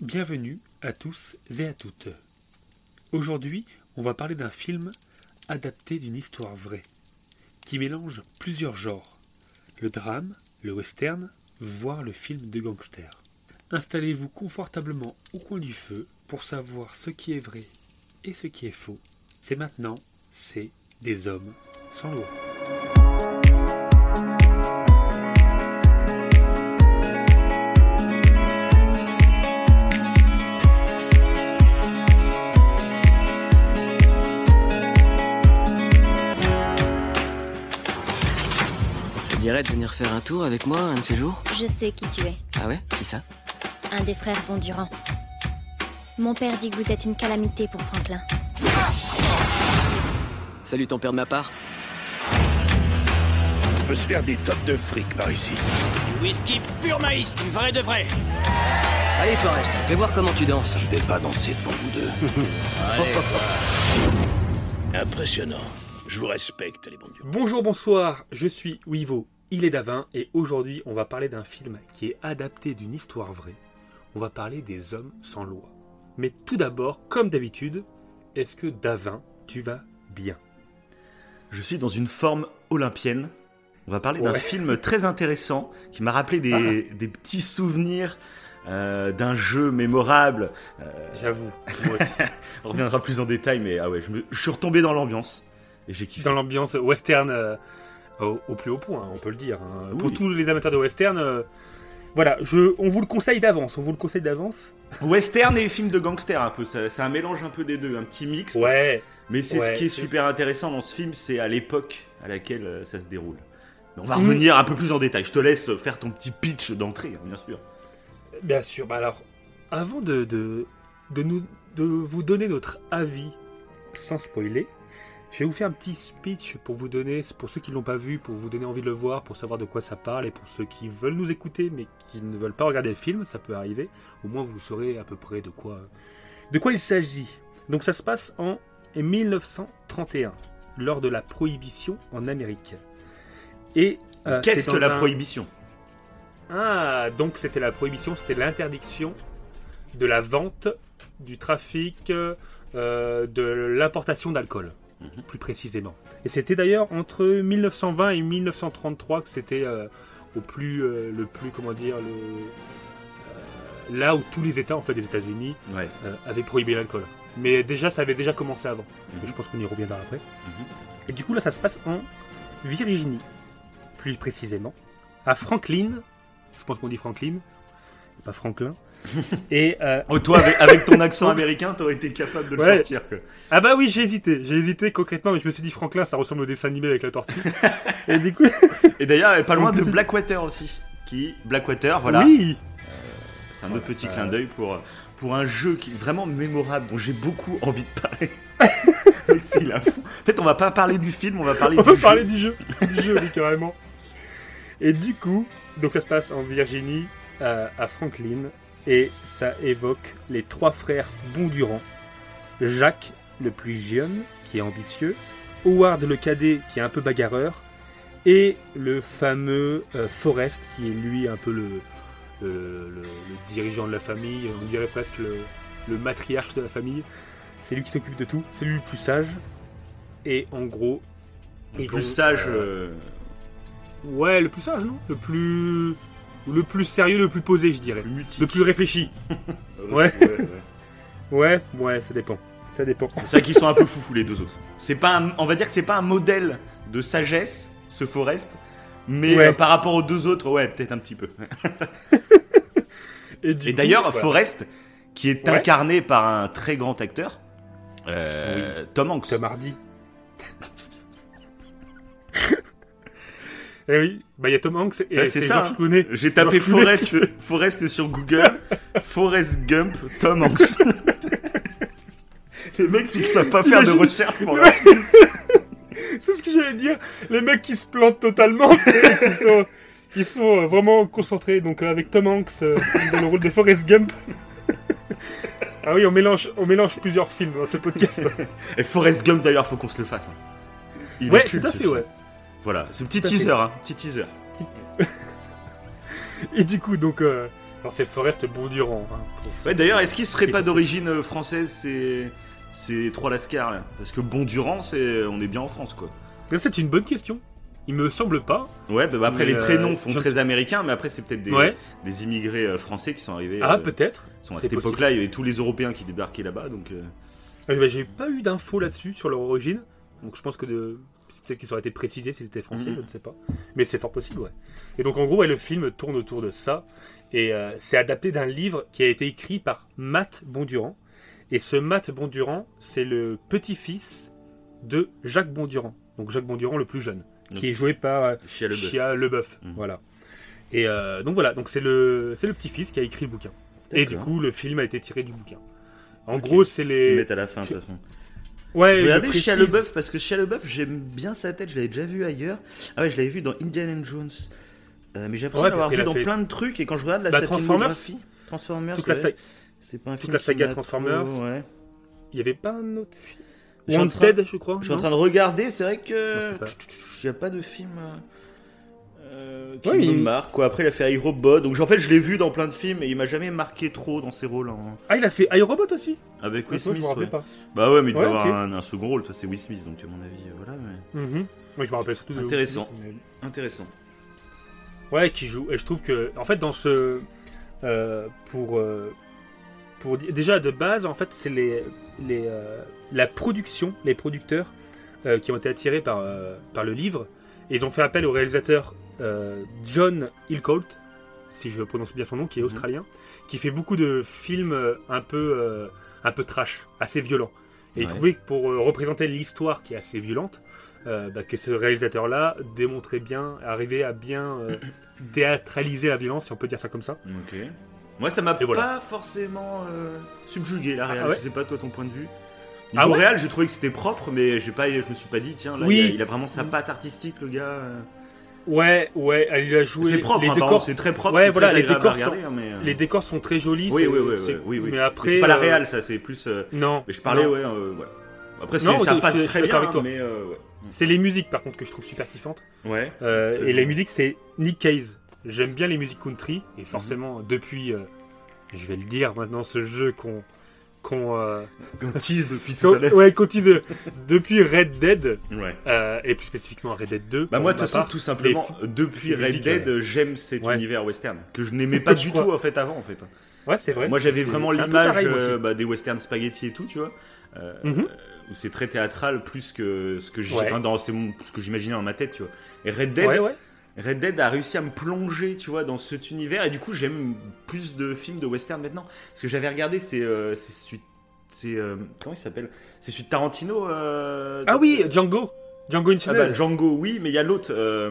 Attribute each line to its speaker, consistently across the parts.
Speaker 1: Bienvenue à tous et à toutes. Aujourd'hui, on va parler d'un film adapté d'une histoire vraie, qui mélange plusieurs genres, le drame, le western, voire le film de gangster. Installez-vous confortablement au coin du feu pour savoir ce qui est vrai et ce qui est faux. C'est maintenant, c'est des hommes sans loi.
Speaker 2: Dirait de venir faire un tour avec moi un de ces jours?
Speaker 3: Je sais qui tu es,
Speaker 2: Ah ouais? Qui ça?
Speaker 3: Un des frères Bondurant. Mon père dit que vous êtes une calamité pour Franklin.
Speaker 2: Salut ton père de ma part.
Speaker 4: On peut se faire des tonnes de fric par ici.
Speaker 5: Whisky pur maïs, du vrai de vrai.
Speaker 2: Allez Forrest, fais voir comment tu danses.
Speaker 4: Je vais pas danser devant vous deux. Impressionnant. Je vous respecte, les bons dieux.
Speaker 1: Bonjour, bonsoir, je suis Wivo, il est Davin, et aujourd'hui on va parler d'un film qui est adapté d'une histoire vraie. On va parler des hommes sans loi. Mais tout d'abord, comme d'habitude, est-ce que Davin, tu vas bien?
Speaker 6: Je suis dans une forme olympienne. On va parler d'un film très intéressant qui m'a rappelé des, des petits souvenirs euh, d'un jeu mémorable. Euh,
Speaker 1: J'avoue, moi aussi.
Speaker 6: on reviendra plus en détail, mais ah ouais, je, me- je suis retombé dans l'ambiance et j'ai kiffé.
Speaker 1: Dans l'ambiance western euh, au, au plus haut point, on peut le dire. hein. Pour tous les amateurs de western, euh, voilà, je, on vous le conseille d'avance, on vous le conseille d'avance.
Speaker 6: Western et film de gangster un peu, c'est un mélange un peu des deux, un petit mix.
Speaker 1: Ouais,
Speaker 6: Mais c'est
Speaker 1: Ouais,
Speaker 6: ce qui est super intéressant dans ce film, c'est à l'époque à laquelle euh, ça se déroule. Mais on va
Speaker 1: Mm.
Speaker 6: revenir un peu plus en détail. Je te laisse faire ton petit pitch d'entrée, hein, bien sûr.
Speaker 1: Bien sûr. Bah alors, avant de, de, de, nous, de vous donner notre avis sans spoiler, je vais vous faire un petit speech pour vous donner, pour ceux qui ne l'ont pas vu, pour vous donner envie de le voir, pour savoir de quoi ça parle, et pour ceux qui veulent nous écouter mais qui ne veulent pas regarder le film, ça peut arriver. Au moins, vous saurez à peu près de quoi, de quoi il s'agit. Donc, ça se passe en 1931, lors de la prohibition en Amérique. Et euh,
Speaker 6: Qu'est-ce que la
Speaker 1: un-
Speaker 6: prohibition?
Speaker 1: Ah, donc c'était la prohibition, c'était l'interdiction de la vente, du trafic, euh, de l'importation d'alcool,
Speaker 6: Mhm.
Speaker 1: plus précisément. Et c'était d'ailleurs entre 1920 et 1933 que c'était euh, au plus, euh, le plus, comment dire, le, euh, là où tous les États, en fait, des États-Unis,
Speaker 6: Ouais.
Speaker 1: avaient prohibé l'alcool. Mais déjà, ça avait déjà commencé avant.
Speaker 6: Mhm.
Speaker 1: Et je pense qu'on y reviendra après.
Speaker 6: Mhm.
Speaker 1: Et du coup, là, ça se passe en Virginie, plus précisément, à Franklin. Je pense qu'on dit Franklin, pas Franklin. Et euh,
Speaker 6: Oh, toi, avec, avec ton accent américain, t'aurais été capable de le
Speaker 1: Ouais.
Speaker 6: sortir. quoi.
Speaker 1: ah bah oui, j'ai hésité, j'ai hésité concrètement, mais je me suis dit Franklin, ça ressemble au dessin animé avec la tortue. et du coup,
Speaker 6: Et d'ailleurs, pas loin de Blackwater aussi. Qui Blackwater, voilà.
Speaker 1: oui,
Speaker 6: C'est un autre petit
Speaker 1: Euh,
Speaker 6: clin d'œil pour, pour un jeu qui est vraiment mémorable, dont j'ai beaucoup envie de parler. C'est la fou. En fait, on va pas parler du film, on va parler
Speaker 1: on
Speaker 6: du
Speaker 1: va
Speaker 6: jeu.
Speaker 1: parler du jeu, du jeu, oui, carrément. Et du coup, donc ça se passe en Virginie, euh, à Franklin, et ça évoque les trois frères Bondurant. Jacques, le plus jeune, qui est ambitieux, Howard, le cadet, qui est un peu bagarreur, et le fameux euh, Forrest, qui est lui un peu le, le, le- le dirigeant de la famille, on dirait presque le, matriarche de la famille. C'est lui qui s'occupe de tout, c'est lui le plus sage. Et en gros,
Speaker 6: Le plus
Speaker 1: vont,
Speaker 6: sage.
Speaker 1: euh,
Speaker 6: euh,
Speaker 1: Ouais, le plus sage, non? Le plus. Le plus sérieux, le plus posé, je dirais. Le plus réfléchi. ouais.
Speaker 6: ouais, ouais.
Speaker 1: Ouais, ouais, ça dépend. Ça dépend.
Speaker 6: C'est vrai qu'ils sont un peu foufous les deux autres. C'est pas, un- on va dire que c'est pas un modèle de sagesse, ce Forest, mais
Speaker 1: Ouais.
Speaker 6: euh, par rapport aux deux autres, ouais, peut-être un petit peu.
Speaker 1: Et,
Speaker 6: d'ailleurs,
Speaker 1: voilà.
Speaker 6: Forest, qui est
Speaker 1: Ouais.
Speaker 6: incarné par un très grand acteur, euh, Tom Hanks.
Speaker 1: Tom Hardy. eh oui, bah il y a Tom Hanks et
Speaker 6: Ouais, c'est ça,
Speaker 1: George
Speaker 6: hein.
Speaker 1: Clooney.
Speaker 6: J'ai tapé
Speaker 1: George Clooney.
Speaker 6: Forest, Forest sur Google, Forest Gump, Tom Hanks. Les mecs, ils savent pas faire de recherche pour leur
Speaker 1: C'est ce que j'allais dire. Les mecs qui se plantent totalement, qui sont, qui sont euh, vraiment concentrés. Donc euh, avec Tom Hanks euh, dans le rôle de Forrest Gump. ah oui, on mélange, on mélange plusieurs films dans ce podcast.
Speaker 6: Et Forrest Gump, d'ailleurs, faut qu'on se le fasse. hein. Il
Speaker 1: ouais, tout à fait, ouais.
Speaker 6: Voilà, c'est un petit teaser, hein, petit teaser.
Speaker 1: Et du coup, donc, euh, c'est Forest Bondurant. hein,
Speaker 6: Ouais, d'ailleurs, est-ce qu'il serait pas d'origine euh, française ces ces trois lascars là? Parce que Bondurant, c'est on est bien en France quoi.
Speaker 1: C'est une bonne question. Il me semble pas.
Speaker 6: Ouais, bah, bah, après les
Speaker 1: euh,
Speaker 6: prénoms font très américains, mais après c'est peut-être des,
Speaker 1: Ouais.
Speaker 6: des immigrés euh, français qui sont arrivés.
Speaker 1: Ah,
Speaker 6: euh,
Speaker 1: peut-être.
Speaker 6: sont à cette époque-là, il y avait tous les Européens qui débarquaient là-bas, donc. euh,
Speaker 1: Ah, bah, J'ai pas eu d'infos là-dessus sur leur origine. Donc je pense que de... peut-être qu'ils auraient été précisés si c'était français,
Speaker 6: Mhm.
Speaker 1: je ne sais pas. Mais c'est fort possible, ouais. Et donc en gros, ouais, le film tourne autour de ça. Et euh, c'est adapté d'un livre qui a été écrit par Matt Bondurant. Et ce Matt Bondurant, c'est le petit-fils de Jacques Bondurant. Donc Jacques Bondurant le plus jeune. Qui est joué par euh,
Speaker 6: Chia Leboeuf.
Speaker 1: Chia Leboeuf.
Speaker 6: Mhm.
Speaker 1: Voilà. Et euh, donc voilà, donc c'est le, le petit-fils qui a écrit le bouquin. Et du coup, le film a été tiré du bouquin. En gros, c'est
Speaker 6: Ce qu'ils
Speaker 1: les.
Speaker 6: mettent à la fin de toute façon.
Speaker 1: Ouais,
Speaker 6: Regardez
Speaker 1: je
Speaker 6: Shia. LeBeouf parce que Shia LeBeouf j'aime bien sa tête, je l'avais déjà vu ailleurs. Ah ouais, je l'avais vu dans Indiana Jones. Euh, mais j'ai l'impression
Speaker 1: Ouais,
Speaker 6: d'avoir vu dans
Speaker 1: fait-
Speaker 6: plein de trucs et quand je regarde la
Speaker 1: Bah,
Speaker 6: sa
Speaker 1: Transformers.
Speaker 6: Transformers,
Speaker 1: Toute la, saga-
Speaker 6: c'est pas un
Speaker 1: toute
Speaker 6: film
Speaker 1: la
Speaker 6: qui
Speaker 1: saga Transformers.
Speaker 6: trop- ouais.
Speaker 1: Il y avait pas un autre film
Speaker 6: Je train-
Speaker 1: Wanted, je crois.
Speaker 6: Je suis en train de regarder, c'est vrai que il n'y a pas de film euh, qui
Speaker 1: Ouais,
Speaker 6: me
Speaker 1: il-
Speaker 6: marque. Quoi. Après, il a fait iRobot, donc en fait, je l'ai vu dans plein de films et il m'a jamais marqué trop dans ses rôles en-
Speaker 1: Ah, il a fait iRobot aussi
Speaker 6: avec
Speaker 1: Ah,
Speaker 6: Will
Speaker 1: je
Speaker 6: Smith.
Speaker 1: me rappelais
Speaker 6: ouais.
Speaker 1: pas.
Speaker 6: Bah ouais, mais il doit
Speaker 1: Ouais,
Speaker 6: avoir
Speaker 1: ok.
Speaker 6: un, un second rôle. Toi, c'est Will Smith, donc à mon avis, euh, voilà. Mais...
Speaker 1: Mhm. Je me rappelle surtout de.
Speaker 6: Intéressant.
Speaker 1: Will Smith, mais-
Speaker 6: Intéressant.
Speaker 1: Ouais, qui joue. Et je trouve que, en fait, dans ce. euh, pour. euh, pour déjà, de base, en fait, c'est les, les, euh, la production, les producteurs euh, qui ont été attirés par, euh, par le livre. Et ils ont fait appel au réalisateur euh, John Hillcoat, si je prononce bien son nom, qui est
Speaker 6: Mhm.
Speaker 1: australien, qui fait beaucoup de films euh, un peu, euh, un peu trash, assez violents. Et il trouvait que pour euh, représenter l'histoire qui est assez violente, euh, bah, que ce réalisateur-là démontrait bien, arrivait à bien euh, théâtraliser la violence, si on peut dire ça comme ça.
Speaker 6: Moi, ça m'a
Speaker 1: voilà.
Speaker 6: pas forcément euh, subjugué la réal.
Speaker 1: Ah ouais
Speaker 6: Je sais pas toi ton point de vue.
Speaker 1: Ah
Speaker 6: Niveau
Speaker 1: ouais
Speaker 6: réal, j'ai trouvé que c'était propre, mais j'ai pas, je me suis pas dit tiens là,
Speaker 1: Oui.
Speaker 6: il, a, il a vraiment sa patte artistique le gars.
Speaker 1: Ouais, ouais, il a joué.
Speaker 6: C'est propre,
Speaker 1: les
Speaker 6: hein,
Speaker 1: décors,
Speaker 6: c'est très propre.
Speaker 1: Ouais, voilà,
Speaker 6: très
Speaker 1: les décors
Speaker 6: regarder, hein, mais, euh,
Speaker 1: les décors sont très jolis.
Speaker 6: Oui, oui, oui, oui, oui, oui.
Speaker 1: Mais après,
Speaker 6: c'est pas la
Speaker 1: euh,
Speaker 6: réal, ça, c'est plus. euh,
Speaker 1: Non.
Speaker 6: Mais je parlais,
Speaker 1: non.
Speaker 6: ouais, euh, ouais. Après, c'est-
Speaker 1: Non,
Speaker 6: ça passe
Speaker 1: je
Speaker 6: très bien,
Speaker 1: avec toi.
Speaker 6: mais euh, ouais.
Speaker 1: C'est les musiques par contre que je trouve super kiffantes.
Speaker 6: Ouais.
Speaker 1: Et
Speaker 6: bien.
Speaker 1: les musiques, c'est Nick Cave. J'aime bien les musiques country.
Speaker 6: Mhm.
Speaker 1: Et forcément, depuis. euh, je vais le dire maintenant, ce jeu qu'on. Qu'on euh,
Speaker 6: On tease depuis tout
Speaker 1: qu'on-
Speaker 6: à l'heure.
Speaker 1: ouais, qu'on tease depuis Red Dead.
Speaker 6: Ouais.
Speaker 1: euh, et plus spécifiquement Red Dead 2.
Speaker 6: Bah moi de
Speaker 1: ma
Speaker 6: toute façon
Speaker 1: part.
Speaker 6: tout simplement depuis Red Dead j'aime cet
Speaker 1: Ouais.
Speaker 6: univers western que je n'aimais pas du
Speaker 1: crois.
Speaker 6: tout en fait avant en fait.
Speaker 1: Ouais, c'est vrai.
Speaker 6: Moi j'avais vraiment l'image euh, bah, des western spaghetti et tout tu vois euh,
Speaker 1: Mhm.
Speaker 6: où c'est très théâtral plus que ce que j'imaginais dans ma tête tu vois. Et Red Dead
Speaker 1: Ouais, ouais.
Speaker 6: Red Dead a réussi à me plonger, tu vois, dans cet univers, et du coup, j'aime plus de films de western maintenant. Parce que j'avais regardé, c'est. euh, c'est celui- c'est. euh, comment il s'appelle? C'est celui de Tarantino euh,
Speaker 1: Ah oui, Django. Django
Speaker 6: Ah
Speaker 1: Unchained.
Speaker 6: bah, Django, oui, mais il y a l'autre. euh,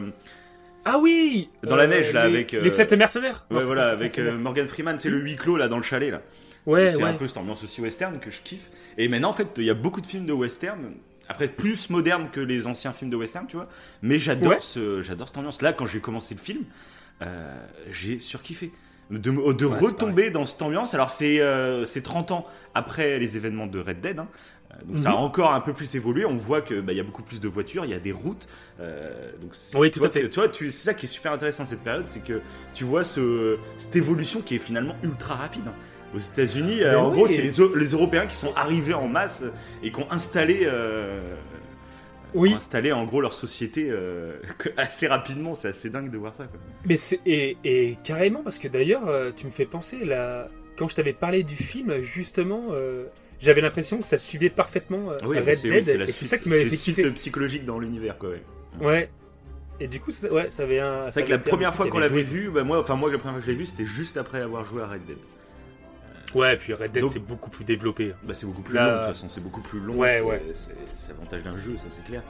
Speaker 1: Ah oui
Speaker 6: Dans la neige, là,
Speaker 1: les-
Speaker 6: avec,
Speaker 1: Les sept mercenaires
Speaker 6: ouais,
Speaker 1: Non,
Speaker 6: voilà, avec Morgan Freeman, c'est le huis clos, là, dans le chalet, là.
Speaker 1: Ouais,
Speaker 6: c'est
Speaker 1: ouais.
Speaker 6: un peu cette ambiance aussi western que je kiffe. Et maintenant, en fait, il y a beaucoup de films de western. Après, plus moderne que les anciens films de western, tu vois. Mais j'adore
Speaker 1: Ouais.
Speaker 6: ce, j'adore cette ambiance. Là, quand j'ai commencé le film, euh, j'ai surkiffé. De, de
Speaker 1: Ouais, c'est
Speaker 6: retomber dans cette ambiance. Alors, c'est euh, c'est 30 ans après les événements de Red Dead. hein. Euh, Donc, ça a
Speaker 1: Mhm.
Speaker 6: encore un peu plus évolué. On voit qu'il y a beaucoup plus de voitures, il y a des routes. euh, donc, c'est-
Speaker 1: Oui, tout à fait.
Speaker 6: Tu vois, tu- c'est ça qui est super intéressant de cette période, c'est que tu vois ce, cette évolution qui est finalement ultra rapide. Aux États-Unis, euh, en
Speaker 1: oui.
Speaker 6: gros, c'est les, Eu- les Européens qui sont arrivés en masse et qui ont installé, euh,
Speaker 1: Oui.
Speaker 6: qui ont installé en gros leur société euh, assez rapidement. C'est assez dingue de voir ça. Quoi.
Speaker 1: Mais et, et carrément parce que d'ailleurs euh, tu me fais penser là quand je t'avais parlé du film justement euh, j'avais l'impression que ça suivait parfaitement euh, Red Dead
Speaker 6: c'est
Speaker 1: ça qui m'avait fait
Speaker 6: suite psychologique dans l'univers. Quoi, ouais.
Speaker 1: Ouais. Et du coup ça- ouais ça avait un.
Speaker 6: C'est vrai que la première fois qu'on l'avait vu, bah, moi, enfin moi, la première fois que je l'ai vu, c'était juste après avoir joué à Red Dead.
Speaker 1: Ouais puis Red Dead
Speaker 6: Donc-
Speaker 1: c'est beaucoup plus développé.
Speaker 6: Bah, c'est beaucoup plus
Speaker 1: Là-
Speaker 6: long, de toute façon, c'est beaucoup plus long.
Speaker 1: Ouais,
Speaker 6: c'est,
Speaker 1: ouais.
Speaker 6: C'est, c'est l'avantage d'un jeu, ça c'est clair.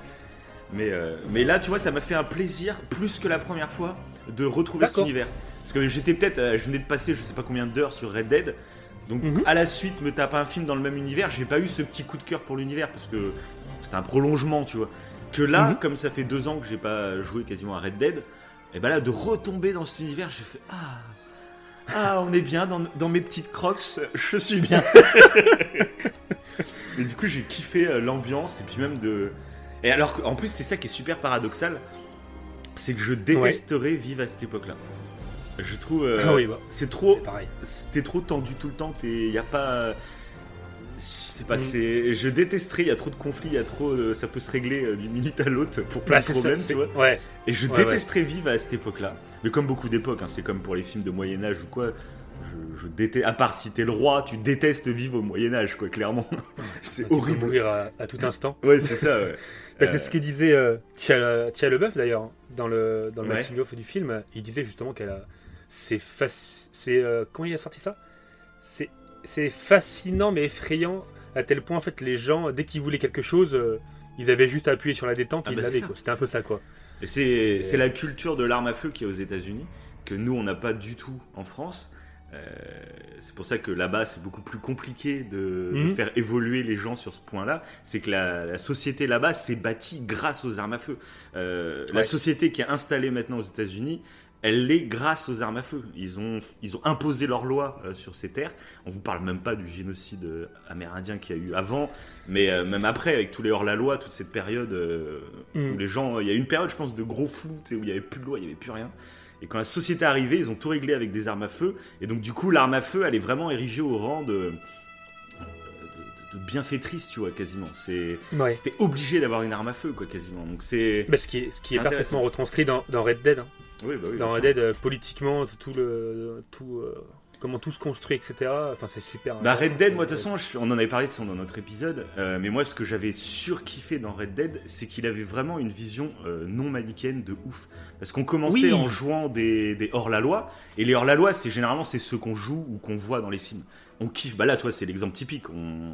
Speaker 6: Mais, euh, mais là, tu vois, ça m'a fait un plaisir, plus que la première fois, de retrouver cet
Speaker 1: D'accord.
Speaker 6: univers. Parce que j'étais peut-être, euh, je venais de passer je sais pas combien d'heures sur Red Dead. Donc
Speaker 1: Mhm.
Speaker 6: à la suite, me taper un film dans le même univers, j'ai pas eu ce petit coup de cœur pour l'univers parce que c'était un prolongement, tu vois. Que là,
Speaker 1: Mhm.
Speaker 6: comme ça fait deux ans que j'ai pas joué quasiment à Red Dead, et ben là, de retomber dans cet univers, j'ai fait Ah, ah, on est bien dans, dans mes petites crocs, je suis bien. Et du coup, j'ai kiffé euh, l'ambiance et puis même de. Et alors, en plus, c'est ça qui est super paradoxal, c'est que je détesterais vivre à cette époque-là. Je trouve. euh,
Speaker 1: Ah oui, bah,
Speaker 6: C'est trop.
Speaker 1: c'est pareil.
Speaker 6: T'es trop tendu tout le temps. Il y a pas. Je sais pas. C'est. Je détesterais. Il y a trop de conflits. Il y a trop. euh, Ça peut se régler euh, d'une minute à l'autre pour plein
Speaker 1: Bah,
Speaker 6: de
Speaker 1: c'est ça,
Speaker 6: problèmes,
Speaker 1: c'est-
Speaker 6: tu vois.
Speaker 1: Ouais,
Speaker 6: Et je
Speaker 1: Ouais, ouais.
Speaker 6: détesterais vivre à cette époque-là. Mais comme beaucoup d'époques, hein, c'est comme pour les films de Moyen Âge ou quoi. Je, je déteste. À part si t'es le roi, tu détestes vivre au Moyen Âge, quoi. Clairement. c'est
Speaker 1: tu peux
Speaker 6: horrible.
Speaker 1: mourir à, à tout instant.
Speaker 6: Ouais, c'est ça. Ouais.
Speaker 1: Bah,
Speaker 6: Euh,
Speaker 1: C'est ce que disait euh, Tia, Tia Leboeuf d'ailleurs hein, dans le dans le
Speaker 6: Ouais.
Speaker 1: making of du film. Il disait justement qu'elle a c'est faci- c'est euh, comment il a sorti ça? C'est c'est fascinant mais effrayant à tel point en fait les gens dès qu'ils voulaient quelque chose euh, ils avaient juste à appuyer sur la détente
Speaker 6: Ah
Speaker 1: et
Speaker 6: bah,
Speaker 1: ils l'avaient
Speaker 6: ça.
Speaker 1: quoi. C'était un peu ça quoi.
Speaker 6: Et c'est
Speaker 1: C'est-
Speaker 6: la culture de l'arme à feu qui est aux États-Unis, que nous, on n'a pas du tout en France. Euh, c'est pour ça que là-bas, c'est beaucoup plus compliqué de, de
Speaker 1: Mhm.
Speaker 6: faire évoluer les gens sur ce point-là. C'est que la, la société là-bas s'est bâtie grâce aux armes à feu. Euh, La société qui est installée maintenant aux États-Unis, elle l'est grâce aux armes à feu. Ils ont, ils ont imposé leurs lois euh, sur ces terres. On vous parle même pas du génocide euh, amérindien qu'il y a eu avant, mais euh, même après, avec tous les hors-la-loi, toute cette période
Speaker 1: Mm.
Speaker 6: où les gens. Il y a eu une période, je pense, de gros flou, où il y avait plus de loi, il y avait plus rien. Et quand la société est arrivée, ils ont tout réglé avec des armes à feu. Et donc, du coup, l'arme à feu, elle est vraiment érigée au rang de. de, de bienfaitrice, tu vois, quasiment. C'est.
Speaker 1: Ouais.
Speaker 6: C'était obligé d'avoir une arme à feu, quoi, quasiment. Donc, c'est.
Speaker 1: Bah, ce qui est, ce qui est
Speaker 6: C'est
Speaker 1: parfaitement retranscrit dans, dans Red Dead. hein.
Speaker 6: Oui, bah oui.
Speaker 1: dans Red. Dead, euh, politiquement, tout, le, tout, euh, comment tout se construit, etc. Enfin, c'est super.
Speaker 6: Bah. Red Dead, moi de toute façon, je- on en avait parlé de ça dans notre épisode, euh, mais moi ce que j'avais surkiffé dans Red Dead, c'est qu'il avait vraiment une vision euh, non manichéenne de ouf. Parce qu'on commençait
Speaker 1: Oui.
Speaker 6: en jouant des, des hors-la-loi, et les hors-la-loi, c'est généralement c'est ceux qu'on joue ou qu'on voit dans les films. On kiffe, bah là, toi, c'est l'exemple typique. On...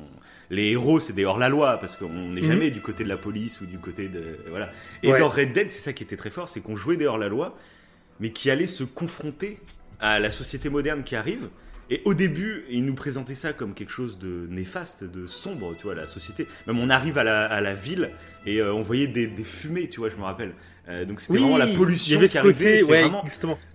Speaker 6: Les héros, c'est des hors-la-loi, parce qu'on n'est
Speaker 1: Mhm.
Speaker 6: jamais du côté de la police ou du côté de. Voilà. Et
Speaker 1: Ouais.
Speaker 6: dans Red Dead, c'est ça qui était très fort, c'est qu'on jouait des hors-la-loi, mais qui allaient se confronter à la société moderne qui arrive. Et au début, ils nous présentaient ça comme quelque chose de néfaste, de sombre, tu vois, la société. Même on arrive à la, à la ville et euh, on voyait des, des fumées, tu vois, je me rappelle. Euh, donc c'était
Speaker 1: Oui,
Speaker 6: vraiment la
Speaker 1: il y
Speaker 6: pollution
Speaker 1: avait ce côté, ouais,
Speaker 6: vraiment...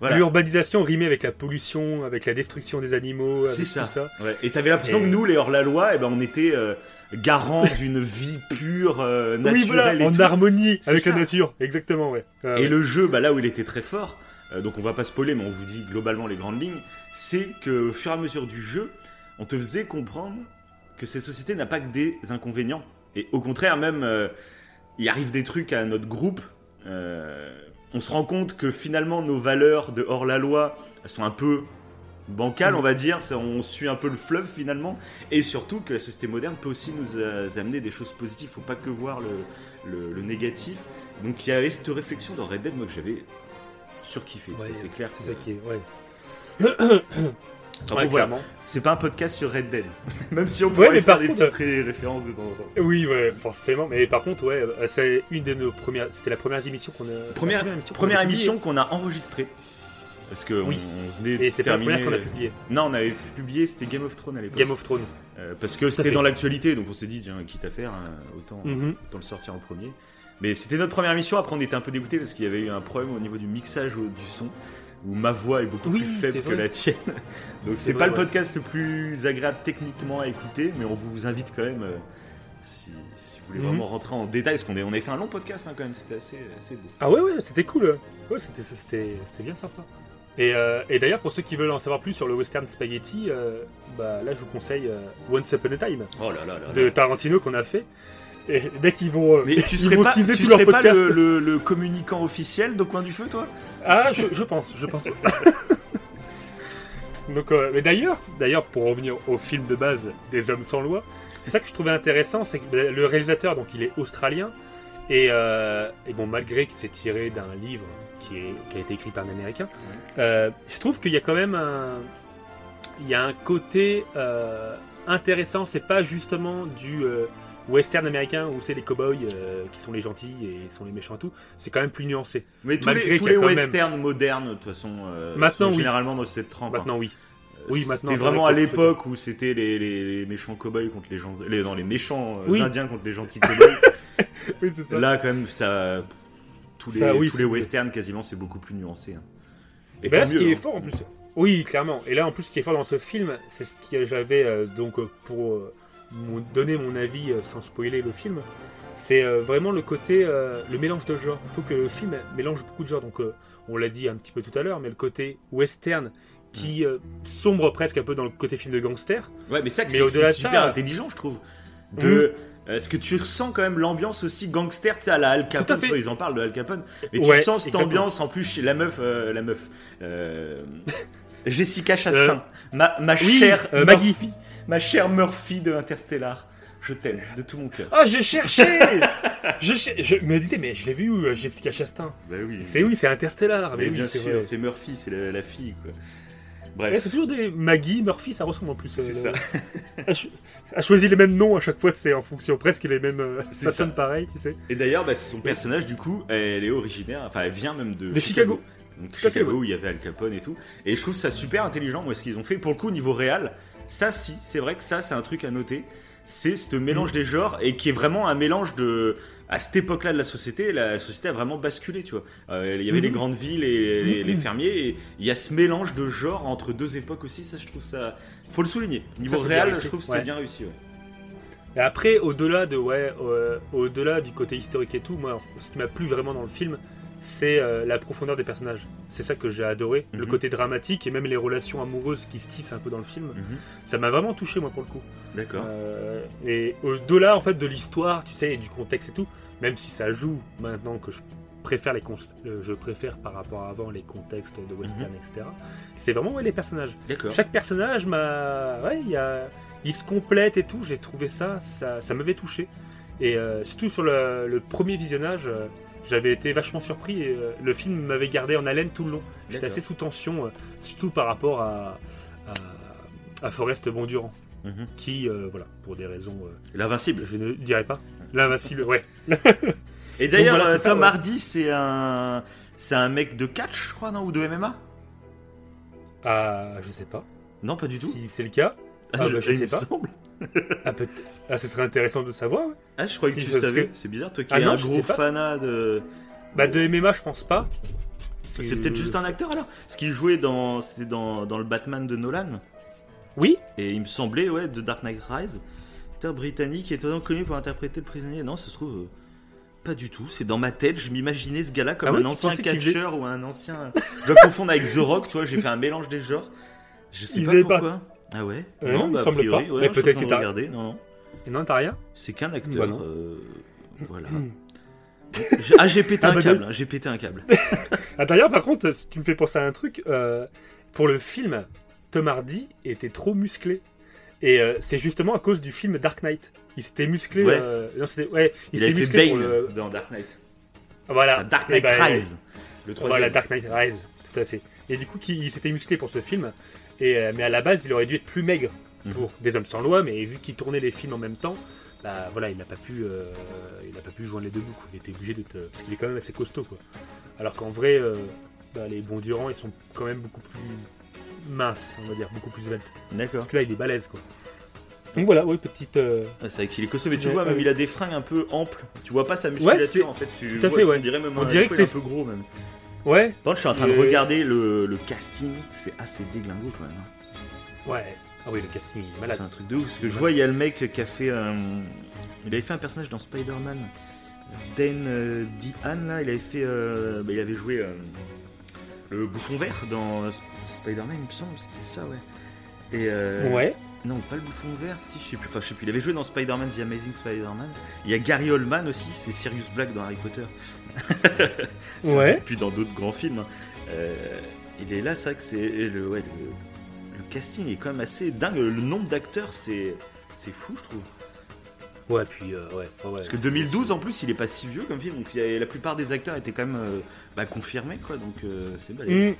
Speaker 6: Voilà.
Speaker 1: L'urbanisation rimée avec la pollution, avec la destruction des animaux,
Speaker 6: C'est
Speaker 1: avec
Speaker 6: ça.
Speaker 1: tout ça.
Speaker 6: Ouais. Et t'avais l'impression
Speaker 1: Et-
Speaker 6: que nous, les hors-la-loi, eh ben, on était euh, garants d'une vie pure, naturelle
Speaker 1: oui, voilà,
Speaker 6: et
Speaker 1: en
Speaker 6: tout.
Speaker 1: harmonie avec
Speaker 6: ça.
Speaker 1: la nature, exactement, ouais. Ah,
Speaker 6: Et
Speaker 1: ouais.
Speaker 6: le jeu, bah, là où il était très fort, donc on va pas spoiler, mais on vous dit globalement les grandes lignes, c'est que au fur et à mesure du jeu, on te faisait comprendre que cette société n'a pas que des inconvénients. Et au contraire, même, euh, il arrive des trucs à notre groupe. euh, on se rend compte que finalement nos valeurs de hors la loi elles sont un peu bancales, on va dire. On suit un peu le fleuve finalement. Et surtout que la société moderne peut aussi nous euh, amener des choses positives. Faut pas que voir le- le négatif. Donc il y avait cette réflexion dans Red Dead, moi que j'avais surkiffé.
Speaker 1: Ouais,
Speaker 6: c'est clair.
Speaker 1: C'est ça qui est, ouais. Ouais,
Speaker 6: voilà.
Speaker 1: clairement.
Speaker 6: C'est pas un podcast sur Red Dead. Même si on
Speaker 1: Ouais,
Speaker 6: pourrait
Speaker 1: mais
Speaker 6: faire
Speaker 1: par
Speaker 6: des
Speaker 1: contre-
Speaker 6: petites ré- références de temps en temps.
Speaker 1: Oui, ouais, forcément. Mais par contre, ouais, euh, c'est une de nos premières. C'était la première émission qu'on a.
Speaker 6: Première,
Speaker 1: la émission qu'on
Speaker 6: première
Speaker 1: a
Speaker 6: qu'on a enregistrée. Parce que
Speaker 1: Oui.
Speaker 6: on, on venait de
Speaker 1: Et c'était la
Speaker 6: terminer.
Speaker 1: première qu'on a publiée.
Speaker 6: Non, on avait publié, c'était Game of Thrones à l'époque.
Speaker 1: Game of Thrones.
Speaker 6: Euh, parce que c'était dans l'actualité, donc on s'est dit, tiens, quitte à faire, hein, autant,
Speaker 1: Mhm.
Speaker 6: autant le sortir en premier. Mais c'était notre première émission, après on était un peu dégoûté parce qu'il y avait eu un problème au niveau du mixage du son, où ma voix est beaucoup
Speaker 1: Oui,
Speaker 6: plus faible que la tienne. Donc
Speaker 1: C'est
Speaker 6: pas
Speaker 1: vrai,
Speaker 6: le
Speaker 1: ouais.
Speaker 6: podcast le plus agréable techniquement à écouter, mais on vous invite quand même, euh, si, si vous voulez
Speaker 1: Mhm.
Speaker 6: vraiment rentrer en détail, parce qu'on on avait fait un long podcast hein, quand même, c'était assez, assez beau.
Speaker 1: Ah ouais, ouais, c'était cool. Ouais, c'était, bien sympa. Et, euh, et d'ailleurs, pour ceux qui veulent en savoir plus sur le western spaghetti, euh, bah, là, je vous conseille Once Upon a Time
Speaker 6: Oh là là là.
Speaker 1: de Tarantino qu'on a fait. Et dès qu'ils vont, euh,
Speaker 6: Mais tu
Speaker 1: ils
Speaker 6: serais pas, tu serais pas le, le- le communicant officiel de Coin du Feu, toi?
Speaker 1: Ah, je, je pense, je pense. Donc, euh, mais d'ailleurs, d'ailleurs, pour revenir au film de base des Hommes sans loi, c'est ça que je trouvais intéressant, c'est que le réalisateur, donc il est australien, et, euh, et bon, malgré que c'est tiré d'un livre qui, est, qui a été écrit par un Américain, euh, je trouve qu'il y a quand même un, il y a un côté intéressant. C'est pas justement du western américain où c'est les cowboys euh, qui sont les gentils et sont les méchants et tout. C'est quand même plus nuancé.
Speaker 6: Mais tous
Speaker 1: Malgré
Speaker 6: les, tous les
Speaker 1: même-
Speaker 6: westerns modernes, de toute façon, euh,
Speaker 1: Maintenant,
Speaker 6: sont
Speaker 1: oui.
Speaker 6: généralement dans cette trempe. hein.
Speaker 1: Maintenant, oui. Oui, maintenant,
Speaker 6: C'était vraiment
Speaker 1: vrai
Speaker 6: à l'époque où c'était les, les- les méchants cowboys contre les gens, les, non, les méchants euh,
Speaker 1: Oui.
Speaker 6: indiens contre les gentils cowboys.
Speaker 1: Oui, ça.
Speaker 6: Là, quand même, ça, tous les,
Speaker 1: Ça, oui,
Speaker 6: tous les westerns, quasiment, c'est beaucoup plus nuancé. hein.
Speaker 1: Et ben là, ce qui est
Speaker 6: hein.
Speaker 1: fort en plus. Oui, clairement. Et là, en plus, ce qui est fort dans ce film, c'est ce que j'avais euh, donc euh, pour mon- donner mon avis euh, sans spoiler le film. c'est euh, vraiment le côté, euh, le mélange de genres. Trouve que le film mélange beaucoup de genres. Donc, on l'a dit un petit peu tout à l'heure, mais le côté western qui sombre presque un peu dans le côté film de gangster.
Speaker 6: Ouais, mais ça, c'est
Speaker 1: ça-
Speaker 6: super intelligent, je trouve. De. Est-ce que tu ressens quand même l'ambiance aussi gangster, tu sais, à la Al Capone, ils en parlent de Al Capone, mais
Speaker 1: Ouais,
Speaker 6: tu sens cette
Speaker 1: exactement.
Speaker 6: ambiance en plus chez la meuf, euh, la meuf, euh, Jessica Chastain, ma, ma
Speaker 1: oui,
Speaker 6: chère
Speaker 1: Maggie.
Speaker 6: Ma chère Murphy de Interstellar, je t'aime de tout mon cœur.
Speaker 1: Ah, j'ai cherché je, je me disais, mais je l'ai vu où, euh, Jessica Chastain
Speaker 6: Bah oui,
Speaker 1: C'est oui, c'est Interstellar. Mais,
Speaker 6: mais
Speaker 1: oui,
Speaker 6: bien
Speaker 1: c'est
Speaker 6: sûr, c'est Murphy, c'est la, la fille, quoi.
Speaker 1: Ouais,
Speaker 6: Bref,
Speaker 1: c'est toujours des Maggie, Murphy, ça ressemble en plus. euh,
Speaker 6: c'est
Speaker 1: le-
Speaker 6: ça.
Speaker 1: a, cho- a choisi les mêmes noms à chaque fois, c'est en fonction presque les mêmes. euh, ça
Speaker 6: ça.
Speaker 1: sonne pareil, tu sais.
Speaker 6: Et d'ailleurs, bah, son personnage, du coup, elle est originaire, enfin, elle vient même de,
Speaker 1: De Chicago.
Speaker 6: Donc
Speaker 1: à fait,
Speaker 6: Chicago,
Speaker 1: ouais.
Speaker 6: où il y avait Al Capone et tout. Et je trouve ça super intelligent, moi, ce qu'ils ont fait. Pour le coup, au niveau réel, ça, si, c'est vrai que ça, c'est un truc à noter. C'est ce mélange
Speaker 1: Mm.
Speaker 6: des genres et qui est vraiment un mélange de. À cette époque-là de la société, la société a vraiment basculé, tu vois. Euh, il y avait
Speaker 1: Mhm.
Speaker 6: les grandes villes et les, les fermiers, et il y a ce mélange de genres entre deux époques aussi. Ça, je trouve ça. Faut le souligner. Niveau
Speaker 1: c'est
Speaker 6: réel, je trouve que c'est
Speaker 1: Ouais.
Speaker 6: bien réussi, ouais.
Speaker 1: Et après, au-delà de ouais, euh, au-delà du côté historique et tout, moi, ce qui m'a plu vraiment dans le film, c'est euh, la profondeur des personnages. C'est ça que j'ai adoré, le
Speaker 6: Mhm.
Speaker 1: côté dramatique et même les relations amoureuses qui se tissent un peu dans le film.
Speaker 6: Mhm.
Speaker 1: Ça m'a vraiment touché moi pour le coup.
Speaker 6: D'accord.
Speaker 1: Euh, et au-delà en fait de l'histoire, tu sais, et du contexte et tout, même si ça joue maintenant que je préfère les euh, je préfère par rapport à avant les contextes de western, etc. C'est vraiment ouais, les personnages.
Speaker 6: D'accord.
Speaker 1: Chaque personnage m'a, ouais, il y a, il se complète et tout. J'ai trouvé ça, ça, ça m'avait touché. Et euh, surtout sur le, le premier visionnage, j'avais été vachement surpris. Et, euh, le film m'avait gardé en haleine tout le long. J'étais assez sous tension, euh, surtout par rapport à, à, à Forrest Bondurant,
Speaker 6: Mhm.
Speaker 1: qui, euh, voilà, pour des raisons,
Speaker 6: L'invincible.
Speaker 1: je ne dirais pas, l'invincible, ouais.
Speaker 6: Et d'ailleurs,
Speaker 1: voilà, ça,
Speaker 6: Tom
Speaker 1: ouais.
Speaker 6: Hardy, c'est un, c'est un mec de catch, je crois, non, ou de MMA
Speaker 1: Ah, je sais pas.
Speaker 6: Non, pas du tout.
Speaker 1: Si c'est le cas, ah, bah, je sais pas.
Speaker 6: semble.
Speaker 1: Ah, peut ah, ce serait intéressant de savoir. ouais.
Speaker 6: Ah, je croyais que tu savais.
Speaker 1: que-
Speaker 6: C'est bizarre, toi qui
Speaker 1: Ah
Speaker 6: es
Speaker 1: non,
Speaker 6: un gros fanat de.
Speaker 1: Bah, de MMA, je pense pas.
Speaker 6: C'est peut-être juste un acteur alors Parce qu'il jouait dans, c'était dans, dans le Batman de Nolan.
Speaker 1: Oui,
Speaker 6: Et il me semblait, ouais, de Dark Knight Rise. Acteur britannique étonnant connu pour interpréter le prisonnier. Non, ça se trouve. euh, Pas du tout, c'est dans ma tête, je m'imaginais ce gars-là comme
Speaker 1: Ah oui,
Speaker 6: un ancien catcheur ou un ancien. Je dois confondre avec The Rock, tu vois, j'ai fait un mélange des genres. Je sais
Speaker 1: Il
Speaker 6: pas
Speaker 1: faisait pas-
Speaker 6: pourquoi. Ah ouais
Speaker 1: Euh, non, il me
Speaker 6: a
Speaker 1: semble
Speaker 6: priori,
Speaker 1: pas.
Speaker 6: ouais,
Speaker 1: Mais
Speaker 6: non,
Speaker 1: peut-être que t'as-
Speaker 6: regarder, non, non.
Speaker 1: Et non, t'as rien
Speaker 6: C'est qu'un acteur.
Speaker 1: Bah non.
Speaker 6: euh, voilà. Ah, j'ai pété
Speaker 1: Ah
Speaker 6: un
Speaker 1: bah,
Speaker 6: câble, j'ai pété un câble.
Speaker 1: Ah, d'ailleurs, par contre, si tu me fais penser à un truc, euh, pour le film, Tom Hardy était trop musclé. Et euh, c'est justement à cause du film Dark Knight. Il s'était musclé.
Speaker 6: Ouais.
Speaker 1: non, c'était- ouais, il
Speaker 6: Il avait
Speaker 1: s'était
Speaker 6: fait
Speaker 1: musclé pour
Speaker 6: Bane
Speaker 1: le-
Speaker 6: dans Dark Knight.
Speaker 1: Voilà.
Speaker 6: Dark
Speaker 1: Et
Speaker 6: Knight
Speaker 1: bah,
Speaker 6: Rise. Le troisième.
Speaker 1: Voilà, Dark Knight Rise, tout à fait. Et du coup, qui- il s'était musclé pour ce film. Et, euh, mais à la base, il aurait dû être plus maigre
Speaker 6: Mhm.
Speaker 1: pour Des Hommes sans loi. Mais vu qu'il tournait les films en même temps, bah voilà, il n'a pas pu, euh, il n'a pas pu joindre les deux bouts. quoi. Il était obligé d'être, euh, parce qu'il est quand même assez costaud, quoi. Alors qu'en vrai, euh, bah, les bons durants, ils sont quand même beaucoup plus minces, on va dire, beaucoup plus sveltes.
Speaker 6: D'accord.
Speaker 1: Parce que là, il est balèze, quoi. Donc voilà, ouais, petite. euh,
Speaker 6: Ah, C'est vrai qu'il est costaud, mais tu vois, même il a des fringues un peu amples. Tu vois pas sa musculature en fait. Tu
Speaker 1: tout à fait, ouais.
Speaker 6: On dirait même
Speaker 1: On
Speaker 6: un-
Speaker 1: dirait que c'est-
Speaker 6: un peu gros même.
Speaker 1: Ouais,
Speaker 6: Par contre, je suis en train de regarder le, le casting. C'est assez déglingo quand même. hein.
Speaker 1: ouais. Ah oui, le casting il est malade.
Speaker 6: C'est un truc de ouf. Parce que je vois, il y a le mec qui a fait. un- Il avait fait un personnage dans Spider-Man. Dan euh, Dehan, là, il avait fait. euh, bah, il avait joué euh, le bouffon vert dans Sp- Spider-Man, il me semble. C'était ça, ouais. Et. euh,
Speaker 1: Ouais.
Speaker 6: Non, pas le bouffon vert, si, je sais plus. Enfin, je sais plus. Il avait joué dans Spider-Man, The Amazing Spider-Man. Il y a Gary Oldman aussi, c'est Sirius Black dans Harry Potter. Ça,
Speaker 1: Ouais.
Speaker 6: Puis dans d'autres grands films. hein. Euh, il est là, c'est vrai que c'est. Le, ouais, le, le casting est quand même assez dingue. Le nombre d'acteurs, c'est. C'est fou, je trouve.
Speaker 1: Ouais, puis euh, ouais.
Speaker 6: Parce que 2012, en plus, il est pas si vieux comme film. Donc, il y a- la plupart des acteurs étaient quand même euh, bah, confirmés, quoi. Donc, euh, c'est balèze.
Speaker 1: Mm.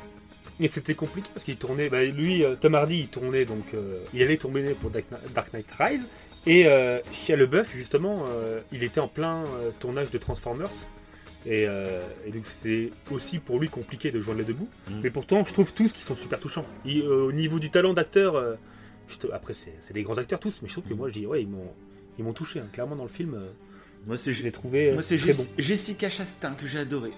Speaker 1: Et c'était compliqué parce qu'il tournait, bah, lui, euh, Tom Hardy, il tournait donc, euh, il allait tourner pour Dark Knight- Rise. Et euh, Shia LeBeouf, justement, euh, il était en plein tournage de Transformers. Et, euh, et donc c'était aussi pour lui compliqué de joindre les deux bouts.
Speaker 6: Mm.
Speaker 1: Mais pourtant, je trouve tous qui sont super touchants. Euh, au niveau du talent d'acteur, euh, après c'est des grands acteurs tous, mais je trouve que
Speaker 6: Mm.
Speaker 1: moi je dis ouais ils m'ont ils m'ont touché. hein. Clairement dans le film,
Speaker 6: Moi, c'est
Speaker 1: je l'ai trouvé
Speaker 6: moi, c'est
Speaker 1: bon.
Speaker 6: Jessica Chastain que j'ai adoré.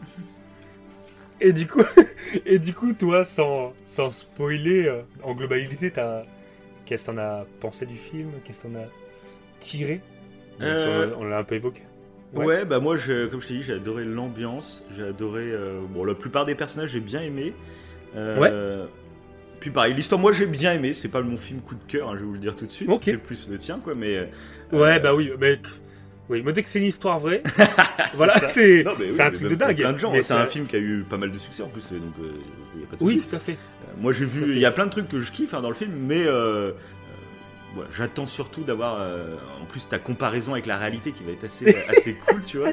Speaker 1: Et du coup, et du coup, toi, sans, sans spoiler, euh, en globalité, t'as, qu'est-ce que t'en as pensé du film? Qu'est-ce que t'en as tiré?
Speaker 6: Euh,
Speaker 1: On l'a- un peu évoqué. Ouais.
Speaker 6: Ouais, bah moi, je- comme je t'ai dit, j'ai adoré l'ambiance, j'ai adoré. euh, bon, la plupart des personnages, j'ai bien aimé. Euh, Puis pareil, l'histoire, moi, j'ai bien aimé. C'est pas mon film coup de cœur, hein, je vais vous le dire tout de suite.
Speaker 1: Ok.
Speaker 6: C'est plus le tien, quoi. Mais
Speaker 1: Ouais, bah oui, mais. Oui, mais dès que c'est une histoire vraie, voilà, c'est
Speaker 6: oui,
Speaker 1: un truc de dingue.
Speaker 6: Plein de gens.
Speaker 1: Mais
Speaker 6: C'est un film qui a eu pas mal de succès en plus, donc euh, y a pas de
Speaker 1: Oui, tout à fait.
Speaker 6: Euh, Moi, j'ai vu. Il y a plein de trucs que je kiffe hein, dans le film, mais. euh, voilà, J'attends surtout d'avoir en plus ta comparaison avec la réalité qui va être assez, assez cool, tu vois.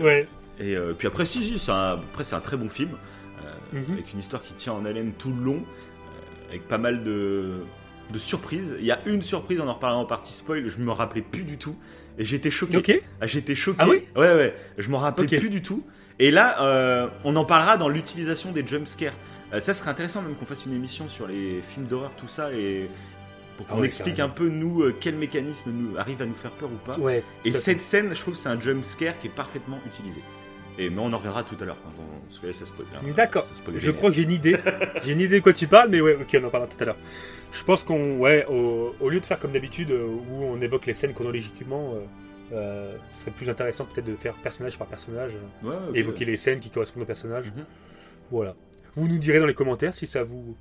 Speaker 1: Ouais.
Speaker 6: Et puis après, si, si, c'est un, après, c'est un très bon film,
Speaker 1: Mhm.
Speaker 6: avec une histoire qui tient en haleine tout le long, avec pas mal de, de surprises. Il y a une surprise, on en reparlera en partie spoil, je me rappelais plus du tout, et j'étais choqué. Ah, j'étais choqué.
Speaker 1: Ah oui
Speaker 6: Ouais, ouais, je m'en rappelais
Speaker 1: Ok.
Speaker 6: plus du tout. Et là, euh, on en parlera dans l'utilisation des jumpscares. Euh, ça serait intéressant même qu'on fasse une émission sur les films d'horreur, tout ça, et pour qu'on
Speaker 1: Ah ouais,
Speaker 6: explique
Speaker 1: carrément.
Speaker 6: un peu, nous, euh, quel mécanisme nous, arrive à nous faire peur ou pas.
Speaker 1: Ouais.
Speaker 6: Et cette scène, je trouve, c'est un jump scare qui est parfaitement utilisé. Et mais on en reviendra tout à l'heure, on- parce que là, ça spoil. hein.
Speaker 1: D'accord.
Speaker 6: Ça spoil
Speaker 1: Je crois que j'ai une idée. j'ai une idée de quoi tu parles, mais ouais, ok, on en parlera tout à l'heure. Je pense qu'on, ouais, au, au lieu de faire comme d'habitude euh, où on évoque les scènes chronologiquement, euh, euh, ce serait plus intéressant peut-être de faire personnage par personnage,
Speaker 6: Ouais,
Speaker 1: évoquer les scènes qui correspondent au personnage.
Speaker 6: Mhm.
Speaker 1: Voilà. Vous nous direz dans les commentaires si ça vous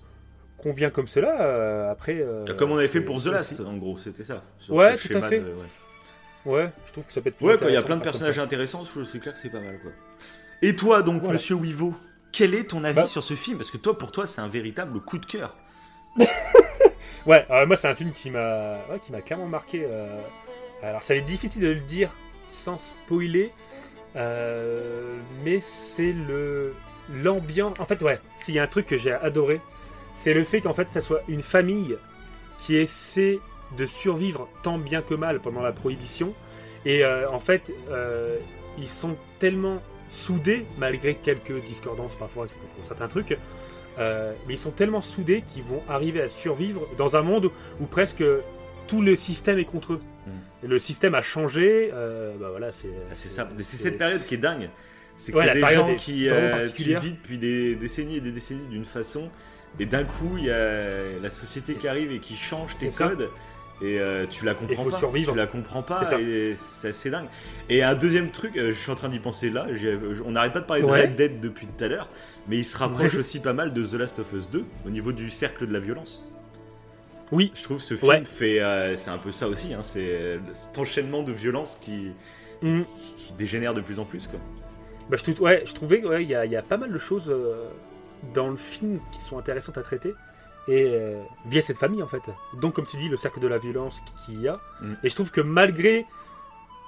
Speaker 1: convient comme cela. après. euh,
Speaker 6: Comme on avait fait pour The Last, en gros, c'était ça. sur
Speaker 1: Ouais, tout à fait.
Speaker 6: de- ouais.
Speaker 1: Ouais, je trouve que ça peut être. plus
Speaker 6: Ouais, quand il y a plein de personnages intéressants, je- c'est clair que c'est pas mal, quoi. Et toi, donc,
Speaker 1: Voilà.
Speaker 6: monsieur Wivo, quel est ton avis
Speaker 1: Bah-
Speaker 6: sur ce film? Parce que toi, pour toi, c'est un véritable coup de cœur.
Speaker 1: Ouais, euh, moi c'est un film qui m'a qui m'a clairement marqué. euh, Alors ça va être difficile de le dire sans spoiler, euh, mais c'est le l'ambiance. En fait, ouais, s'il y a un truc que j'ai adoré, c'est le fait qu'en fait ça soit une famille qui essaie de survivre tant bien que mal pendant la prohibition. Et en fait, ils sont tellement soudés, malgré quelques discordances parfois sur certains trucs, euh, mais ils sont tellement soudés qu'ils vont arriver à survivre dans un monde où presque tout le système est contre eux. Et le système a changé, euh, bah voilà, c'est
Speaker 6: Ah, C'est ça. C'est cette période qui est dingue. C'est que
Speaker 1: Ouais,
Speaker 6: c'est des gens qui euh, tu vis depuis des décennies et des décennies d'une façon, et d'un coup, il y a la société qui arrive et qui change tes
Speaker 1: ça.
Speaker 6: Et euh, tu la comprends
Speaker 1: faut
Speaker 6: pas.
Speaker 1: survivre.
Speaker 6: Tu la comprends pas
Speaker 1: C'est ça.
Speaker 6: et c'est assez dingue. Et un deuxième truc, euh, je suis en train d'y penser là. On n'arrête pas de parler de
Speaker 1: Ouais.
Speaker 6: Red Dead depuis tout à l'heure, mais il se rapproche
Speaker 1: Ouais.
Speaker 6: aussi pas mal de The Last of Us 2 au niveau du cercle de la violence.
Speaker 1: Oui,
Speaker 6: Je trouve ce film
Speaker 1: Ouais.
Speaker 6: fait, euh, c'est un peu ça aussi. Hein, c'est cet enchaînement de violence qui,
Speaker 1: Mhm.
Speaker 6: qui dégénère de plus en plus quoi.
Speaker 1: Bah, je, trou- ouais, je trouvais qu'il ouais, y, a- il y a pas mal de choses euh, dans le film qui sont intéressantes à traiter. Et euh, via cette famille, en fait. Donc, comme tu dis, le cercle de la violence qu'il y a.
Speaker 6: Mm.
Speaker 1: Et je trouve que malgré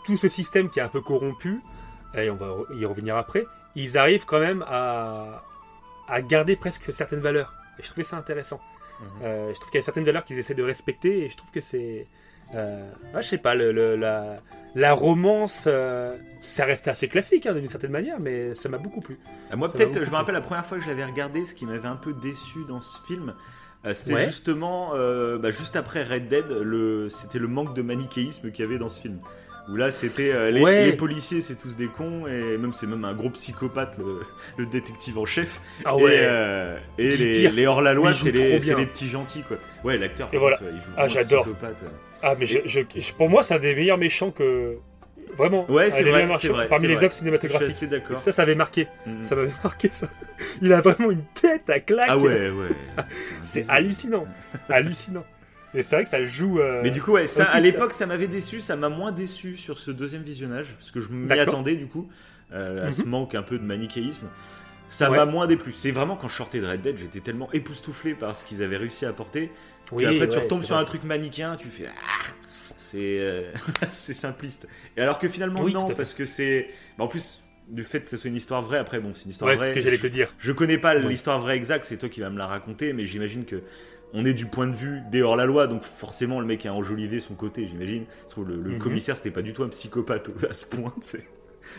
Speaker 1: tout ce système qui est un peu corrompu, et on va y revenir après, ils arrivent quand même à, à garder presque certaines valeurs. Et je trouvais ça intéressant.
Speaker 6: Mhm.
Speaker 1: Euh, je trouve qu'il y a certaines valeurs qu'ils essaient de respecter, et je trouve que c'est. Euh, ouais, je sais pas, le, le- la, la romance, euh, ça reste assez classique hein, d'une certaine manière, mais ça m'a beaucoup plu.
Speaker 6: Ah, Moi, peut-être, je me rappelle la première fois que je l'avais regardé, ce qui m'avait un peu déçu dans ce film, c'était
Speaker 1: Ouais.
Speaker 6: justement, euh, bah, juste après Red Dead, le, c'était le manque de manichéisme qu'il y avait dans ce film. Où là, c'était euh, les,
Speaker 1: Ouais.
Speaker 6: les policiers, c'est tous des cons, et même c'est même un gros psychopathe, le, le détective en chef.
Speaker 1: Ah
Speaker 6: et
Speaker 1: ouais,
Speaker 6: euh, et les, hors-la-loi, c'est les, c'est petits gentils, quoi. Ouais, l'acteur,
Speaker 1: Et voilà.
Speaker 6: il joue
Speaker 1: Ah, j'adore.
Speaker 6: psychopathe.
Speaker 1: Ah, mais je, je- je- pour moi, c'est un des meilleurs méchants que. Vraiment.
Speaker 6: Ouais, c'est vrai, vrai.
Speaker 1: Parmi les œuvres
Speaker 6: Je
Speaker 1: cinématographiques.
Speaker 6: suis assez d'accord.
Speaker 1: Ça, ça avait marqué. Ça m'avait marqué ça. Il a vraiment une tête à claque.
Speaker 6: Ah ouais, ouais.
Speaker 1: C'est hallucinant. hallucinant. Et c'est vrai que ça joue. euh,
Speaker 6: Mais du coup, ouais, ça,
Speaker 1: aussi,
Speaker 6: à l'époque, ça m'avait déçu, ça m'a moins déçu sur ce deuxième visionnage, parce que je m'y attendais du coup, euh, à ce
Speaker 1: Mhm.
Speaker 6: manque un peu de manichéisme. Ça
Speaker 1: Ouais.
Speaker 6: m'a moins déplu. C'est vraiment quand je sortais de Red Dead, j'étais tellement époustouflé par ce qu'ils avaient réussi à apporter.
Speaker 1: oui,
Speaker 6: après, tu retombes sur
Speaker 1: vrai.
Speaker 6: un truc manichéen, tu fais ah, c'est euh, c'est simpliste. Et alors que finalement
Speaker 1: Oui,
Speaker 6: non, parce que c'est bah, en plus du fait que ce soit une histoire vraie. Après, bon, c'est une histoire
Speaker 1: Ouais,
Speaker 6: vraie.
Speaker 1: ce que j'allais te dire.
Speaker 6: Je connais pas
Speaker 1: Ouais.
Speaker 6: l'histoire vraie exacte, c'est toi qui vas me la raconter, mais j'imagine que on est du point de vue des hors-la-loi, donc forcément le mec a enjolivé son côté, j'imagine. Parce que le, le
Speaker 1: Mhm.
Speaker 6: commissaire, c'était pas du tout un psychopathe à ce point. C'est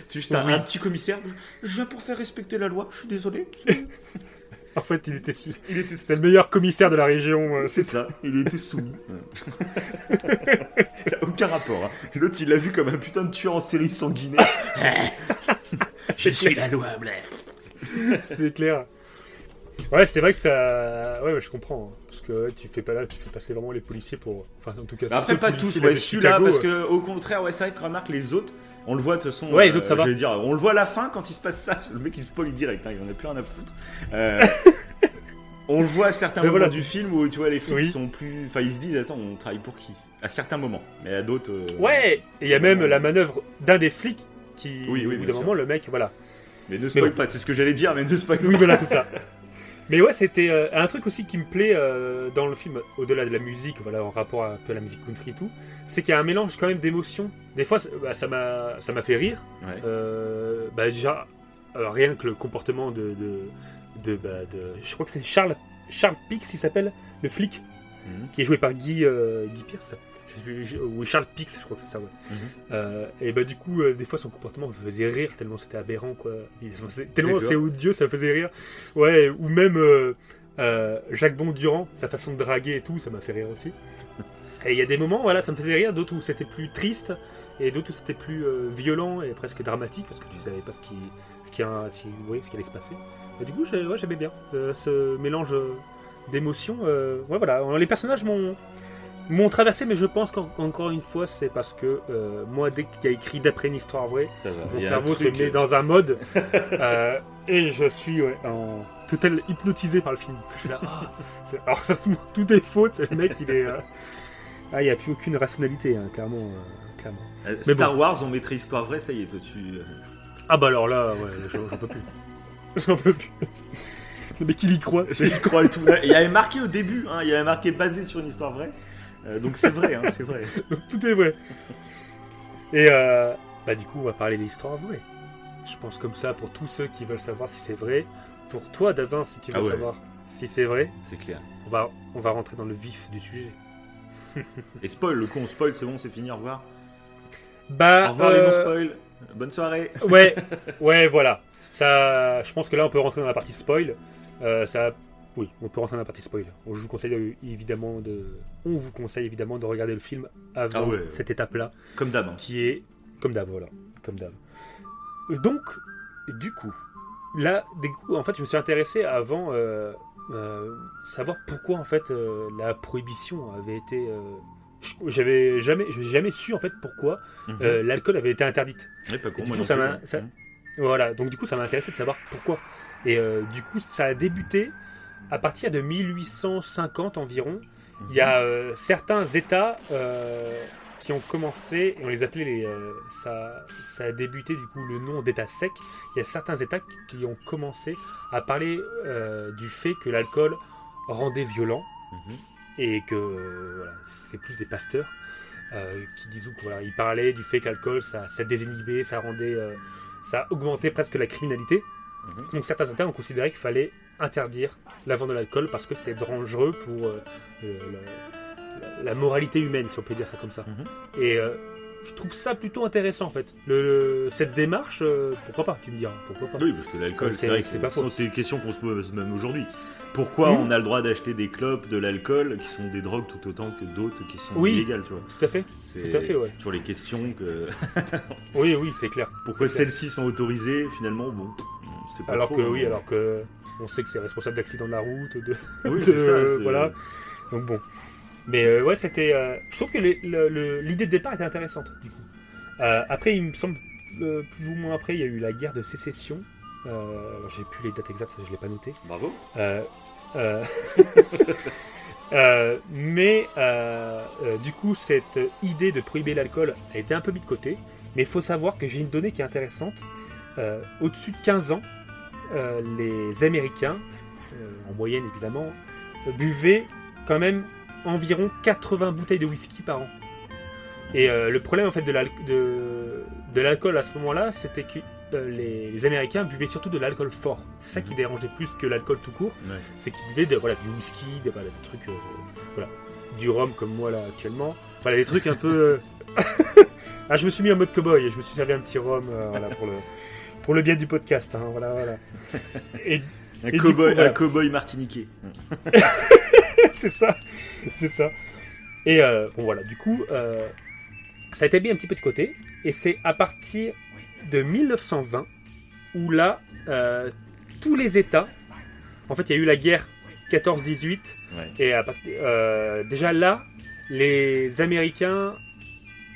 Speaker 6: c'est juste un, petit commissaire. Je, je viens pour faire respecter la loi, je suis désolé.
Speaker 1: En fait, il était. sous-
Speaker 6: Il était
Speaker 1: C'était le meilleur commissaire de la région. euh,
Speaker 6: c'est ça, il était soumis. il a aucun rapport. hein. L'autre, il l'a vu comme un putain de tueur en série sanguinaire.
Speaker 4: Je suis la loi, bref.
Speaker 1: c'est clair. Ouais, c'est vrai que ça. Ouais, ouais, je comprends. hein. Parce que ouais, tu fais pas là, tu fais passer vraiment les policiers pour. Enfin, en tout cas.
Speaker 6: Après, pas tous, ouais, celui-là, parce que au contraire, ouais, c'est vrai que remarque les autres, on le voit de toute façon.
Speaker 1: Ouais, les autres, ça va.
Speaker 6: dire, on le voit à la fin quand il se passe ça, le mec il spoil direct, hein, il en a plus rien à foutre. Euh, on le voit à certains
Speaker 1: Mais
Speaker 6: moments
Speaker 1: voilà.
Speaker 6: du film où tu vois les flics
Speaker 1: Oui.
Speaker 6: sont plus. Enfin, ils se disent, attends, on travaille pour qui? À certains moments, mais à d'autres. euh,
Speaker 1: Ouais, et il y a même la manœuvre d'un des flics qui.
Speaker 6: Oui, oui,
Speaker 1: au bout d'un moment, le mec, voilà.
Speaker 6: Mais ne spoil
Speaker 1: bon.
Speaker 6: pas, c'est ce que j'allais dire, mais ne spoil
Speaker 1: Oui,
Speaker 6: pas.
Speaker 1: voilà, c'est ça. Mais ouais, c'était euh, un truc aussi qui me plaît euh, dans le film, au-delà de la musique, voilà, en rapport à, un peu à la musique country et tout, c'est qu'il y a un mélange quand même d'émotions. Des fois, bah, ça m'a ça m'a fait rire.
Speaker 6: Ouais.
Speaker 1: Euh, bah, déjà, rien que le comportement de. de, de, bah, de- je crois que c'est Charles, Charles Pix, il s'appelle, le flic,
Speaker 6: Mhm.
Speaker 1: qui est joué par Guy, Guy Pierce. Ou Charles Pix, je crois que c'est ça, ouais.
Speaker 6: Mhm.
Speaker 1: Euh, et bah, du coup, euh, des fois, son comportement me faisait rire tellement c'était aberrant, quoi. Il- tellement c'est odieux, ça me faisait rire. Ouais, ou même euh, Jacques Bondurant, sa façon de draguer et tout, ça m'a fait rire aussi. Et il y a des moments, voilà, ça me faisait rire, d'autres où c'était plus triste, et d'autres où c'était plus violent et presque dramatique, parce que tu savais pas ce qui, ce qui, a- si- oui, ce qui allait se passer. Et du coup, ouais, j'aimais bien ce mélange d'émotions. ouais, voilà, les personnages m'ont m'ont traversé, mais je pense qu'encore une fois, c'est parce que euh, moi, dès qu'il y a écrit d'après une histoire vraie, mon
Speaker 6: y
Speaker 1: cerveau se met dans un mode euh, et je suis ouais, en total hypnotisé par le film. Je suis là, ah, alors ça, tout, tout est faux, c'est le mec, il est. euh, Ah, il n'y a plus aucune rationalité, hein, clairement. clairement. Mais
Speaker 6: Star Wars, on mettrait histoire vraie, ça y est, toi tu.
Speaker 1: Ah, bah alors là, ouais, j'en peux plus. J'en peux plus. Le mec, il y croit.
Speaker 6: Il croit et tout. Il y avait marqué au début, hein, il y avait marqué basé sur une histoire vraie. Euh, donc c'est vrai, hein, c'est vrai.
Speaker 1: Donc tout est vrai. Et euh, bah du coup, on va parler de l'histoire vraie. Je pense comme ça pour tous ceux qui veulent savoir si c'est vrai. Pour toi, Davin, si tu veux
Speaker 6: Ah ouais.
Speaker 1: savoir si c'est vrai,
Speaker 6: C'est clair.
Speaker 1: on va, on va rentrer dans le vif du sujet.
Speaker 6: Et spoil, le coup on spoil, c'est bon, c'est fini, au revoir.
Speaker 1: Bah,
Speaker 6: Au revoir les
Speaker 1: euh,
Speaker 6: non-spoil. Bonne soirée.
Speaker 1: ouais, ouais, voilà. Ça, je pense que là, on peut rentrer dans la partie spoil. Euh, ça, oui, on peut rentrer dans la partie spoil. On vous conseille euh, évidemment de, on vous conseille évidemment de regarder le film avant
Speaker 6: Ah ouais.
Speaker 1: cette étape-là.
Speaker 6: Comme d'hab. hein.
Speaker 1: qui est comme d'hab, voilà, comme d'hab. Donc, du coup, là, des coups, en fait, je me suis intéressé avant euh, euh, savoir pourquoi en fait euh, la prohibition avait été. je- j'avais jamais, jamais su en fait pourquoi
Speaker 6: Mhm.
Speaker 1: l'alcool avait été interdite.
Speaker 6: Ouais, pas con,
Speaker 1: du
Speaker 6: moi
Speaker 1: coup, ça ça- Voilà, donc du coup, ça m'a intéressé de savoir pourquoi. Et du coup, ça a débuté à partir de 1850 environ. Il y a euh, certains États euh, qui ont commencé, et on les appelait les. euh, ça, ça a débuté du coup le nom d'État sec. Il y a certains États qui ont commencé à parler euh, du fait que l'alcool rendait violent
Speaker 6: Mhm.
Speaker 1: et que euh, voilà, c'est plus des pasteurs euh, qui disent que voilà, ils parlaient du fait que l'alcool ça, ça désinhibait, ça rendait, euh, ça augmentait presque la criminalité.
Speaker 6: Mhm.
Speaker 1: Donc certains États ont considéré qu'il fallait interdire la vente de l'alcool parce que c'était dangereux pour euh, la, moralité humaine, si on peut dire ça comme ça.
Speaker 6: Mhm.
Speaker 1: Et euh, je trouve ça plutôt intéressant en fait. Le, le- cette démarche, euh, pourquoi pas Tu me diras, pourquoi pas
Speaker 6: Oui, parce que l'alcool,
Speaker 1: C'est-
Speaker 6: vrai que
Speaker 1: c'est pas faux.
Speaker 6: c'est une question qu'on se pose même aujourd'hui. Pourquoi on a le droit d'acheter des clopes, de l'alcool, qui sont des drogues tout autant que d'autres qui sont
Speaker 1: Oui.
Speaker 6: illégales, tu vois
Speaker 1: Tout à fait.
Speaker 6: C'est
Speaker 1: Tout à fait, ouais.
Speaker 6: c'est toujours les questions que.
Speaker 1: Oui, oui, c'est clair.
Speaker 6: Pourquoi celles-ci sont autorisées, finalement, bon. Pas
Speaker 1: Alors
Speaker 6: trop,
Speaker 1: que
Speaker 6: hein.
Speaker 1: oui, alors que on sait que c'est responsable d'accidents de la route, de,
Speaker 6: Oui,
Speaker 1: de-
Speaker 6: ça.
Speaker 1: voilà. Donc bon. Mais euh, ouais, c'était. euh, je trouve que l'idée de départ était intéressante, du coup. Euh, après, il me semble, plus ou moins après, il y a eu la guerre de sécession. Alors, j'ai plus les dates exactes, je l'ai pas noté.
Speaker 6: Bravo.
Speaker 1: Euh, mais euh, euh, du coup, cette idée de prohiber l'alcool a été un peu mise de côté. Mais il faut savoir que j'ai une donnée qui est intéressante. Euh, Au-dessus de 15 ans, euh, les Américains, euh, en moyenne évidemment, buvaient quand même environ 80 bouteilles de whisky par an. Et le problème en fait de l'al- de- de l'alcool à ce moment-là, c'était que les, les Américains buvaient surtout de l'alcool fort. C'est ça qui dérangeait plus que l'alcool tout court.
Speaker 6: Ouais.
Speaker 1: C'est qu'ils buvaient de, voilà, du whisky, voilà, des trucs, voilà, du rhum comme moi là actuellement. Voilà, des trucs un peu. ah, je me suis mis en mode cowboy et je me suis servi un petit rhum euh, voilà, pour le pour le bien du podcast. hein, voilà, voilà. Et
Speaker 6: Un cow-boy
Speaker 1: voilà.
Speaker 6: martiniquais.
Speaker 1: c'est ça, c'est ça. Et euh, bon voilà, du coup, euh, ça a été mis un petit peu de côté. Et c'est à partir de 1920 où là, euh, tous les États En fait, il y a eu la guerre 14-18
Speaker 6: Ouais.
Speaker 1: et à déjà là, les Américains,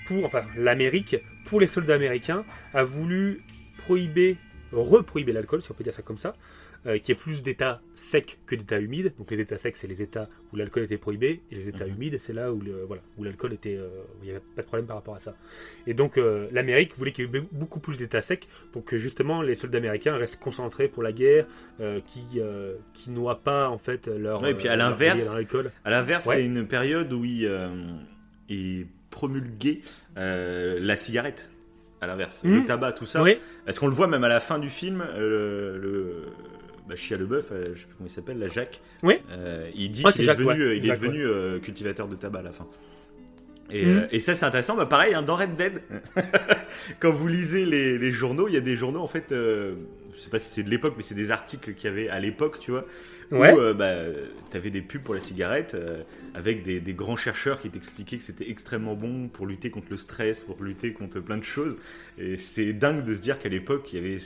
Speaker 1: pour enfin l'Amérique, pour les soldats américains, a voulu prohiber, reprohiber l'alcool, si on peut dire ça comme ça, euh, qui est plus d'états secs que d'états humides. Donc les états secs, c'est les états où l'alcool était prohibé, et les états
Speaker 6: Mhm.
Speaker 1: humides, c'est là où le- voilà où l'alcool était, euh, où il n'y avait pas de problème par rapport à ça. Et donc euh, l'Amérique voulait qu'il y ait be- beaucoup plus d'états secs pour que justement les soldats américains restent concentrés pour la guerre, euh, qui qui noient pas en fait leur
Speaker 6: Ouais, et puis à l'inverse. À l'inverse,
Speaker 1: Ouais.
Speaker 6: c'est une période où il, euh, il promulguait euh, la cigarette. À l'inverse, le
Speaker 1: Mhm.
Speaker 6: tabac, tout ça.
Speaker 1: Oui,
Speaker 6: Est-ce qu'on le voit même à la fin du film euh, Le, le bah, Chia Leboeuf, euh, je sais plus comment il s'appelle, la Jacques.
Speaker 1: Oui.
Speaker 6: euh, il dit
Speaker 1: Ouais,
Speaker 6: qu'il est
Speaker 1: Jacques,
Speaker 6: devenu,
Speaker 1: ouais.
Speaker 6: euh, est
Speaker 1: Jacques,
Speaker 6: devenu euh, cultivateur de tabac à la fin. Et, euh, et ça, c'est intéressant. Bah, pareil, hein, dans Red Dead, quand vous lisez les, les journaux, il y a des journaux, en fait, euh, je sais pas si c'est de l'époque, mais c'est des articles qu'il y avait à l'époque, tu vois, où euh, bah, tu avais des pubs pour la cigarette euh, avec des, des grands chercheurs qui t'expliquaient que c'était extrêmement bon pour lutter contre le stress, pour lutter contre plein de choses. Et c'est dingue de se dire qu'à l'époque, il y avait.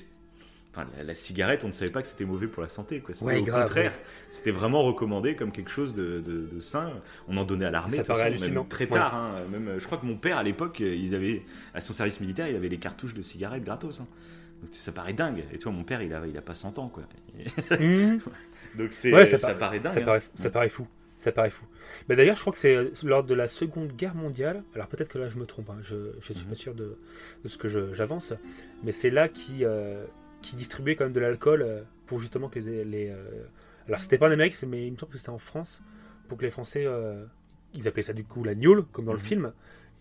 Speaker 6: Enfin, la, la cigarette, on ne savait pas que c'était mauvais pour la santé. Quoi. C'était
Speaker 1: Ouais,
Speaker 6: au
Speaker 1: grave,
Speaker 6: contraire, c'était vraiment recommandé comme quelque chose de, de- de sain. On en donnait à l'armée,
Speaker 1: Ça
Speaker 6: de toute
Speaker 1: paraît
Speaker 6: façon,
Speaker 1: hallucinant.
Speaker 6: même très
Speaker 1: Ouais.
Speaker 6: tard. hein. Même, je crois que mon père, à l'époque, ils avaient, à son service militaire, il avait les cartouches de cigarettes gratos. hein. Donc ça paraît dingue. Et toi, mon père, il a, il a pas 100 ans. Quoi.
Speaker 1: Mhm.
Speaker 6: Donc c'est,
Speaker 1: Ouais,
Speaker 6: ça,
Speaker 1: ça paraît-
Speaker 6: paraît dingue.
Speaker 1: ça,
Speaker 6: hein.
Speaker 1: paraît, ça paraît fou. Ça paraît fou. Mais d'ailleurs, je crois que c'est euh, lors de la Seconde Guerre mondiale. Alors peut-être que là, je me trompe. hein, je je suis
Speaker 6: Mhm.
Speaker 1: pas sûr de, de ce que j'avance. Mais c'est là qui euh, qui distribuait quand même de l'alcool euh, pour justement que les. les euh, Alors c'était pas en Amérique, mais il me semble que c'était en France pour que les Français euh, ils appelaient ça du coup la gnôle, comme dans le
Speaker 6: Mhm.
Speaker 1: film.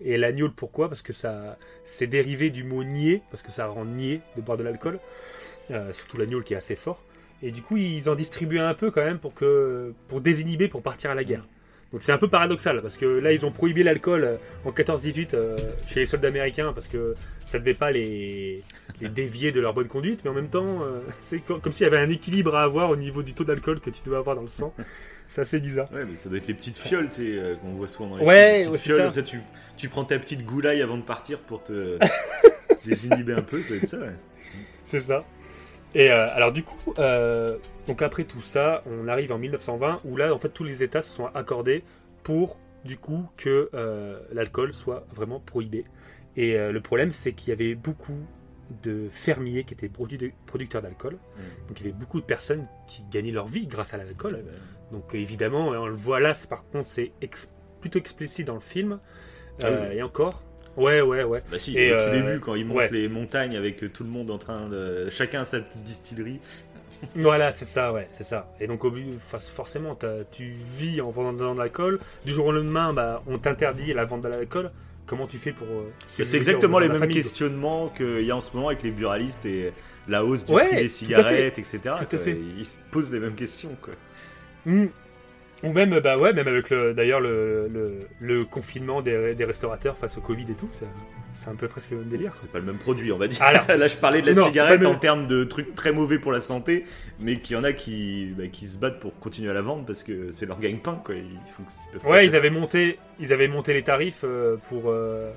Speaker 1: Et la gnôle, pourquoi? Parce que ça, c'est dérivé du mot nier, parce que ça rend nier de boire de l'alcool. Surtout la gnôle qui est assez fort. Et du coup, ils en distribuaient un peu quand même pour que, pour désinhiber, pour partir à la guerre. Donc c'est un peu paradoxal parce que là, ils ont prohibé l'alcool euh, en 14-18 euh, chez les soldats américains parce que ça devait pas les, les dévier de leur bonne conduite, mais en même temps, euh, c'est co- comme s'il y avait un équilibre à avoir au niveau du taux d'alcool que tu dois avoir dans le sang. C'est assez bizarre.
Speaker 6: Ouais, mais ça doit être les petites fioles, tu sais, euh, qu'on voit souvent dans les
Speaker 1: Ouais,
Speaker 6: films. Les
Speaker 1: ouais,
Speaker 6: petites
Speaker 1: c'est
Speaker 6: fioles,
Speaker 1: ça.
Speaker 6: ça, tu, tu prends ta petite goulaille avant de partir pour te désinhiber un peu, ça doit être ça, ouais.
Speaker 1: C'est ça. Et euh, alors du coup, euh, donc après tout ça, on arrive en 1920 où là, en fait, tous les États se sont accordés pour du coup que euh, l'alcool soit vraiment prohibé. Et le problème, c'est qu'il y avait beaucoup de fermiers qui étaient produ- producteurs d'alcool. Donc il y avait beaucoup de personnes qui gagnaient leur vie grâce à l'alcool. Donc évidemment, on le voit là, par contre c'est ex- plutôt explicite dans le film.
Speaker 6: Ah oui.
Speaker 1: Et encore, ouais, ouais, ouais.
Speaker 6: Bah si,
Speaker 1: Et,
Speaker 6: au tout
Speaker 1: euh,
Speaker 6: début, quand ils montent
Speaker 1: ouais.
Speaker 6: les montagnes avec euh, tout le monde en train de... Chacun sa petite distillerie.
Speaker 1: Voilà, c'est ça, ouais, c'est ça. Et donc, au forcément, tu vis en vendant de l'alcool. Du jour au lendemain, bah, on t'interdit la vente de l'alcool. Comment tu fais pour. euh,
Speaker 6: C'est exactement les mêmes
Speaker 1: famille,
Speaker 6: questionnements qu'il y a en ce moment avec les buralistes et la hausse du
Speaker 1: Ouais,
Speaker 6: prix des cigarettes, etc.
Speaker 1: Tout à fait.
Speaker 6: Ils se posent les mêmes questions, quoi.
Speaker 1: quoi. Ou même, bah ouais, même avec le, d'ailleurs le, le, le confinement des, des restaurateurs face au Covid et tout, c'est un peu presque le même délire.
Speaker 6: C'est pas le même produit, on va dire.
Speaker 1: Alors-
Speaker 6: Là, je parlais de la
Speaker 1: Non,
Speaker 6: cigarette en termes de trucs très mauvais pour la santé, mais qu'il y en a qui, bah, qui se battent pour continuer à la vendre parce que c'est leur gagne-pain, quoi. Ils font ils peuvent
Speaker 1: Ouais, ils avaient monté, ils avaient monté les tarifs euh, pour. euh,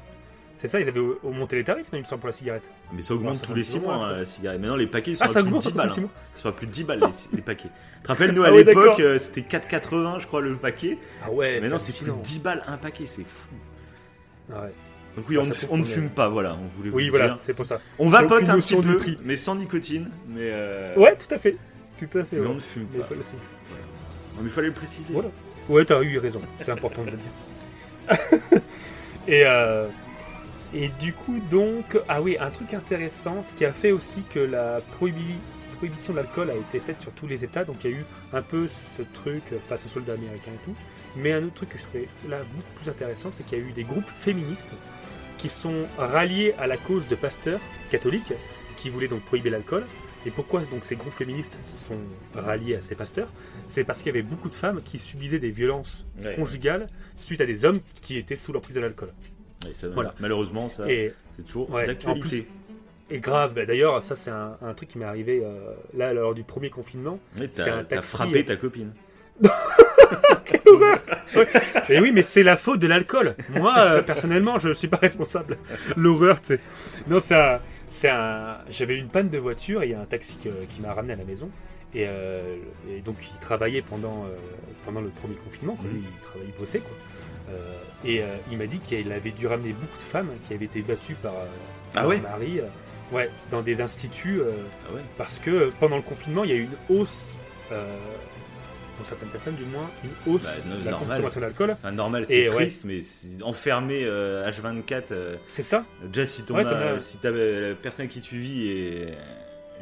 Speaker 1: C'est ça, ils avaient au- monté les tarifs, non, il me semble, pour la cigarette.
Speaker 6: Mais ça augmente
Speaker 1: Ah,
Speaker 6: tous les
Speaker 1: un
Speaker 6: 6
Speaker 1: petit
Speaker 6: mois, hein, la cigarette. Maintenant, les paquets ils sont
Speaker 1: Ah,
Speaker 6: à
Speaker 1: ça
Speaker 6: plus de
Speaker 1: augmente
Speaker 6: 10
Speaker 1: après
Speaker 6: balles. hein. Ils sont à plus de 10 balles, les, les paquets. Tu te rappelles, nous, à
Speaker 1: Ah ouais,
Speaker 6: l'époque, euh, c'était 4,80, je crois, le paquet.
Speaker 1: Ah ouais,
Speaker 6: Maintenant, c'est plus de
Speaker 1: hallucinant.
Speaker 6: 10 balles un paquet, c'est fou.
Speaker 1: Ah ouais.
Speaker 6: Donc oui,
Speaker 1: Ah,
Speaker 6: on, ne- on fume pas, voilà, on voulait vous
Speaker 1: Oui, voilà, c'est pour ça.
Speaker 6: On vapote
Speaker 1: une
Speaker 6: un petit peu,
Speaker 1: prix.
Speaker 6: mais sans nicotine. Mais, euh,
Speaker 1: Ouais, tout à fait. Tout à fait.
Speaker 6: mais
Speaker 1: ouais.
Speaker 6: on ne fume
Speaker 1: Mais
Speaker 6: pas. Non, mais il fallait le préciser.
Speaker 1: Voilà. Ouais, t'as eu raison. C'est important de le dire. et, euh, et du coup, donc, ah oui, un truc intéressant, ce qui a fait aussi que la prohibi- prohibition de l'alcool a été faite sur tous les États. Donc, il y a eu un peu ce truc face aux soldats américains et tout. Mais un autre truc que je trouvais là beaucoup plus intéressant, c'est qu'il y a eu des groupes féministes qui sont ralliés à la cause de pasteurs catholiques qui voulaient donc prohiber l'alcool. Et pourquoi donc ces groupes féministes se sont ralliés à ces pasteurs? C'est parce qu'il y avait beaucoup de femmes qui subisaient des violences
Speaker 6: Ouais.
Speaker 1: conjugales suite à des hommes qui étaient sous l'emprise de l'alcool.
Speaker 6: Et ça,
Speaker 1: Voilà.
Speaker 6: Malheureusement, ça,
Speaker 1: Et,
Speaker 6: c'est toujours
Speaker 1: ouais,
Speaker 6: d'actualité.
Speaker 1: et grave, bah, d'ailleurs, ça c'est un, un truc qui m'est arrivé euh, là lors du premier confinement.
Speaker 6: Mais t'as frappé
Speaker 1: euh,
Speaker 6: ta copine.
Speaker 1: Mais oui, mais c'est la faute de l'alcool. Moi, euh, personnellement, je ne suis pas responsable. L'horreur, tu sais. Non, c'est un, c'est un- J'avais une panne de voiture et il y a un taxi que- qui m'a ramené à la maison. Et, euh, et donc il travaillait pendant, pendant le premier confinement, quoi. Lui, il travaillait, il bossait quoi. Euh, et euh, il m'a dit qu'il avait dû ramener beaucoup de femmes qui avaient été battues par, euh,
Speaker 6: Ah
Speaker 1: par
Speaker 6: ouais
Speaker 1: mari, euh, ouais, dans des instituts,
Speaker 6: Ah ouais.
Speaker 1: parce que pendant le confinement, il y a eu une hausse, pour certaines personnes du moins, une hausse
Speaker 6: Bah,
Speaker 1: de la
Speaker 6: normal.
Speaker 1: consommation d'alcool.
Speaker 6: Enfin, normal, c'est
Speaker 1: ouais.
Speaker 6: triste, mais enfermé euh, H24, euh,
Speaker 1: C'est ça
Speaker 6: déjà si, ton
Speaker 1: Ouais,
Speaker 6: a-
Speaker 1: t'en as-
Speaker 6: si la personne qui tu vis est,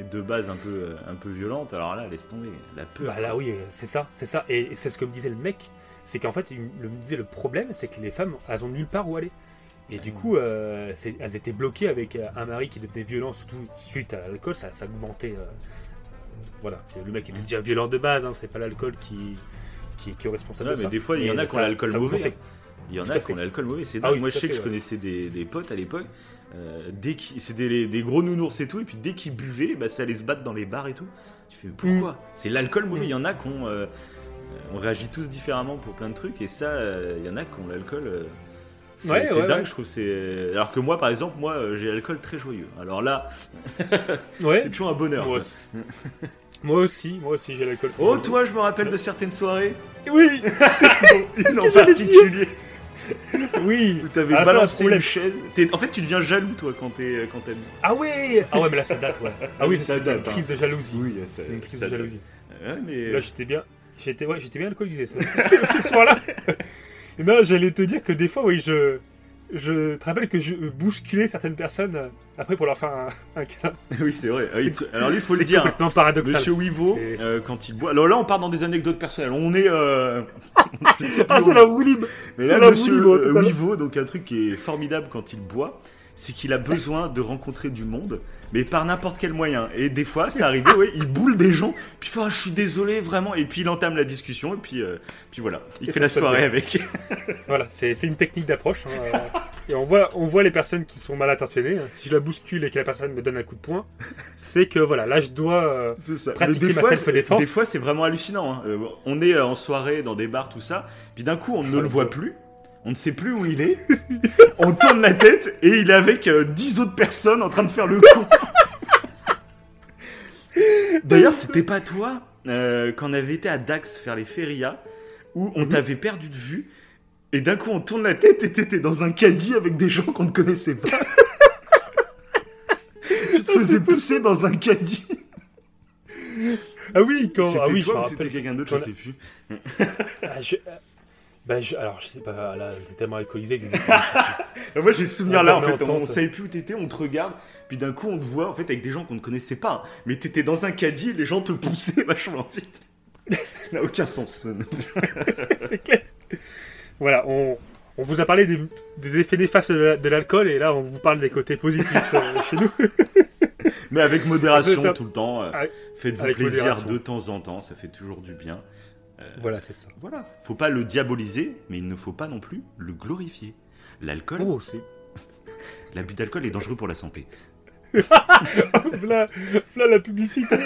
Speaker 6: est de base un peu, un peu violente, alors là, laisse tomber. La peur.
Speaker 1: Bah là oui, c'est ça, c'est ça. Et, et c'est ce que me disait le mec, c'est qu'en fait, il me disait le problème, c'est que les femmes, elles ont nulle part où aller. Et du coup, euh, c'est- elles étaient bloquées avec euh, un mari qui devenait violent, surtout suite à l'alcool, ça, ça augmentait. euh, voilà, le mec était déjà violent de base, hein, c'est pas l'alcool qui, qui, qui est responsable
Speaker 6: Ouais,
Speaker 1: de
Speaker 6: mais
Speaker 1: ça.
Speaker 6: des fois, il y en a qui ont
Speaker 1: ça-
Speaker 6: l'alcool
Speaker 1: ça
Speaker 6: mauvais,
Speaker 1: augmentait.
Speaker 6: Il y en
Speaker 1: Tout
Speaker 6: a qui ont l'alcool mauvais, c'est
Speaker 1: Ah
Speaker 6: dingue.
Speaker 1: oui,
Speaker 6: Moi,
Speaker 1: tout
Speaker 6: je
Speaker 1: à
Speaker 6: sais que
Speaker 1: fait,
Speaker 6: je
Speaker 1: ouais.
Speaker 6: connaissais des, des potes à l'époque. euh, dès qu'ils c'était des, des gros nounours et tout, et puis dès qu'ils buvaient, bah, ça allait se battre dans les bars et tout. Tu fais mais pourquoi?
Speaker 1: Mm.
Speaker 6: C'est l'alcool mauvais. Il y en a qui ont, euh, on réagit tous différemment pour plein de trucs, et ça, euh, il y en a qui ont l'alcool. euh, c'est
Speaker 1: Ouais, ouais,
Speaker 6: dingue,
Speaker 1: ouais.
Speaker 6: je trouve. C'est alors que moi, par exemple, moi, euh, j'ai l'alcool très joyeux. Alors là, c'est toujours un bonheur.
Speaker 1: moi aussi. moi aussi, j'ai l'alcool.
Speaker 6: Oh, toi, je me rappelle de certaines soirées,
Speaker 1: Oui,
Speaker 6: en particulier.
Speaker 1: oui.
Speaker 6: Où t'avais
Speaker 1: Ah,
Speaker 6: balancé une chaise. En fait, tu deviens jaloux, toi, quand t'es quand.
Speaker 1: Ah ouais Ah ouais, mais là ça date, ouais. Ah oui,
Speaker 6: Ça
Speaker 1: c'était une
Speaker 6: date, hein.
Speaker 1: crise de jalousie.
Speaker 6: Oui, ça-
Speaker 1: une crise
Speaker 6: ça
Speaker 1: de
Speaker 6: date.
Speaker 1: jalousie.
Speaker 6: Ouais, mais
Speaker 1: Là, j'étais bien. J'étais ouais, j'étais bien alcoolisé. Ça. Point-là. Non, j'allais te dire que des fois, oui, je. Je te rappelle que je bousculais certaines personnes euh, après pour leur faire un, un câlin.
Speaker 6: oui, c'est vrai. Ah, il te- Alors lui, il faut le
Speaker 1: C'est
Speaker 6: dire.
Speaker 1: complètement paradoxal.
Speaker 6: Monsieur Wivo,
Speaker 1: C'est-
Speaker 6: euh, quand il boit. Alors là, on part dans des anecdotes personnelles. On est. euh, je ne sais plus
Speaker 1: Ah,
Speaker 6: où
Speaker 1: c'est
Speaker 6: on
Speaker 1: la
Speaker 6: est.
Speaker 1: roue libre.
Speaker 6: Mais
Speaker 1: c'est
Speaker 6: là,
Speaker 1: la
Speaker 6: Monsieur euh,
Speaker 1: totalement.
Speaker 6: Wivo, donc un truc qui est formidable quand il boit, c'est qu'il a besoin de rencontrer du monde, mais par n'importe quel moyen. Et des fois, ça arrivait, ouais, il boule des gens, puis il fait ah, je suis désolé vraiment, et puis il entame la discussion, et puis, euh, puis voilà, il
Speaker 1: Et
Speaker 6: fait la soirée
Speaker 1: bien.
Speaker 6: avec.
Speaker 1: Voilà, c'est une technique d'approche. hein, euh, et on voit, on voit les personnes qui sont mal intentionnées. hein. Si je la bouscule et que la personne me donne un coup de poing, c'est que voilà, là je dois. euh. Pratiquer
Speaker 6: des
Speaker 1: ma self-défense.
Speaker 6: des fois, c'est vraiment hallucinant. hein. Euh, on est en soirée dans des bars, tout ça, puis d'un coup, on ne le voit plus. On ne sait plus où il est. on tourne la tête et il est avec euh, 10 autres personnes en train de faire le coup. D'ailleurs, c'était pas toi euh, quand on avait été à Dax faire les férias où on t'avait perdu de vue et d'un coup on tourne la tête et t'étais dans un caddie avec des gens qu'on ne connaissait pas. tu te faisais pousser dans un caddie.
Speaker 1: Ah oui, quand.
Speaker 6: C'était
Speaker 1: Ah oui, je me
Speaker 6: ou
Speaker 1: rappelle.
Speaker 6: c'était quelqu'un d'autre, je
Speaker 1: quand-
Speaker 6: sais plus.
Speaker 1: Ah, je- bah, je- alors, je sais pas, là, j'étais tellement alcoolisé.
Speaker 6: Et Moi j'ai ce souvenir là en
Speaker 1: Entente,
Speaker 6: fait, on,
Speaker 1: entente.
Speaker 6: savait plus où t'étais, on te regarde, puis d'un coup on te voit en fait avec des gens qu'on ne connaissait pas, mais t'étais dans un caddie les gens te poussaient vachement vite. Ça n'a aucun sens.
Speaker 1: c'est clair. Voilà, on, on vous a parlé des, des effets néfastes de la- de l'alcool et là on vous parle des côtés positifs euh, chez nous.
Speaker 6: Mais avec modération
Speaker 1: top.
Speaker 6: tout le temps, euh,
Speaker 1: Avec-
Speaker 6: faites-vous plaisir
Speaker 1: modération.
Speaker 6: de temps en temps, ça fait toujours du bien.
Speaker 1: Voilà, c'est ça.
Speaker 6: Voilà, faut pas le diaboliser, mais il ne faut pas non plus le glorifier. L'alcool,
Speaker 1: Oh, c'est.
Speaker 6: l'abus d'alcool est dangereux pour la santé.
Speaker 1: là, là, la publicité.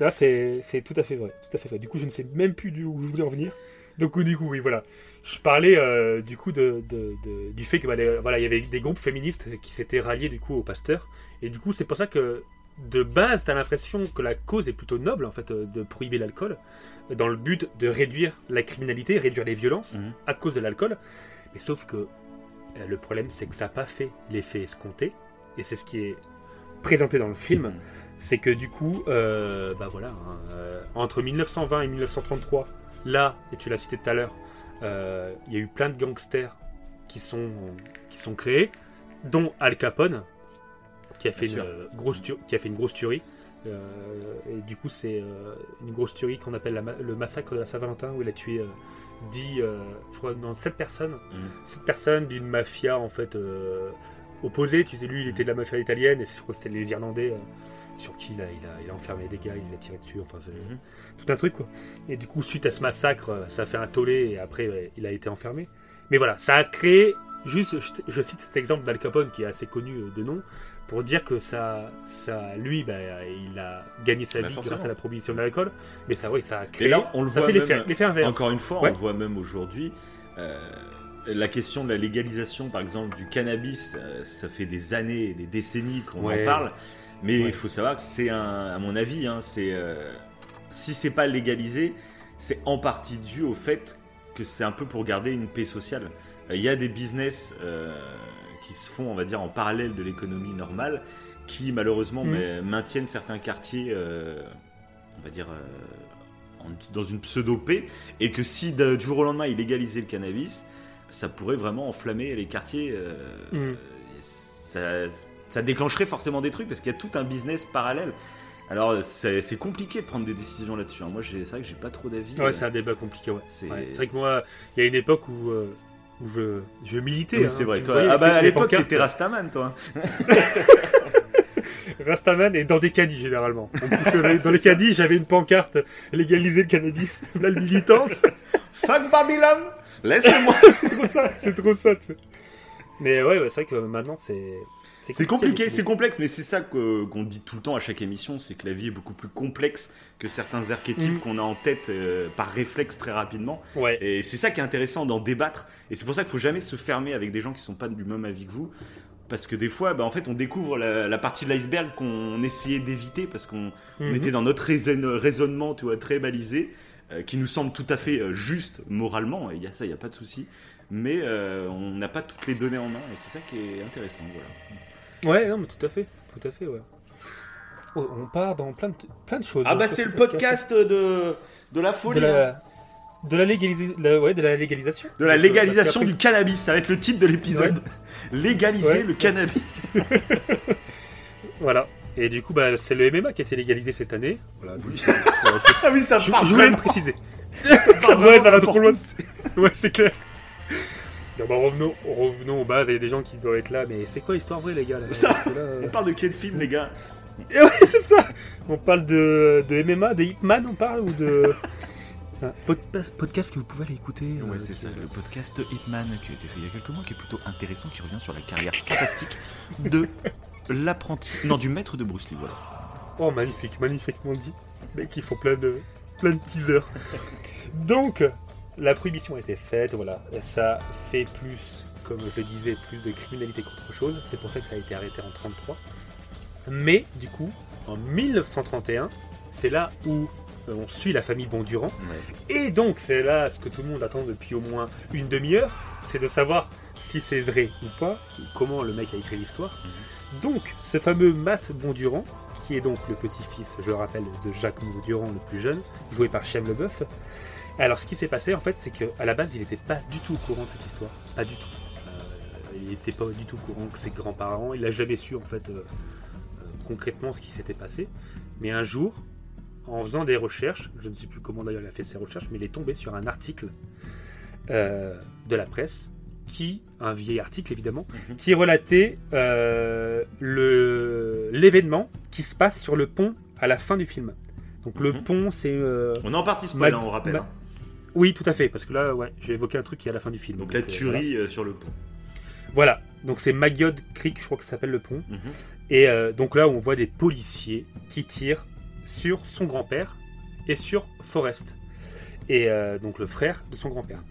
Speaker 1: Là, c'est c'est tout à fait vrai. Tout à fait vrai. Du coup, je ne sais même plus d'où je voulais en venir. Donc, du coup, oui, voilà. Je parlais euh, du coup de, de- de- du fait que bah, les- voilà, il y avait des groupes féministes qui s'étaient ralliés du coup au pasteur. Et du coup, c'est pour ça que de base, tu as l'impression que la cause est plutôt noble en fait euh, de prohiber l'alcool, euh, dans le but de réduire la criminalité, réduire les violences
Speaker 6: Mhm.
Speaker 1: à cause de l'alcool. Mais sauf que euh, le problème, c'est que ça n'a pas fait l'effet escompté. Et c'est ce qui est présenté dans le film
Speaker 6: Mhm.
Speaker 1: c'est que du coup, euh, bah voilà, hein, euh, entre 1920 et 1933, là, et tu l'as cité tout à l'heure, il y a eu plein de gangsters qui sont, qui sont créés, dont Al Capone, qui a fait, une,
Speaker 6: Bien
Speaker 1: euh, grosse, qui a fait une grosse tuerie. Euh, et du coup, c'est euh, une grosse tuerie qu'on appelle la ma- le massacre de la Saint-Valentin, où il a tué euh, 10, euh, je crois, non, 7 personnes.
Speaker 6: Mhm.
Speaker 1: 7 personnes d'une mafia, en fait, opposée. Tu sais, lui, il était de la mafia italienne, et je crois que c'était les Irlandais. sur qui il a, il, a, il a enfermé des gars, il les a tiré dessus, enfin c'est
Speaker 6: Mhm.
Speaker 1: tout un truc quoi. Et du coup, suite à ce massacre, ça a fait un tollé et après ouais, il a été enfermé. Mais voilà, ça a créé, juste, je, je cite cet exemple d'Al Capone qui est assez connu de nom, pour dire que ça, ça lui, bah, il a gagné sa
Speaker 6: Bah,
Speaker 1: vie
Speaker 6: forcément.
Speaker 1: grâce à la prohibition de l'alcool, mais ça, oui, ça a créé,
Speaker 6: Et là, on le
Speaker 1: ça
Speaker 6: voit
Speaker 1: fait l'effet inverse.
Speaker 6: Encore une fois,
Speaker 1: Ouais.
Speaker 6: on le voit même aujourd'hui. euh, la question de la légalisation, par exemple, du cannabis, euh, ça fait des années des décennies qu'on
Speaker 1: Ouais.
Speaker 6: en parle. Mais il
Speaker 1: Ouais.
Speaker 6: faut savoir que c'est à mon avis, hein, c'est euh, si c'est pas légalisé, c'est en partie dû au fait que c'est un peu pour garder une paix sociale. Il y a des business euh, qui se font, on va dire, en parallèle de l'économie normale, qui malheureusement mais, maintiennent certains quartiers, euh, on va dire, euh, en- dans une pseudo-paix, et que si du jour au lendemain ils légalisaient le cannabis, ça pourrait vraiment enflammer les quartiers. euh,
Speaker 1: Mhm.
Speaker 6: ça, ça déclencherait forcément des trucs parce qu'il y a tout un business parallèle. Alors c'est compliqué de prendre des décisions là-dessus. hein. Moi, c'est vrai que j'ai pas trop d'avis.
Speaker 1: Ouais, c'est un débat compliqué, ouais.
Speaker 6: c'est-
Speaker 1: Ouais, vrai que moi, il y a une époque où, où je, je militais.
Speaker 6: Oui,
Speaker 1: hein.
Speaker 6: c'est vrai. Toi,
Speaker 1: voyais
Speaker 6: ah bah, à l'époque, t'étais Rastaman, toi.
Speaker 1: Rastaman et dans des caddies généralement. Dans les caddies, j'avais une pancarte légaliser le cannabis. La militante,
Speaker 6: Fuck Babylon Laissez-moi
Speaker 1: c'est trop ça, c'est trop ça. Mais ouais, ouais, c'est vrai que maintenant c'est.
Speaker 6: C'est compliqué, c'est complexe, mais c'est ça qu'on dit tout le temps à chaque émission, c'est que la vie est beaucoup plus complexe que certains archétypes
Speaker 1: Mhm.
Speaker 6: qu'on a en tête euh, par réflexe très rapidement.
Speaker 1: Ouais.
Speaker 6: Et c'est ça qui est intéressant d'en débattre. Et c'est pour ça qu'il faut jamais se fermer avec des gens qui sont pas du même avis que vous. Parce que des fois, bah, en fait, on découvre la, la partie de l'iceberg qu'on essayait d'éviter parce qu'on on
Speaker 1: Mhm.
Speaker 6: était dans notre raison- raisonnement tu vois, très balisé, euh, qui nous semble tout à fait euh, juste moralement. Et il y a ça, il n'y a pas de souci. Mais euh, on n'a pas toutes les données en main. Et c'est ça qui est intéressant. Voilà.
Speaker 1: Ouais, non, mais tout à fait, tout à fait, ouais. Oh, on part dans plein de, plein de choses.
Speaker 6: Ah bah
Speaker 1: Sur
Speaker 6: c'est
Speaker 1: ce
Speaker 6: le podcast de, de la
Speaker 1: de
Speaker 6: folie. hein.
Speaker 1: la, de la, légalisa- la- ouais, de la légalisation.
Speaker 6: De la légalisation du cannabis, ça va être le titre de l'épisode. Légaliser
Speaker 1: Ouais.
Speaker 6: le cannabis.
Speaker 1: Voilà. Et du coup, bah, c'est le MMA qui a été légalisé cette année. Voilà.
Speaker 6: Oui. Ah oui, ça
Speaker 1: je,
Speaker 6: part
Speaker 1: je voulais le préciser.
Speaker 6: Ça
Speaker 1: ça,
Speaker 6: part
Speaker 1: ouais, ça va trop loin. Ouais, c'est clair. Non, bah, revenons, revenons aux bases. Il y a des gens qui doivent être là. Mais c'est quoi l'histoire vraie, les gars là
Speaker 6: Ça,
Speaker 1: Parce que là, euh,
Speaker 6: On parle de quel film, les gars
Speaker 1: Et ouais, c'est ça. On parle de, de MMA, de Hitman, on parle ou de un podcast, podcast que vous pouvez aller écouter. euh,
Speaker 7: Ouais, c'est ça, le podcast Hitman qui a été fait il y a quelques mois, qui est plutôt intéressant, qui revient sur la carrière fantastique de l'apprenti, non, du maître de Bruce Lee, voilà.
Speaker 1: Oh, magnifique, magnifiquement dit. Mecs, ils font plein de, plein de teasers. Donc, la prohibition a été faite, voilà. Ça fait plus, comme je le disais, plus de criminalité qu'autre chose. C'est pour ça que ça a été arrêté en 33. Mais, du coup, en 1931, c'est là où euh, on suit la famille Bondurant. Et donc, c'est là ce que tout le monde attend depuis au moins une demi-heure, c'est de savoir si c'est vrai ou pas, ou comment le mec a écrit l'histoire. Donc, ce fameux Matt Bondurant, qui est donc le petit-fils, je le rappelle, de Jacques Bondurant le plus jeune, joué par Chem Leboeuf. Alors, ce qui s'est passé, en fait, c'est qu'à la base, il n'était pas du tout au courant de cette histoire. Pas du tout. Euh, il n'était pas du tout au courant que ses grands-parents, il n'a jamais su, en fait, euh, euh, concrètement ce qui s'était passé. Mais un jour, en faisant des recherches, je ne sais plus comment d'ailleurs il a fait ses recherches, mais il est tombé sur un article euh, de la presse, qui, un vieil article évidemment,
Speaker 6: Mhm.
Speaker 1: qui relatait euh, l'événement qui se passe sur le pont à la fin du film. Donc le
Speaker 6: Mhm.
Speaker 1: pont, c'est... euh,
Speaker 6: On est en partie spoil,
Speaker 1: Ma-
Speaker 6: hein, on rappelle. hein.
Speaker 1: Oui, tout à fait, parce que là, ouais, j'ai évoqué un truc qui est à la fin du film.
Speaker 6: Donc la
Speaker 1: euh, voilà.
Speaker 6: tuerie euh, sur le pont.
Speaker 1: Voilà, donc c'est Magyod Creek, je crois que ça s'appelle le pont.
Speaker 6: Mhm.
Speaker 1: Et euh, donc là, on voit des policiers qui tirent sur son grand-père et sur Forrest. Et donc le frère de son grand-père.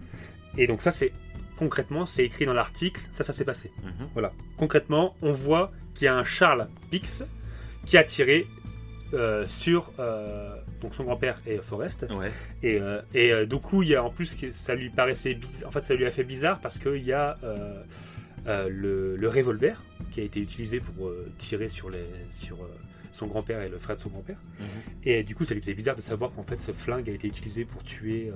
Speaker 1: Et donc ça, c'est concrètement, c'est écrit dans l'article, ça, ça s'est passé.
Speaker 6: Mhm.
Speaker 1: Voilà. Concrètement, on voit qu'il y a un Charles Pix qui a tiré euh, sur euh, donc son grand-père et Forrest.
Speaker 6: Ouais.
Speaker 1: Et, euh, et euh, du coup, il y a en plus que ça lui paraissait bizarre. En fait, ça lui a fait bizarre parce qu'il y a euh, le, le revolver qui a été utilisé pour tirer sur, les, sur son grand-père et le frère de son grand-père.
Speaker 6: Mhm.
Speaker 1: Et du coup, ça lui faisait bizarre de savoir qu'en fait, ce flingue a été utilisé pour tuer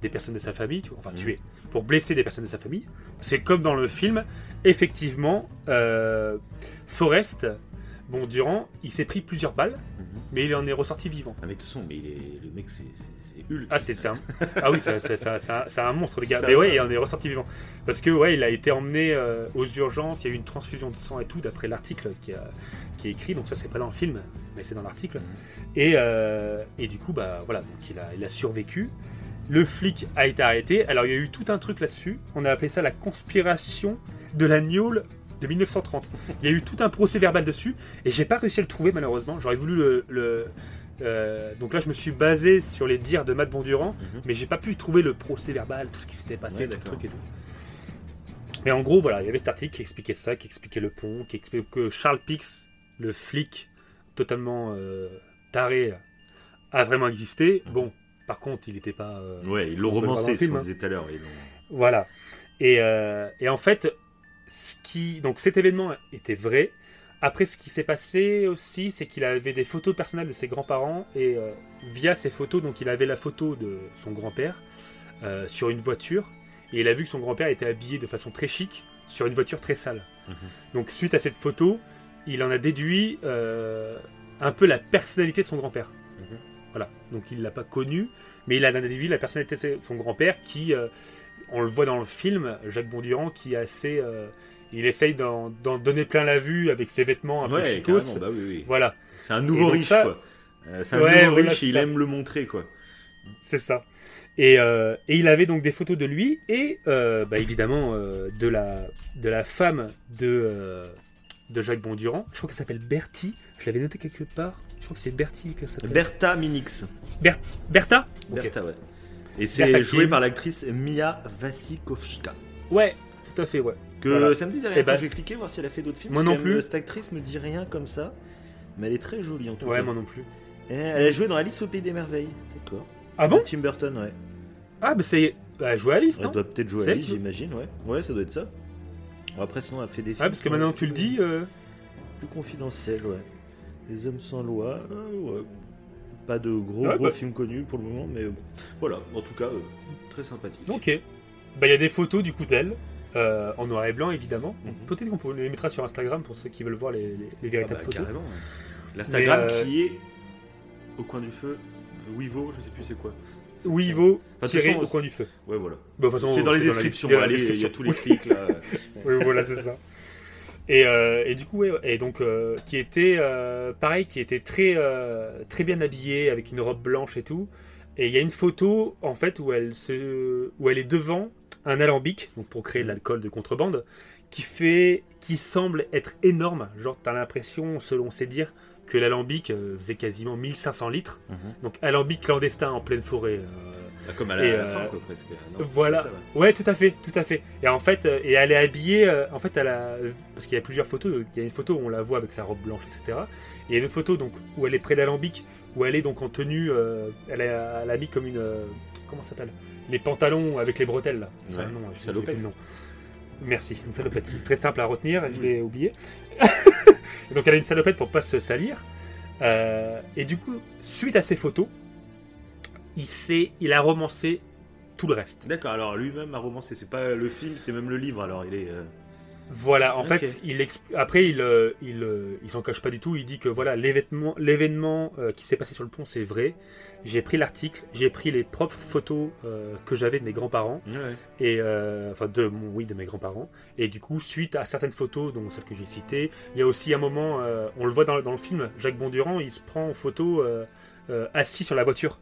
Speaker 1: des personnes de sa famille, tu vois, enfin
Speaker 6: Mhm.
Speaker 1: tuer, pour blesser des personnes de sa famille. C'est comme dans le film, effectivement, euh, Forrest, bon, durant, il s'est pris plusieurs balles,
Speaker 6: Mhm.
Speaker 1: mais il en est ressorti vivant.
Speaker 6: Ah mais de toute façon, mais il est... le mec c'est Hulk.
Speaker 1: Ah, c'est un... ah oui, c'est un, monstre, les gars.
Speaker 6: Ça
Speaker 1: Mais ouais, il en est ressorti vivant. Parce que, ouais, il a été emmené euh, aux urgences. Il y a eu une transfusion de sang et tout, d'après l'article qui, a- qui est écrit. Donc, ça, c'est pas dans le film, mais c'est dans l'article.
Speaker 6: Mhm.
Speaker 1: Et, euh, et du coup, bah voilà, donc il a, il a survécu. Le flic a été arrêté. Alors, il y a eu tout un truc là-dessus. On a appelé ça la conspiration de la Niole de 1930. Il y a eu tout un procès verbal dessus. Et j'ai pas réussi à le trouver, malheureusement. J'aurais voulu le. le- euh, donc là, je me suis basé sur les dires de Matt Bondurant,
Speaker 6: Mhm.
Speaker 1: mais j'ai pas pu trouver le procès verbal, tout ce qui s'était passé,
Speaker 6: Ouais,
Speaker 1: tout le truc et tout. Mais en gros, voilà, il y avait cet article qui expliquait ça, qui expliquait le pont, qui expliquait que Charles Pix, le flic totalement euh, taré a vraiment existé. Bon, par contre, il n'était pas. euh,
Speaker 6: Ouais, ils l'ont romancé, ce qu'on
Speaker 1: hein.
Speaker 6: disait tout à l'heure.
Speaker 1: Voilà. Et, euh, et en fait, ce qui, donc cet événement était vrai. Après, ce qui s'est passé aussi, c'est qu'il avait des photos personnelles de ses grands-parents et euh, via ces photos, donc il avait la photo de son grand-père euh, sur une voiture et il a vu que son grand-père était habillé de façon très chic sur une voiture très sale.
Speaker 6: Mhm.
Speaker 1: Donc suite à cette photo, il en a déduit euh, un peu la personnalité de son grand-père.
Speaker 6: Mhm.
Speaker 1: Voilà. Donc il l'a pas connu, mais il a déduit la personnalité de son grand-père qui, on le voit dans le film, Jacques Bondurant, qui est assez, euh, il essaye d'en donner plein la vue avec ses vêtements un peu chicos.
Speaker 6: bah oui, oui.
Speaker 1: Voilà,
Speaker 6: C'est un nouveau
Speaker 1: donc
Speaker 6: riche,
Speaker 1: ça-
Speaker 6: quoi. Euh, c'est un
Speaker 1: Ouais,
Speaker 6: nouveau
Speaker 1: voilà,
Speaker 6: riche et il
Speaker 1: ça.
Speaker 6: aime le montrer, quoi.
Speaker 1: c'est ça. Et, euh, et il avait donc des photos de lui et euh, bah, évidemment euh, de, la, de la femme de, euh, de Jacques Bondurant. Je crois qu'elle s'appelle Bertie. Je l'avais noté quelque part. Je crois que c'est Bertie qu'elle s'appelle.
Speaker 6: Bertha Minix.
Speaker 1: Bertha? Ok.
Speaker 6: Bertha, ouais. Et c'est joué par l'actrice Mia Wasikowska.
Speaker 1: Ouais, tout à fait, ouais.
Speaker 6: Que
Speaker 1: Voilà.
Speaker 6: ça me disait rien quand j'ai cliqué voir si elle a fait d'autres films.
Speaker 1: Moi non
Speaker 6: me-
Speaker 1: plus.
Speaker 6: Cette actrice me dit rien comme ça, mais elle est très jolie en tout
Speaker 1: Ouais,
Speaker 6: cas.
Speaker 1: moi non plus.
Speaker 6: Et elle a joué dans Alice au pays des merveilles. D'accord.
Speaker 1: Ah bon?
Speaker 6: Tim Burton, ouais.
Speaker 1: Ah, bah c'est. Bah, jouer à Alice,
Speaker 6: Elle
Speaker 1: non?
Speaker 6: doit peut-être jouer
Speaker 1: elle
Speaker 6: Alice, j'imagine, ouais. Ouais, ça doit être ça. Après, sinon, elle a fait des films.
Speaker 1: Ouais, parce que maintenant
Speaker 6: sont
Speaker 1: tu le dis. euh,
Speaker 6: Plus confidentiels, ouais. Les hommes sans loi, euh, ouais. Pas de gros,
Speaker 1: Ouais,
Speaker 6: gros
Speaker 1: bah.
Speaker 6: films connus pour le moment, mais euh, voilà. En tout cas, euh, très sympathique.
Speaker 1: Ok. Bah, il y a des photos du coup d'elle. euh, en noir et blanc évidemment.
Speaker 6: Mhm.
Speaker 1: Peut-être qu'on les mettra sur Instagram pour ceux qui veulent voir les, les- les
Speaker 6: Ah
Speaker 1: véritables
Speaker 6: bah,
Speaker 1: photos.
Speaker 6: carrément. L'Instagram
Speaker 1: Mais, euh,
Speaker 6: qui est au coin du feu. Wivo, je sais plus c'est quoi. C'est-
Speaker 1: Wivo
Speaker 6: Enfin,
Speaker 1: tiré
Speaker 6: façon,
Speaker 1: au coin du feu.
Speaker 6: Ouais, voilà.
Speaker 1: Bah,
Speaker 6: C'est dans les descriptions,
Speaker 1: dans la
Speaker 6: allez, il y a tous les clics là.
Speaker 1: Oui, voilà, c'est ça. Et, euh, et du coup, ouais, et donc, euh, qui était euh, pareil, qui était très, très bien habillée avec une robe blanche et tout. Et il y a une photo en fait où elle se, où elle est devant un alambic, donc pour créer de l'alcool de contrebande, qui fait, qui semble être énorme. Genre, t'as l'impression, selon ses dires, que l'alambic faisait quasiment 1500 litres.
Speaker 6: Mhm.
Speaker 1: Donc, alambic clandestin en pleine forêt.
Speaker 6: Bah, comme à la,
Speaker 1: Et, euh,
Speaker 6: fin, quoi, presque. Non,
Speaker 1: voilà.
Speaker 6: ça, ouais.
Speaker 1: Ouais, tout à fait, tout à fait. Et en fait, euh, et elle est habillée, euh, en fait, elle a, parce qu'il y a plusieurs photos. Il y a une photo où on la voit avec sa robe blanche, etc. Et il y a une autre photo donc où elle est près d'alambic, où elle est donc en tenue, euh, elle, a, elle a mis comme une, euh, comment ça s'appelle? Les pantalons avec les bretelles là. C'est
Speaker 6: Ouais,
Speaker 1: un nom, je- j'ai
Speaker 6: salopette.
Speaker 1: nom. Merci, une salopette. C'est très simple à retenir, je l'ai oublié. Et donc elle a une salopette pour pas se salir. Euh, et du coup, suite à ces photos, il a romancé tout le reste.
Speaker 6: D'accord, alors lui-même a romancé, c'est pas le film, c'est même le livre, alors il est. euh,
Speaker 1: Voilà, en fait, il expl- après, il, euh, il, euh, il s'en cache pas du tout. Il dit que voilà, l'événement, euh, qui s'est passé sur le pont, c'est vrai. J'ai pris l'article, j'ai pris les propres photos euh, que j'avais de mes grands-parents
Speaker 6: Ouais.
Speaker 1: et euh, enfin de mon, oui, de mes grands-parents. Et du coup, suite à certaines photos, dont celles que j'ai citées, il y a aussi un moment, on le voit dans, dans le film, Jacques Bondurant, il se prend en photo assis sur la voiture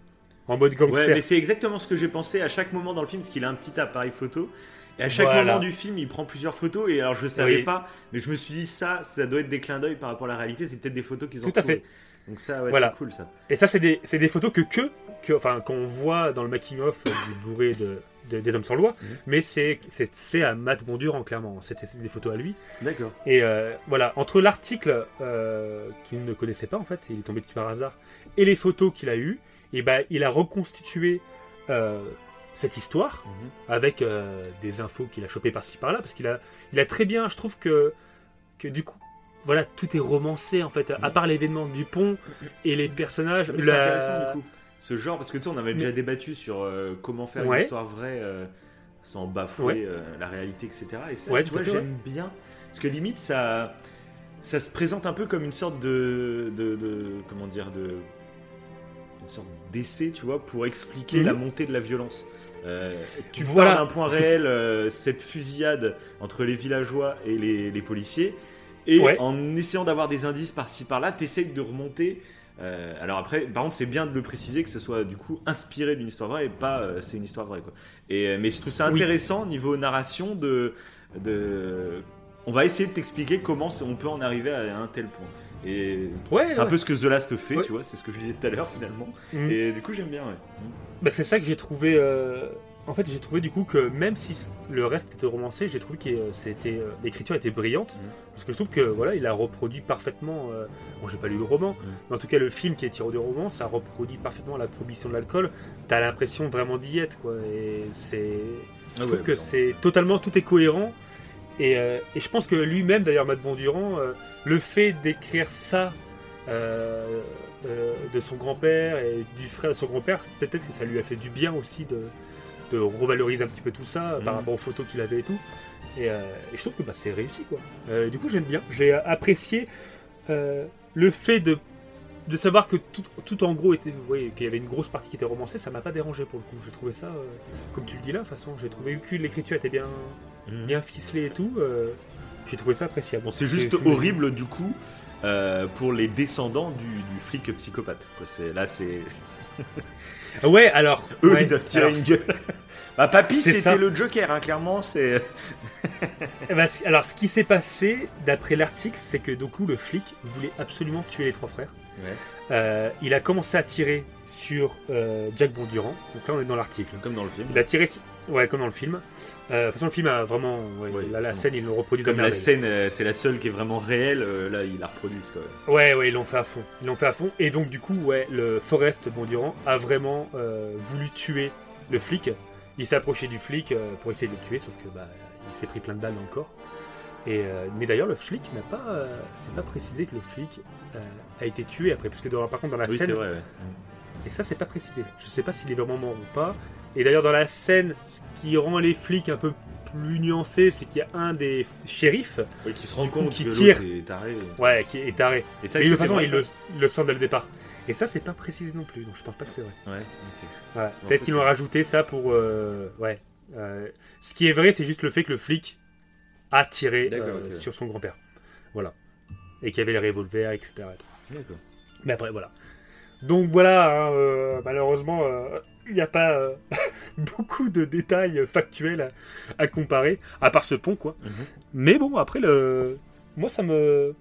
Speaker 1: en mode
Speaker 6: Ouais,
Speaker 1: gangster.
Speaker 6: mais c'est exactement ce que j'ai pensé à chaque moment dans le film, parce qu'il a un petit appareil photo. Et à chaque
Speaker 1: Voilà.
Speaker 6: moment du film, il prend plusieurs photos. Et alors, je savais
Speaker 1: Oui.
Speaker 6: pas, mais je me suis dit, ça, ça doit être des clins d'œil par rapport à la réalité. C'est peut-être des photos qu'ils ont
Speaker 1: Tout à
Speaker 6: trouvées.
Speaker 1: fait.
Speaker 6: Donc, ça, ouais,
Speaker 1: Voilà.
Speaker 6: c'est cool ça.
Speaker 1: Et ça, c'est des, des photos que, que, que enfin, qu'on voit dans le making-of du bourré de, de- des Hommes sans loi,
Speaker 6: Mhm.
Speaker 1: mais c'est, à Matt Bondurant, clairement. C'était des photos à lui.
Speaker 6: D'accord.
Speaker 1: Et euh, voilà, entre l'article euh, qu'il ne connaissait pas, en fait, il est tombé dessus par hasard, et les photos qu'il a eues, et ben, il a reconstitué euh, cette histoire
Speaker 6: Mhm.
Speaker 1: avec euh, des infos qu'il a chopées par-ci par-là, parce qu'il a, il a très bien, je trouve que, que du coup, voilà, tout est romancé en fait, à part l'événement du pont et les personnages.
Speaker 6: C'est
Speaker 1: la-
Speaker 6: intéressant du coup. Ce genre, parce que tu sais, on avait déjà débattu sur euh, comment faire une histoire vraie sans bafouer
Speaker 1: Ouais.
Speaker 6: la réalité, etc. Et ça,
Speaker 1: Ouais,
Speaker 6: tu vois, j'aime bien. Parce que limite, ça, ça se présente un peu comme une sorte de. de, de- comment dire de, Une sorte d'essai, tu vois, pour expliquer
Speaker 1: Mhm.
Speaker 6: la montée de la violence. Euh, tu
Speaker 1: Voilà,
Speaker 6: pars d'un point réel, euh, cette fusillade entre les villageois et les, les policiers, et
Speaker 1: Ouais.
Speaker 6: en essayant d'avoir des indices par-ci par-là, t'essayes de remonter. euh, alors après, par contre, c'est bien de le préciser que ce soit du coup inspiré d'une histoire vraie et pas c'est une histoire vraie quoi. Et mais je trouve ça
Speaker 1: Oui.
Speaker 6: intéressant niveau narration de de. On va essayer de t'expliquer comment on peut en arriver à un tel point. Et
Speaker 1: Ouais,
Speaker 6: c'est un peu ce que The Last fait,
Speaker 1: Ouais.
Speaker 6: tu vois, c'est ce que je disais tout à l'heure finalement.
Speaker 1: Mhm.
Speaker 6: Et du coup, j'aime bien.
Speaker 1: Bah, c'est ça que j'ai trouvé euh, en fait, j'ai trouvé du coup que même si le reste était romancé, j'ai trouvé que euh, c'était euh, l'écriture était brillante
Speaker 6: Mhm.
Speaker 1: parce que je trouve que voilà, il a reproduit parfaitement. euh, bon, j'ai pas lu le roman, mais en tout cas le film qui est tiré du roman, ça reproduit parfaitement la prohibition de l'alcool. T'as l'impression vraiment d'y être, quoi. Et c'est, je
Speaker 6: Ah
Speaker 1: trouve que c'est totalement tout est cohérent. Et, euh, et je pense que lui-même, d'ailleurs, Matt Bondurant, euh, le fait d'écrire ça euh, de son grand-père et du frère de son grand-père, peut-être que ça lui a fait du bien aussi de, de revaloriser un petit peu tout ça par
Speaker 6: Mhm.
Speaker 1: rapport aux photos qu'il avait et tout. Et, et je trouve que bah, c'est réussi, quoi. Du coup, j'aime bien. J'ai apprécié le fait de de savoir que tout, tout en gros était, vous voyez, qu'il y avait une grosse partie qui était romancée, ça m'a pas dérangé pour le coup. J'ai trouvé ça, euh, comme tu le dis là, de toute façon, j'ai trouvé que l'écriture était bien,
Speaker 6: Mhm.
Speaker 1: bien ficelée et tout. euh, j'ai trouvé ça appréciable.
Speaker 6: Bon, c'est juste horrible du coup euh, pour les descendants du, du flic psychopathe. quoi. Là, c'est
Speaker 1: Ah Ouais, alors.
Speaker 6: eux,
Speaker 1: ouais,
Speaker 6: ils doivent tirer
Speaker 1: alors,
Speaker 6: une gueule. bah, papy, c'était le Joker, hein, clairement. C'est
Speaker 1: Eh ben, alors, ce qui s'est passé, d'après l'article, c'est que Doku, le flic, voulait absolument tuer les trois frères.
Speaker 6: Ouais.
Speaker 1: Euh, il a commencé à tirer sur euh, Jack Bondurant. Donc là, on est dans l'article.
Speaker 6: comme dans le film.
Speaker 1: Il a tiré, sur- ouais, comme dans le film. Euh, de toute façon, le film a vraiment, ouais,
Speaker 6: Ouais,
Speaker 1: là, la scène, ils le reproduisent à
Speaker 6: Comme la scène, euh, c'est la seule qui est vraiment réelle. euh, là, ils la reproduisent. Quoi.
Speaker 1: Ouais, ouais, ils l'ont fait à fond. Ils l'ont fait à fond. Et donc, du coup, ouais, le Forrest Bondurant a vraiment voulu tuer le flic. Il s'est approché du flic pour essayer de le tuer, sauf que bah, il s'est pris plein de balles dans le corps. Et, mais d'ailleurs, le flic n'a pas, c'est pas précisé que le flic a été tué après, parce que dans- par contre dans la
Speaker 6: Oui,
Speaker 1: scène,
Speaker 6: c'est vrai. ouais.
Speaker 1: Et ça c'est pas précisé. Je sais pas s'il est vraiment mort ou pas. Et d'ailleurs dans la scène, ce qui rend les flics un peu plus nuancés, c'est qu'il y a un des shérifs,
Speaker 6: Oui, qui se rend compte
Speaker 1: qui
Speaker 6: que
Speaker 1: tire.
Speaker 6: est taré.
Speaker 1: ouais, qui est taré.
Speaker 6: Et ça,
Speaker 1: Et de façon, il le, le sent dès le départ. Et ça, c'est pas précisé non plus, donc je pense pas que c'est vrai.
Speaker 6: Ouais, ok.
Speaker 1: Voilà. Peut-être qu'ils l'ont
Speaker 6: euh,
Speaker 1: rajouté ça pour. euh, ouais. Euh, ce qui est vrai, c'est juste le fait que le flic a tiré euh, sur son grand-père. Voilà. Et qu'il y avait les revolvers, etc.
Speaker 6: D'accord.
Speaker 1: Mais après, voilà. Donc voilà, hein, euh, malheureusement, euh, il n'y a pas euh, beaucoup de détails factuels à, à comparer, à part ce pont, quoi.
Speaker 6: Mhm.
Speaker 1: Mais bon, après, le... moi, ça me.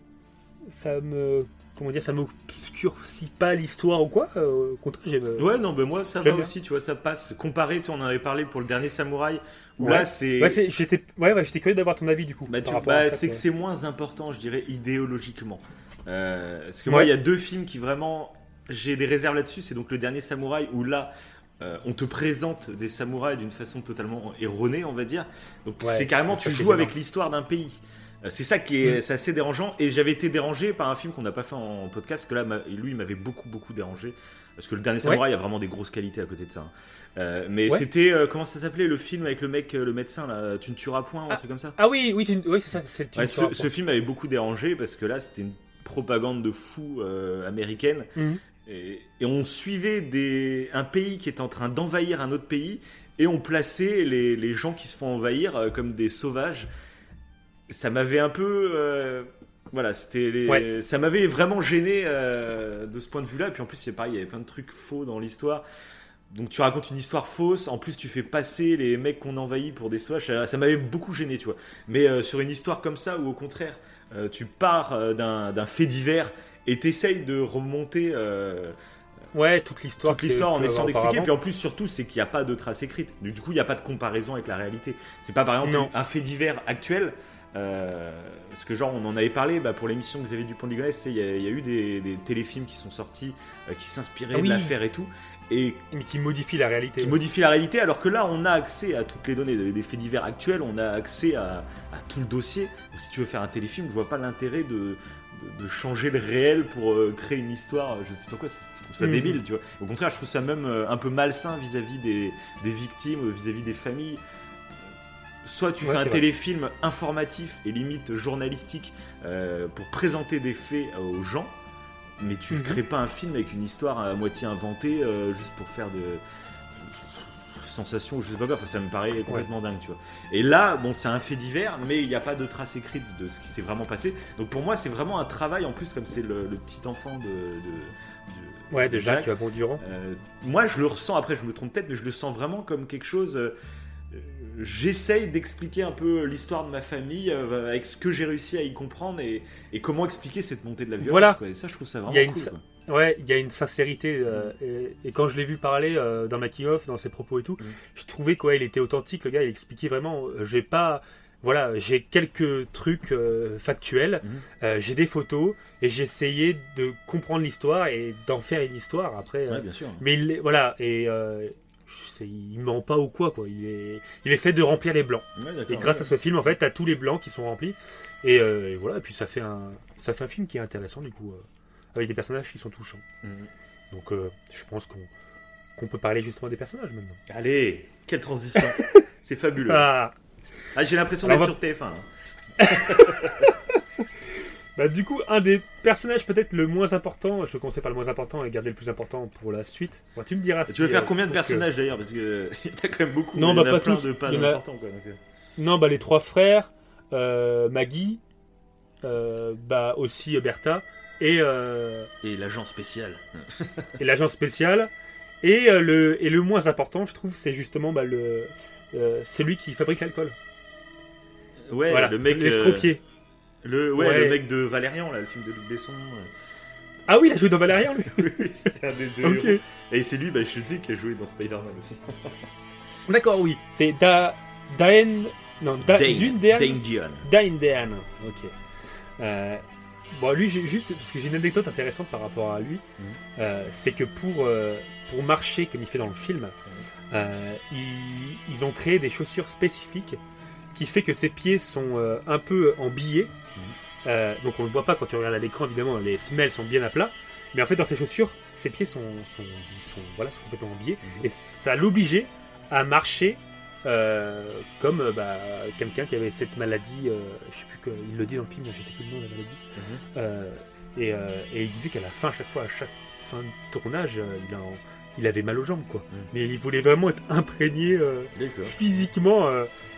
Speaker 1: Ça me. Comment dire, ça m'obscurcit pas l'histoire ou quoi. au contraire, j'aime.
Speaker 6: Ouais, non, mais moi, ça va
Speaker 1: bien.
Speaker 6: aussi, tu vois, ça passe. Comparé, tu en avait parlé pour le dernier samouraï, où
Speaker 1: Ouais.
Speaker 6: là, c'est.
Speaker 1: Ouais, j'étais ouais, ouais, curieux d'avoir ton avis du coup.
Speaker 6: Bah, tu- bah, c'est que c'est moins important, je dirais, idéologiquement. Euh, parce que moi, il y a deux films qui vraiment. J'ai des réserves là-dessus. C'est donc le dernier samouraï où là. euh, on te présente des samouraïs d'une façon totalement erronée, on va dire. Donc
Speaker 1: Ouais,
Speaker 6: c'est carrément tu joues avec l'histoire d'un pays. Euh, C'est ça qui est,
Speaker 1: Mm.
Speaker 6: c'est assez dérangeant. Et j'avais été dérangé par un film qu'on n'a pas fait en podcast, que là, lui, il m'avait beaucoup, beaucoup dérangé. Parce que le dernier samouraï a vraiment des grosses qualités à côté de ça. hein. Euh, mais
Speaker 1: Ouais.
Speaker 6: c'était, euh, comment ça s'appelait, le film avec le mec, le médecin, là, Tu ne tueras point, ou un
Speaker 1: Ah.
Speaker 6: truc comme ça
Speaker 1: Ah oui, oui, tu- oui c'est ça. c'est- tu
Speaker 6: Ouais, ce, ce film avait beaucoup dérangé parce que là, c'était une propagande de fou euh, américaine.
Speaker 1: Mhm.
Speaker 6: Et, et on suivait des, un pays qui est en train d'envahir un autre pays et on plaçait les, les gens qui se font envahir euh, comme des sauvages. Ça m'avait un peu. euh, voilà, c'était les-
Speaker 1: Ouais.
Speaker 6: ça m'avait vraiment gêné euh, de ce point de vue-là. Et puis en plus, c'est pareil, il y avait plein de trucs faux dans l'histoire. Donc tu racontes une histoire fausse, en plus tu fais passer les mecs qu'on envahit pour des sauvages, ça, ça m'avait beaucoup gêné, tu vois. Mais euh, sur une histoire comme ça, où au contraire, euh, tu pars d'un fait divers et t'essayes de remonter euh,
Speaker 1: Ouais, toute l'histoire.
Speaker 6: toute l'histoire en
Speaker 1: que-
Speaker 6: essayant
Speaker 1: que-
Speaker 6: d'expliquer. Puis
Speaker 1: auparavant.
Speaker 6: en plus, surtout, c'est qu'il n'y a pas de traces écrites. Du du coup, il n'y a pas de comparaison avec la réalité. C'est pas par exemple
Speaker 1: Non.
Speaker 6: un fait divers actuel. euh, parce que genre on en avait parlé bah, pour l'émission Xavier Dupont de Ligonnès, il y, a- il y a eu des, des téléfilms qui sont sortis euh, qui s'inspiraient
Speaker 1: Ah
Speaker 6: de l'affaire et tout et
Speaker 1: Mais qui modifie la réalité.
Speaker 6: qui modifient la réalité alors que là on a accès à toutes les données des, des faits divers actuels, on a accès à, à tout le dossier. Donc, si tu veux faire un téléfilm, je vois pas l'intérêt de, de, changer le réel pour euh, créer une histoire, je ne sais pas quoi, je trouve ça
Speaker 1: Mhm.
Speaker 6: débile, tu vois. Au contraire, je trouve ça même euh, un peu malsain vis-à-vis des, des victimes, euh, vis-à-vis des familles. Soit tu
Speaker 1: Ouais,
Speaker 6: fais un
Speaker 1: vrai.
Speaker 6: téléfilm informatif et limite journalistique euh, pour présenter des faits euh, aux gens, mais tu ne
Speaker 1: Mhm.
Speaker 6: crées pas un film avec une histoire à moitié inventée euh, juste pour faire de sensation je sais pas quoi. Enfin, ça me paraît complètement dingue, tu vois. Et là, bon, c'est un fait divers, mais il n'y a pas de trace écrite de ce qui s'est vraiment passé. Donc pour moi, c'est vraiment un travail en plus, comme c'est le, le petit enfant de. de- de-
Speaker 1: Ouais,
Speaker 6: Jack.
Speaker 1: Bondurant.
Speaker 6: Euh, moi, je le ressens, après, je me trompe peut-être, mais je le sens vraiment comme quelque chose. euh, euh, j'essaye d'expliquer un peu l'histoire de ma famille euh, avec ce que j'ai réussi à y comprendre et, et comment expliquer cette montée de la violence.
Speaker 1: Voilà.
Speaker 6: quoi. Et ça, je trouve ça
Speaker 1: Il y a
Speaker 6: vraiment
Speaker 1: une
Speaker 6: cool.
Speaker 1: Ouais, il y a une sincérité. euh, et, et quand je l'ai vu parler euh, dans Making Off, dans ses propos et tout,
Speaker 6: Mhm.
Speaker 1: je trouvais quoi, il était authentique. Le gars, il expliquait vraiment. euh, J'ai pas. Voilà, j'ai quelques trucs factuels, euh, j'ai des photos et j'ai essayé de comprendre l'histoire et d'en faire une histoire après.
Speaker 6: Ouais, bien sûr.
Speaker 1: mais il, voilà, et il ment pas ou quoi, quoi. Il, est, il essaie de remplir les blancs.
Speaker 6: Ouais,
Speaker 1: Et grâce
Speaker 6: ouais.
Speaker 1: à ce film, en fait, t'as tous les blancs qui sont remplis. Et, et voilà, et puis ça fait un, ça fait un film qui est intéressant du coup, avec des personnages qui sont touchants.
Speaker 6: Mhm.
Speaker 1: Donc, euh, je pense qu'on peut parler justement des personnages maintenant.
Speaker 6: Allez, quelle transition. c'est fabuleux.
Speaker 1: Ah,
Speaker 6: Ah, j'ai l'impression d'être sur TF1. là.
Speaker 1: bah du coup, un des personnages peut-être le moins important, je commençais par le moins important et garder le plus important pour la suite. Bon, tu me diras.
Speaker 6: tu
Speaker 1: si,
Speaker 6: veux faire
Speaker 1: euh,
Speaker 6: combien de
Speaker 1: que-
Speaker 6: personnages d'ailleurs Parce que il y en a quand même beaucoup.
Speaker 1: Non, bah, pas
Speaker 6: plein
Speaker 1: tous.
Speaker 6: de pas
Speaker 1: a-
Speaker 6: importants, quoi. donc, euh.
Speaker 1: Non, bah les trois frères, euh, Maggie, bah aussi Bertha et, euh,
Speaker 6: Et l'agent spécial.
Speaker 1: et l'agent spécial. Et, euh, le, et le moins important, je trouve, c'est justement bah, le, euh, celui qui fabrique l'alcool.
Speaker 6: Ouais,
Speaker 1: voilà,
Speaker 6: le mec.
Speaker 1: l'estropié.
Speaker 6: Le, ouais,
Speaker 1: Ouais.
Speaker 6: le mec de Valérian, là, le film de Luc Besson.
Speaker 1: Ah oui, il a joué dans Valérian, lui.
Speaker 6: Oui, c'est un des deux. Et c'est lui, bah, je te dis, qui a joué dans Spider-Man aussi.
Speaker 1: D'accord, oui. C'est Da... Daen... Non, da... Dune
Speaker 6: Dane Dion.
Speaker 1: Daen Daen. Ok. Euh, bon, lui, j'ai juste... Parce que j'ai une anecdote intéressante par rapport à lui.
Speaker 6: Mhm.
Speaker 1: Euh, c'est que pour, euh, pour marcher comme il fait dans le film, euh, ils, ils ont créé des chaussures spécifiques qui fait que ses pieds sont un peu en billets. Euh, donc on le voit pas quand tu regardes à l'écran, évidemment, les semelles sont bien à plat. Mais en fait, dans ses chaussures, ses pieds sont, sont, voilà, sont complètement en billets.
Speaker 6: Mhm.
Speaker 1: Et ça l'obligeait à marcher euh, comme euh, bah, quelqu'un qui avait cette maladie. euh, je sais plus que, il le dit dans le film, je sais plus le nom de la maladie.
Speaker 6: Mhm.
Speaker 1: Euh, et, et il disait qu'à la fin, à chaque fois, à chaque fin de tournage, il, en- il avait mal aux jambes, quoi.
Speaker 6: Mhm.
Speaker 1: Mais il voulait vraiment être imprégné physiquement.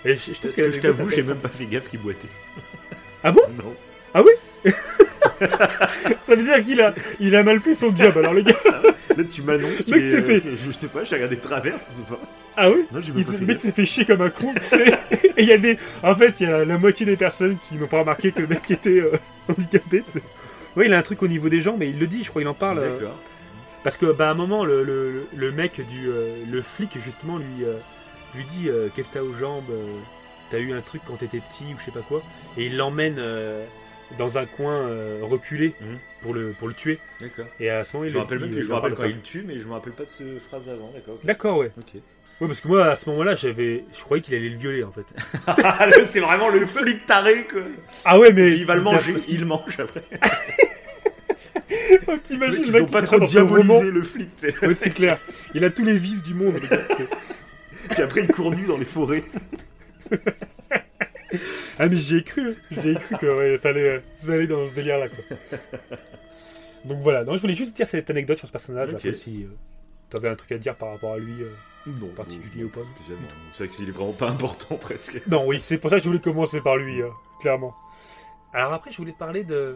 Speaker 1: et je, je
Speaker 6: t'avoue, j'ai même pas fait gaffe qu'il boitait.
Speaker 1: Ah bon?
Speaker 6: Non.
Speaker 1: Ça veut dire qu'il a, il a mal fait son job, alors le gars.
Speaker 6: Là, tu m'annonces
Speaker 1: Le mec
Speaker 6: qu'il
Speaker 1: s'est
Speaker 6: est,
Speaker 1: fait-
Speaker 6: euh, Je sais pas, j'ai regardé de travers, je sais pas.
Speaker 1: Ah oui?
Speaker 6: Non, j'ai
Speaker 1: Il
Speaker 6: même
Speaker 1: se-
Speaker 6: pas
Speaker 1: Le
Speaker 6: fait
Speaker 1: mec
Speaker 6: gaffe.
Speaker 1: s'est fait chier comme un con, tu sais. Et il y a des. En fait, il y a la moitié des personnes qui n'ont pas remarqué que le mec était euh, handicapé. tu sais. Oui, il a un truc au niveau des jambes, mais il le dit, je crois, il en parle. euh,
Speaker 6: D'accord.
Speaker 1: Parce que, bah, à un moment, le, le, le mec du. euh, le flic, justement, lui, euh, lui dit euh, Qu'est-ce que t'as aux jambes euh, T'as eu un truc quand t'étais petit ou je sais pas quoi. Et il l'emmène euh, dans un coin euh, reculé
Speaker 6: Mhm.
Speaker 1: pour, le, pour le tuer.
Speaker 6: D'accord.
Speaker 1: Et à ce moment, il
Speaker 6: Je me
Speaker 1: le
Speaker 6: rappelle même
Speaker 1: il
Speaker 6: plus, je me rappelle quand il tue, mais je me rappelle pas de cette phrase avant, d'accord.
Speaker 1: D'accord, ouais.
Speaker 6: Ok.
Speaker 1: Ouais, parce que moi, à ce moment-là, j'avais. Je croyais qu'il allait le violer, en fait.
Speaker 6: Ah, c'est vraiment le flic taré, quoi.
Speaker 1: Ah ouais, mais.
Speaker 6: Il va le manger, il le mange après.
Speaker 1: Oh, T'imagines le
Speaker 6: Ils ont pas trop diabolisé le flic.
Speaker 1: Ouais, c'est clair. Il a tous les vices du monde, le
Speaker 6: Puis après, il court nu dans les forêts.
Speaker 1: Ah, mais j'y ai cru. J'y ai cru que ouais, ça, allait, ça allait dans ce délire-là, quoi. Donc voilà. Non, je voulais juste dire cette anecdote sur ce personnage.
Speaker 6: Ok.
Speaker 1: Après, si euh, t'avais un truc à dire par rapport à lui. euh.
Speaker 6: Non,
Speaker 1: Particulier ou pas.
Speaker 6: C'est vrai qu'il est vraiment pas important, presque.
Speaker 1: Non, oui, c'est pour ça que je voulais commencer par lui, euh, clairement. Alors après, je voulais te parler de,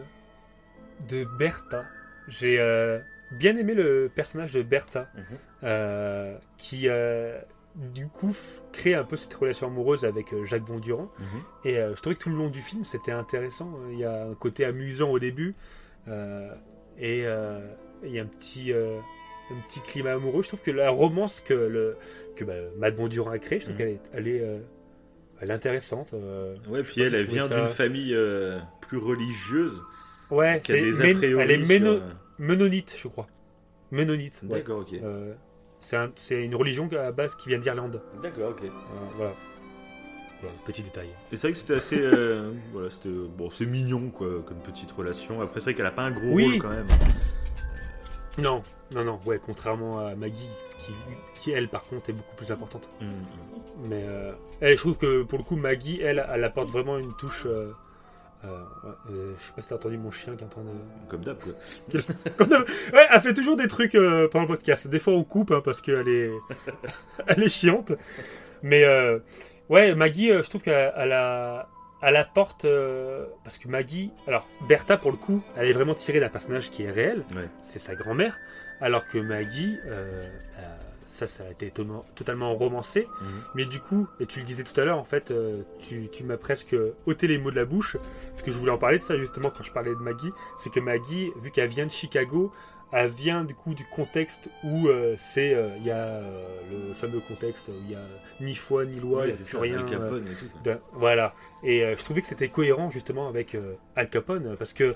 Speaker 1: de Bertha. J'ai euh, bien aimé le personnage de Bertha,
Speaker 6: Mhm.
Speaker 1: euh, qui du coup f- crée un peu cette relation amoureuse avec euh, Jacques Bondurant. Et euh, je trouvais que tout le long du film, c'était intéressant. Il y a un côté amusant au début, euh, et euh, il y a un petit, un petit climat amoureux. Je trouve que la romance que, le, que bah, Matt a créée, je trouve
Speaker 6: Mhm.
Speaker 1: qu'elle est, elle est, elle est intéressante.
Speaker 6: Ouais, puis elle, vient
Speaker 1: ça-
Speaker 6: d'une famille plus religieuse,
Speaker 1: Ouais, c'est
Speaker 6: des
Speaker 1: elle est méno- ménonite, je crois. Ménonite. ouais.
Speaker 6: D'accord, ok.
Speaker 1: Euh, c'est un- c'est une religion à la base qui vient d'Irlande.
Speaker 6: D'accord, ok.
Speaker 1: Euh, voilà. Voilà, petit détail.
Speaker 6: Et c'est vrai que c'était assez. euh, voilà, c'était. Bon, c'est mignon, quoi, comme petite relation. Après, c'est vrai qu'elle a pas un gros
Speaker 1: Oui.
Speaker 6: rôle quand même.
Speaker 1: Non, non, non, ouais, contrairement à Maggie, qui, qui elle, par contre, est beaucoup plus importante.
Speaker 6: Mm,
Speaker 1: Mais euh, elle, je trouve que pour le coup, Maggie, elle, elle apporte vraiment une touche. euh, euh, ouais, euh, je sais pas si t'as entendu mon chien qui est en train de.
Speaker 6: Comme d'hab, quoi.
Speaker 1: Comme d'hab- ouais, elle fait toujours des trucs euh, pendant le podcast. Des fois, on coupe hein, parce qu'elle est, elle est chiante. Mais euh, ouais, Maggie, je trouve qu'elle elle a, elle apporte parce que Maggie, alors Bertha pour le coup, elle est vraiment tirée d'un personnage qui est réel.
Speaker 6: Ouais.
Speaker 1: C'est sa grand-mère, alors que Maggie, euh, ça, ça a été totalement, totalement romancé.
Speaker 6: Mhm.
Speaker 1: Mais du coup, et tu le disais tout à l'heure, en fait, euh, tu, tu m'as presque ôté les mots de la bouche. Parce que je voulais en parler de ça justement quand je parlais de Maggie. C'est que Maggie, vu qu'elle vient de Chicago, elle vient du coup du contexte où euh, c'est, euh, il y a euh, le fameux contexte où il y a ni foi ni loi,
Speaker 6: c'est ça,
Speaker 1: rien.
Speaker 6: Al Capone et tout,
Speaker 1: de- voilà. Et je trouvais que c'était cohérent justement avec Al Capone parce que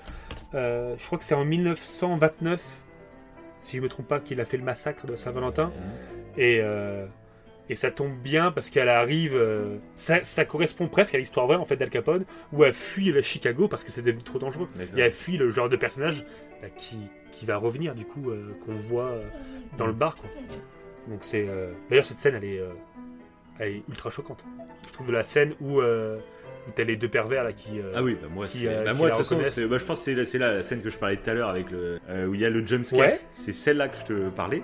Speaker 1: je crois que c'est en 1929, si je me trompe pas, qu'il a fait le massacre de Saint-Valentin. Et, euh, et ça tombe bien parce qu'elle arrive. euh, ça, ça correspond presque à l'histoire vraie en fait d'Al Capone où elle fuit le Chicago parce que c'est devenu trop dangereux.
Speaker 6: D'accord.
Speaker 1: Et elle fuit le genre de personnage bah, qui, qui va revenir du coup euh, qu'on voit euh, dans le bar. Quoi. Donc c'est. euh, D'ailleurs cette scène elle est, euh, elle est ultra choquante. Je trouve la scène où, euh, où t'as les deux pervers là qui. euh,
Speaker 6: Ah oui, bah moi,
Speaker 1: qui, euh,
Speaker 6: bah moi
Speaker 1: la
Speaker 6: de toute façon, bah, je pense que c'est là la scène que je parlais tout à l'heure avec le euh, où il y a le jump scare.
Speaker 1: Ouais.
Speaker 6: C'est celle-là que je te parlais.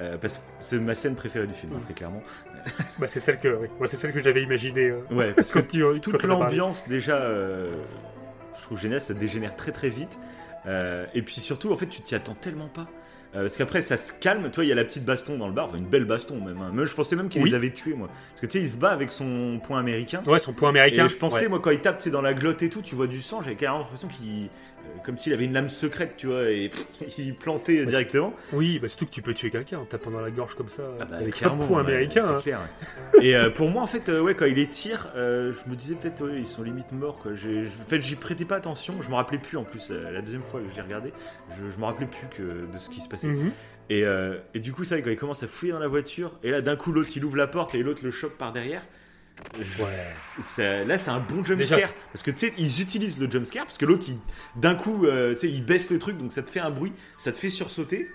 Speaker 6: euh, parce que c'est ma scène préférée du film, hein, très clairement.
Speaker 1: bah, c'est celle que, oui. C'est celle que j'avais imaginée.
Speaker 6: Ouais, parce que
Speaker 1: tu,
Speaker 6: toute l'ambiance déjà, je trouve génial, ça dégénère très très vite. Et puis surtout, en fait, tu t'y attends tellement pas. Euh, parce qu'après, ça se calme. Toi, il y a la petite baston dans le bar, enfin, une belle baston même. hein. Moi, je pensais même qu'il
Speaker 1: Oui.
Speaker 6: les avait tués, moi. Parce que tu sais, il se bat avec son point américain.
Speaker 1: Ouais, son point américain.
Speaker 6: Et je pensais,
Speaker 1: ouais.
Speaker 6: moi, quand il tape, tu sais, dans la glotte et tout, tu vois du sang, j'avais carrément l'impression qu'il. Euh, comme s'il avait une lame secrète, tu vois, et il plantait directement.
Speaker 1: Oui, bah, surtout que tu peux tuer quelqu'un en tapant dans la gorge comme ça.
Speaker 6: Ah bah,
Speaker 1: avec un point américain. hein.
Speaker 6: c'est clair. ouais. et euh, pour moi, en fait, euh, ouais, quand il les tire, euh, je me disais peut-être, ouais, ils sont limite morts, quoi. En fait, j'y prêtais pas attention, je me rappelais plus en plus, la deuxième fois que j'ai regardé, je, je me rappelais plus que de ce qui se passait.
Speaker 1: Mhm.
Speaker 6: Et, et du coup, ça, quand il commence à fouiller dans la voiture, et là, d'un coup, l'autre, il ouvre la porte et l'autre le chope par derrière.
Speaker 1: Ouais.
Speaker 6: ça- là, c'est un bon jump
Speaker 1: Déjà-
Speaker 6: scare. Parce que tu sais, ils utilisent le jump scare, parce que l'autre, d'un coup, euh, tu sais, il baisse le truc, donc ça te fait un bruit, ça te fait sursauter.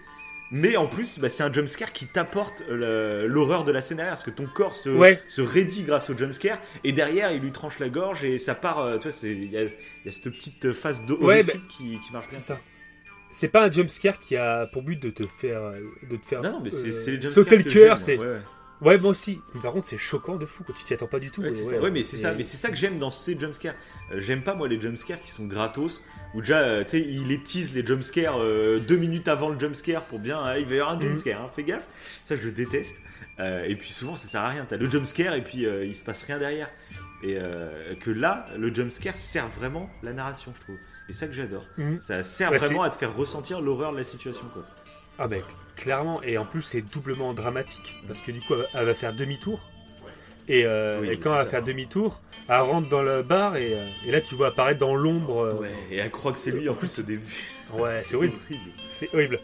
Speaker 6: Mais en plus, bah, c'est un jump scare qui t'apporte euh, l'horreur de la scène derrière, parce que ton corps se,
Speaker 1: Ouais.
Speaker 6: se raidit grâce au jump scare, et derrière, il lui tranche la gorge, et ça part, euh, tu vois, c'est- il y a, il y a cette petite phase de
Speaker 1: Ouais,
Speaker 6: horrifique qui, qui marche
Speaker 1: C'est
Speaker 6: bien.
Speaker 1: ça. C'est pas un jumpscare qui a pour but de te faire. De te faire
Speaker 6: Non, mais c'est
Speaker 1: euh,
Speaker 6: c'est
Speaker 1: sauter le cœur. C'est...
Speaker 6: Ouais,
Speaker 1: moi aussi. Mais par contre, c'est choquant de fou quand tu t'y attends pas du tout.
Speaker 6: Ouais,
Speaker 1: et
Speaker 6: c'est
Speaker 1: ouais,
Speaker 6: ça. Ouais, mais c'est ça. Mais c'est ça que j'aime dans ces jumpscares. Euh, j'aime pas moi les jumpscares qui sont gratos. Où déjà, euh, tu sais, ils les teasent les jumpscares euh, deux minutes avant le jumpscare pour bien. ah, il va y avoir un
Speaker 1: Mhm.
Speaker 6: jumpscare, hein, fais gaffe. Ça, je déteste. Et puis souvent, ça sert à rien. T'as le jumpscare et puis il se passe rien derrière. Et que là, le jumpscare sert vraiment la narration, je trouve. Et ça que j'adore.
Speaker 1: Mhm.
Speaker 6: Ça sert
Speaker 1: Bah,
Speaker 6: vraiment à te faire ressentir l'horreur de la situation, quoi.
Speaker 1: Ah, ben clairement. Et en plus, c'est doublement dramatique. Parce que du coup, elle, va faire demi-tour. Et, euh,
Speaker 6: Oui,
Speaker 1: et
Speaker 6: mais
Speaker 1: quand elle va
Speaker 6: ça.
Speaker 1: faire demi-tour, elle rentre dans le bar et, euh, et là, tu vois apparaître dans l'ombre. euh,
Speaker 6: Ouais, et elle croit que c'est lui en plus au début.
Speaker 1: Ouais, c'est horrible. C'est horrible.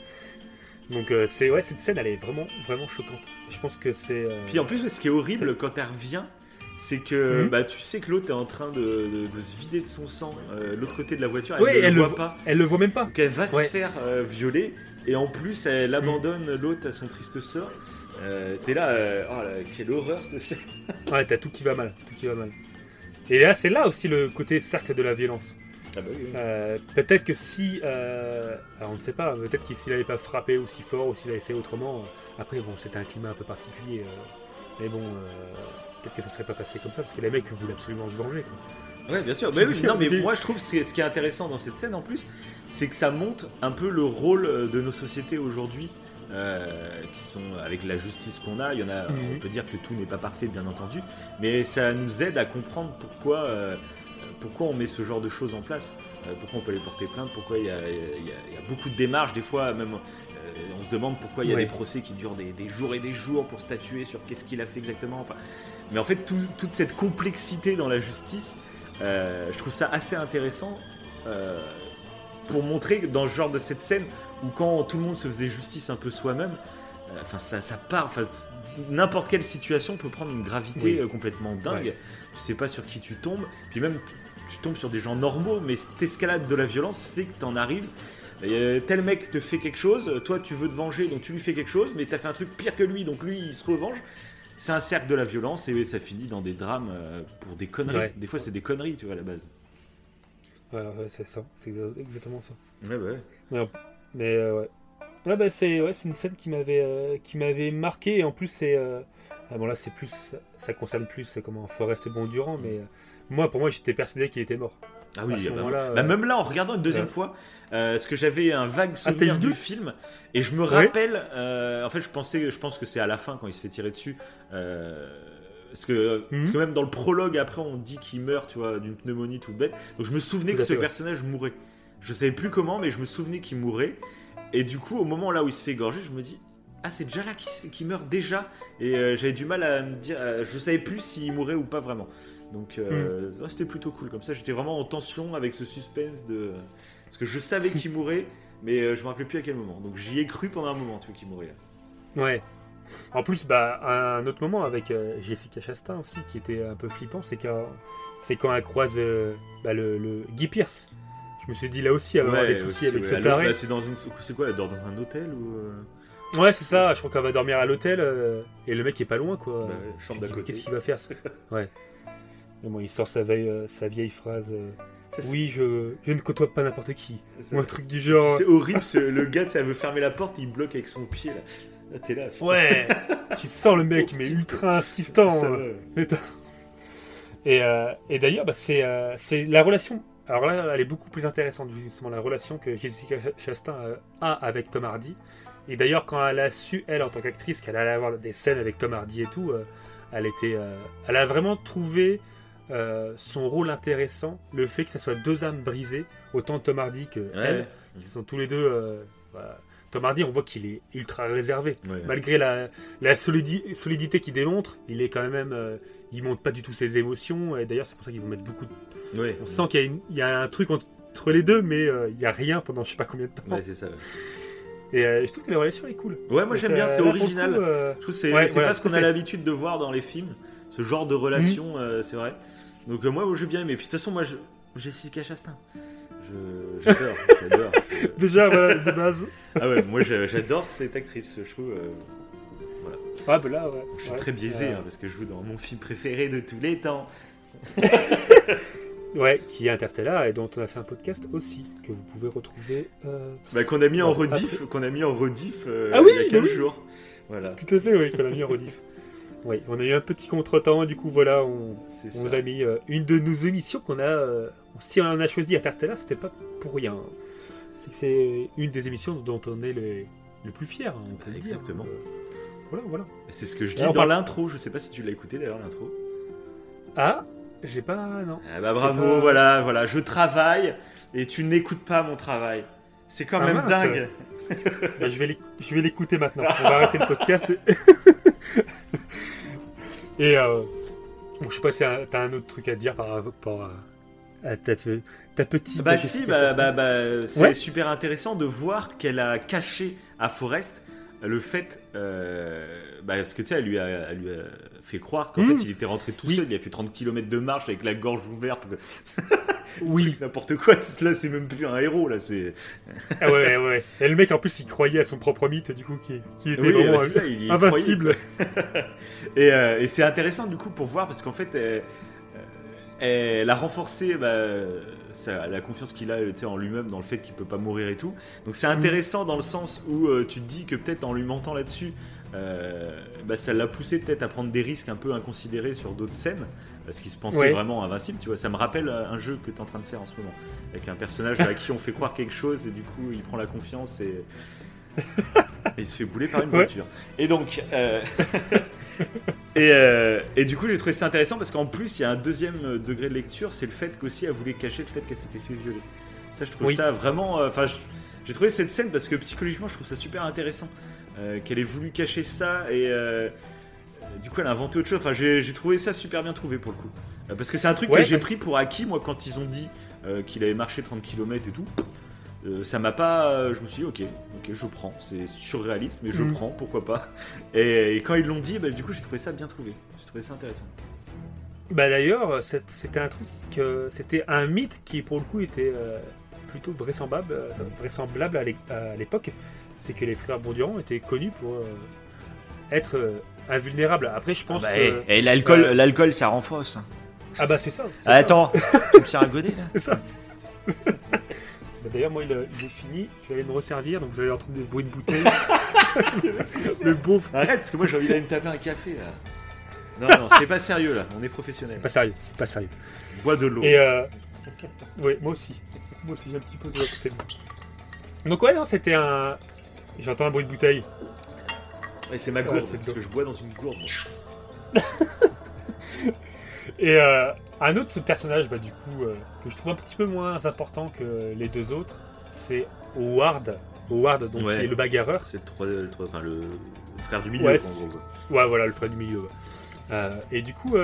Speaker 1: Donc, euh, c'est ouais, cette scène, elle est vraiment, vraiment choquante. Je pense que c'est.
Speaker 6: Puis en plus, ce qui est horrible quand elle revient, c'est que bah, tu sais que l'autre est en train de, de- de se vider de son sang euh, l'autre côté de la voiture. Elle ne
Speaker 1: elle
Speaker 6: le voit pas.
Speaker 1: Elle le voit même pas.
Speaker 6: Donc elle va
Speaker 1: Ouais.
Speaker 6: se faire euh, violer et en plus elle abandonne l'autre à son triste sort. Euh, T'es là, euh, oh là, quelle horreur cette scène.
Speaker 1: Ouais, t'as tout qui va mal. Tout qui va mal. Et là, c'est là aussi le côté cercle de la violence.
Speaker 6: Ah bah oui, oui.
Speaker 1: Peut-être que si. alors on ne sait pas, peut-être que s'il n'avait pas frappé aussi fort ou s'il avait fait autrement. après, bon, c'était un climat un peu particulier. mais bon, peut-être que ça serait pas passé comme ça parce que les mecs voulaient absolument se venger. quoi.
Speaker 6: Ouais, bien sûr. Mais oui, non, mais moi je trouve que ce qui est intéressant dans cette scène en plus, c'est que ça montre un peu le rôle euh, de nos sociétés aujourd'hui. euh, qui sont avec la justice qu'on a, il y en a.
Speaker 1: Mhm.
Speaker 6: On peut dire que tout n'est pas parfait, bien entendu, mais ça nous aide à comprendre pourquoi, euh, pourquoi on met ce genre de choses en place, euh, pourquoi on peut les porter plainte, pourquoi il y a, y y beaucoup de démarches, des fois même. on se demande pourquoi il y a
Speaker 1: Ouais.
Speaker 6: des procès qui durent des, des jours et des jours pour statuer sur qu'est-ce qu'il a fait exactement. Enfin, mais en fait, tout- toute cette complexité dans la justice, euh, je trouve ça assez intéressant euh, pour montrer dans ce genre de cette scène où quand tout le monde se faisait justice un peu soi-même, euh, enfin ça, ça part, enfin n'importe quelle situation peut prendre une gravité
Speaker 1: Oui.
Speaker 6: complètement dingue.
Speaker 1: Ouais.
Speaker 6: Tu sais pas sur qui tu tombes, puis même tu tombes sur des gens normaux, mais cette escalade de la violence fait que t'en arrives. Tel mec te fait quelque chose, toi tu veux te venger, donc tu lui fais quelque chose, mais t'as fait un truc pire que lui, donc lui il se revanche. C'est un cercle de la violence et ça finit dans des drames euh, pour des conneries.
Speaker 1: Ouais.
Speaker 6: Des fois c'est des conneries, tu vois, à la base.
Speaker 1: Voilà, ouais, c'est ça. C'est exa- exactement ça.
Speaker 6: Ouais, ouais.
Speaker 1: Mais euh, ouais. Ouais, bah, c'est ouais, une scène qui m'avait euh, qui m'avait marqué et en plus c'est euh, ah, bon là c'est plus ça, concerne plus comment Forrest Bondurant mais euh, moi pour moi j'étais persuadé qu'il était mort.
Speaker 6: Ah oui,
Speaker 1: ce
Speaker 6: bah, bah,
Speaker 1: euh,
Speaker 6: même là, en regardant une deuxième
Speaker 1: ouais.
Speaker 6: fois, euh, parce que j'avais un vague
Speaker 1: Ah,
Speaker 6: souvenir du film, et je me rappelle, euh, en fait, je pensais, je pense que c'est à la fin quand il se fait tirer dessus, euh, parce que,
Speaker 1: Mhm.
Speaker 6: parce que même dans le prologue après, on dit qu'il meurt, tu vois, d'une pneumonie toute bête. Donc je me souvenais que ce
Speaker 1: ouais.
Speaker 6: personnage mourait. Je savais plus comment, mais je me souvenais qu'il mourait. Et du coup, au moment là où il se fait égorger, je me dis. Ah, c'est déjà là qu'il meurt déjà Et euh, j'avais du mal à me dire. euh, je savais plus s'il mourait ou pas vraiment. Donc, euh, ouais, c'était plutôt cool. Comme ça, j'étais vraiment en tension avec ce suspense de. Parce que je savais qu'il mourait, mais euh, je me rappelais plus à quel moment. Donc, j'y ai cru pendant un moment, tu vois, qu'il mourait.
Speaker 1: Ouais. En plus, bah, un autre moment avec euh, Jessica Chastain aussi, qui était un peu flippant, c'est quand, c'est quand elle croise euh, bah, le, le Guy Pierce. Je me suis dit là aussi, elle va avoir des soucis
Speaker 6: aussi,
Speaker 1: avec
Speaker 6: ouais.
Speaker 1: ce taré.
Speaker 6: bah, c'est dans une. C'est quoi Elle dort dans un hôtel ou.
Speaker 1: Ouais, c'est ça. Je crois qu'elle va dormir à l'hôtel euh, et le mec est pas loin, quoi.
Speaker 6: bah, chambre d'à côté.
Speaker 1: Qu'est-ce qu'il va faire ça Ouais. Bon, il sort sa vieille, euh, sa vieille phrase. euh,
Speaker 6: Ça,
Speaker 1: oui, je, je ne côtoie pas n'importe qui. Ou un truc du genre.
Speaker 6: C'est horrible, ce- le gars, elle veut fermer la porte, il bloque avec son pied là. Là, t'es là. putain.
Speaker 1: Ouais. tu sens le mec, mais ultra insistant.
Speaker 6: Ça.
Speaker 1: Et, euh, et d'ailleurs, bah, c'est euh, c'est la relation. Alors là, elle est beaucoup plus intéressante, justement, la relation que Jessica Chastain a avec Tom Hardy. Et d'ailleurs, quand elle a su, elle, en tant qu'actrice, qu'elle allait avoir des scènes avec Tom Hardy et tout, euh, elle, était, elle a vraiment trouvé euh, son rôle intéressant, le fait que ce soit deux âmes brisées, autant Tom Hardy que elle, qui sont tous les deux. euh, bah, Tom Hardy, on voit qu'il est ultra réservé.
Speaker 6: Ouais.
Speaker 1: Malgré la, la solidi- solidité qu'il démontre, il est quand même. euh, il montre pas du tout ses émotions. Et d'ailleurs, c'est pour ça qu'ils vont mettre beaucoup. De...
Speaker 6: Ouais.
Speaker 1: On sent qu'il y, a y un truc entre les deux, mais euh, il y a rien pendant je sais pas combien de temps.
Speaker 6: C'est ça.
Speaker 1: Et euh, je trouve que la relation est cool.
Speaker 6: Ouais, moi j'aime bien, c'est original.
Speaker 1: coup, euh,
Speaker 6: Je trouve que c'est
Speaker 1: Ouais,
Speaker 6: c'est
Speaker 1: voilà,
Speaker 6: pas ce qu'on a l'habitude de voir dans les films, ce genre de relation, euh, c'est vrai. Donc euh, moi, j'ai bien aimé. Puis de toute façon, moi, je... Jessica Chastain. Je- J'adore, j'adore. Je-
Speaker 1: Déjà, voilà, de base.
Speaker 6: Ah ouais, moi j'a- j'adore cette actrice, je trouve. euh,
Speaker 1: Ah, bah là, ouais.
Speaker 6: Je suis
Speaker 1: Ouais.
Speaker 6: très biaisé
Speaker 1: Euh,
Speaker 6: hein, parce que je joue dans mon film préféré de tous les temps.
Speaker 1: Ouais, qui est Interstellar et dont on a fait un podcast aussi, que vous pouvez retrouver. euh,
Speaker 6: Bah, qu'on a mis en rediff, qu'on a mis en rediff euh,
Speaker 1: Ah oui,
Speaker 6: il y a
Speaker 1: bah
Speaker 6: 15
Speaker 1: oui.
Speaker 6: jours. Voilà,
Speaker 1: Tout à fait, oui, qu'on a mis en rediff. Oui, on a eu un petit contretemps, du coup, voilà, on, vous a mis euh, une de nos émissions qu'on a. euh, si on en a choisi Interstellar, c'était pas pour rien. C'est que c'est une des émissions dont on est le, le plus fier. on peut le dire.
Speaker 6: Exactement.
Speaker 1: Euh, voilà, voilà.
Speaker 6: C'est ce que je dis
Speaker 1: Alors,
Speaker 6: dans l'intro. Je sais pas si tu l'as écouté d'ailleurs l'intro.
Speaker 1: Ah, j'ai pas. Non.
Speaker 6: Ah bah bravo,
Speaker 1: pas-
Speaker 6: voilà, voilà, je travaille et tu n'écoutes pas mon travail. C'est quand
Speaker 1: Ah,
Speaker 6: même
Speaker 1: mince.
Speaker 6: dingue.
Speaker 1: Bah, je vais l'éc- je vais l'écouter maintenant. On va arrêter le podcast. Et euh, bon, je sais pas si t'as un autre truc à dire par rapport à, à ta, ta petite.
Speaker 6: Bah si, bah, bah, bah, c'est
Speaker 1: Ouais.
Speaker 6: super intéressant de voir qu'elle a caché à Forrest le fait, euh, bah, parce que tu sais, elle lui a, elle lui a fait croire qu'en
Speaker 1: Mm.
Speaker 6: fait il était rentré tout
Speaker 1: Oui.
Speaker 6: seul, il a fait 30 km de marche avec la gorge ouverte,
Speaker 1: Oui.
Speaker 6: N'importe quoi, là c'est même plus un héros, là c'est...
Speaker 1: Ah ouais, ouais, ouais. Et le mec en plus il croyait à son propre mythe du coup qui, qui était
Speaker 6: Oui,
Speaker 1: vraiment
Speaker 6: bah, c'est ça, il y
Speaker 1: invincible.
Speaker 6: Et, euh, et c'est intéressant du coup pour voir parce qu'en fait, elle a renforcé bah, la confiance qu'il a en lui-même dans le fait qu'il peut pas mourir et tout. Donc c'est intéressant dans le sens où euh, tu te dis que peut-être en lui mentant là-dessus, euh, bah, ça l'a poussé peut-être à prendre des risques un peu inconsidérés sur d'autres scènes parce qu'il se pensait
Speaker 1: Ouais.
Speaker 6: vraiment invincible. Tu vois, ça me rappelle euh, un jeu que tu es en train de faire en ce moment avec un personnage à qui on fait croire quelque chose et du coup il prend la confiance et, et il se fait bouler par une
Speaker 1: Ouais.
Speaker 6: voiture. Et donc. euh, Et, euh, et du coup, j'ai trouvé ça intéressant parce qu'en plus, il y a un deuxième euh, degré de lecture, c'est le fait qu'aussi elle voulait cacher le fait qu'elle s'était fait violer. Ça, je trouve
Speaker 1: Oui.
Speaker 6: ça vraiment. euh, Enfin, j'ai trouvé cette scène parce que psychologiquement, je trouve ça super intéressant euh, qu'elle ait voulu cacher ça et du coup, elle a inventé autre chose. Enfin, j'ai trouvé ça super bien trouvé pour le coup. Parce que c'est un truc
Speaker 1: Ouais,
Speaker 6: que j'ai pris pour acquis, moi, quand ils ont dit qu'il avait marché 30 km et tout. Euh, ça m'a pas. euh, je me suis dit, ok, ok, je prends. C'est surréaliste, mais je
Speaker 1: Mhm.
Speaker 6: prends, pourquoi pas. Et, et quand ils l'ont dit, bah, du coup, j'ai trouvé ça bien trouvé. J'ai trouvé ça intéressant.
Speaker 1: Bah d'ailleurs, c'est- c'était un truc, c'était un mythe qui pour le coup était euh, plutôt vraisemblable, euh, vraisemblable à l'é- à l'époque. C'est que les frères Bondurant étaient connus pour euh, être euh, invulnérables. Après, je pense
Speaker 7: bah,
Speaker 1: que
Speaker 7: et, et l'alcool,
Speaker 1: euh,
Speaker 7: l'alcool, ça renforce.
Speaker 1: ah bah c'est ça. c'est
Speaker 7: Ah,
Speaker 1: ça,
Speaker 7: attends, tu me sers à godet là
Speaker 1: c'est ça. Bah, D'ailleurs, moi, il, a- il est fini. Je vais aller me resservir, donc vous allez entendre des bruits de bouteille. le beau.
Speaker 6: Arrête, parce que moi j'ai envie d'aller me taper un café là. Non, non, c'est pas sérieux là, on est professionnel.
Speaker 1: C'est pas sérieux. C'est pas sérieux.
Speaker 6: Bois de l'eau.
Speaker 1: Et euh, Oui, moi aussi. Moi aussi, j'ai un petit peu de côté de moi. Donc ouais, non, c'était un... J'entends un bruit de bouteille.
Speaker 6: Ouais, c'est ma
Speaker 1: Ouais,
Speaker 6: gourde,
Speaker 1: c'est
Speaker 6: parce que je bois dans une gourde. moi.
Speaker 1: Et euh, un autre personnage, bah, du coup, euh, que je trouve un petit peu moins important que les deux autres, c'est Howard. Howard, donc,
Speaker 6: Ouais.
Speaker 1: qui est le bagarreur.
Speaker 6: C'est le, trois- le trois- enfin, le frère du milieu,
Speaker 1: Ouais,
Speaker 6: en gros.
Speaker 1: Ouais, voilà, le frère du milieu. Euh, et du coup,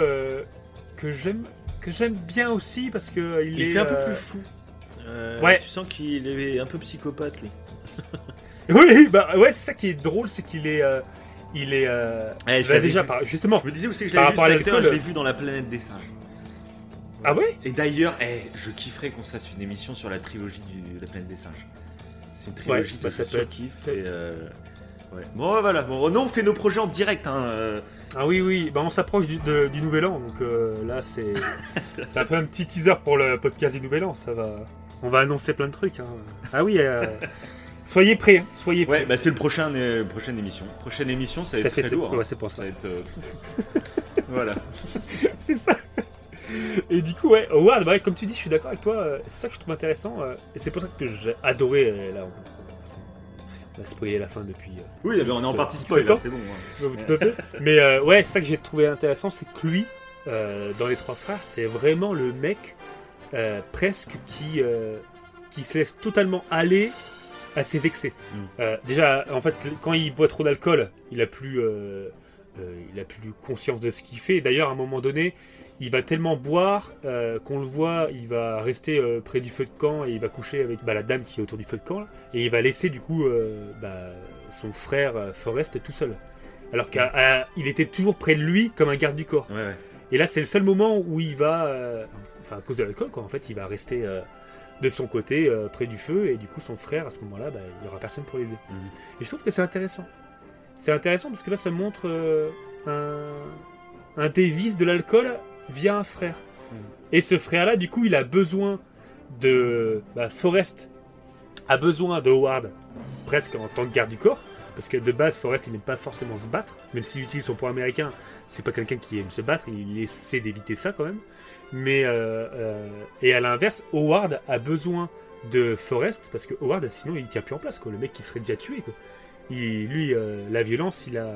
Speaker 1: que j'aime que j'aime bien aussi parce que il,
Speaker 6: Il
Speaker 1: est
Speaker 6: fait un peu plus fou.
Speaker 1: Ouais.
Speaker 6: Tu sens qu'il est un peu psychopathe, lui.
Speaker 1: Oui, bah ouais, c'est ça qui est drôle, c'est qu'il est il est euh,
Speaker 6: Eh, je
Speaker 1: bah, déjà par- justement.
Speaker 6: Je me disais où c'est que je
Speaker 1: Par
Speaker 6: l'avais vu,
Speaker 1: rapport à
Speaker 6: je l'ai vu dans La planète des singes.
Speaker 1: Ah ouais?
Speaker 6: Et d'ailleurs, eh, je kifferais qu'on se fasse une émission sur la trilogie de La planète des singes. C'est une trilogie
Speaker 1: Ouais, bah,
Speaker 6: que
Speaker 1: ça
Speaker 6: je. Et euh, ouais. Bon, voilà. Bon, non, on fait nos projets en direct. Hein. euh.
Speaker 1: Ah oui, oui, bah on s'approche du, nouvel an, donc euh, là c'est c'est un peu un petit teaser pour le podcast du nouvel an, ça va. On va annoncer plein de trucs. hein. Ah oui, soyez prêts, hein, soyez prêts.
Speaker 6: Ouais, bah c'est le prochain, euh, prochaine émission. Prochaine émission, ça va être
Speaker 1: fait,
Speaker 6: très lourd. hein.
Speaker 1: ouais, c'est pour ça.
Speaker 6: Ça va être. euh, voilà.
Speaker 1: c'est ça. Et du coup, ouais, Howard, bah comme tu dis, je suis d'accord avec toi, euh, c'est ça que je trouve intéressant, euh, et c'est pour ça que j'ai adoré, là, on, on va spoiler la fin depuis...
Speaker 6: Oui, on est en partie spoil, c'est bon. hein.
Speaker 1: Ouais. Mais ouais, c'est ça que j'ai trouvé intéressant, c'est que lui, dans les trois frères, c'est vraiment le mec presque qui, qui se laisse totalement aller à ses excès.
Speaker 6: Mm.
Speaker 1: Euh, déjà, en fait, quand il boit trop d'alcool, il a plus, euh, euh, il a plus conscience de ce qu'il fait. D'ailleurs, à un moment donné, il va tellement boire qu'on le voit, il va rester près du feu de camp et il va coucher avec bah, la dame qui est autour du feu de camp là, et il va laisser du coup bah, son frère Forrest tout seul. Alors qu'il était toujours près de lui comme un garde du corps.
Speaker 6: Ouais, ouais.
Speaker 1: Et là, c'est le seul moment où il va, enfin à cause de l'alcool, quoi. En fait, il va rester de son côté euh, près du feu et du coup, son frère à ce moment-là, bah, il n'y aura personne pour l'aider.
Speaker 6: Mhm.
Speaker 1: Et je trouve que c'est intéressant. C'est intéressant parce que là, ça montre euh, un, un de l'alcool via un frère.
Speaker 6: Mhm.
Speaker 1: Et ce frère-là, du coup, il a besoin de bah, Forrest a besoin de Howard presque en tant que garde du corps. Parce que de base, Forrest, il n'aime pas forcément se battre. Même s'il utilise son point américain, c'est pas quelqu'un qui aime se battre. Il essaie d'éviter ça quand même. Mais, euh, euh, et à l'inverse, Howard a besoin de Forrest. Parce que Howard, sinon, il tient plus en place. Quoi. Le mec, qui serait déjà tué. Quoi. Il, lui, euh, la violence, il a,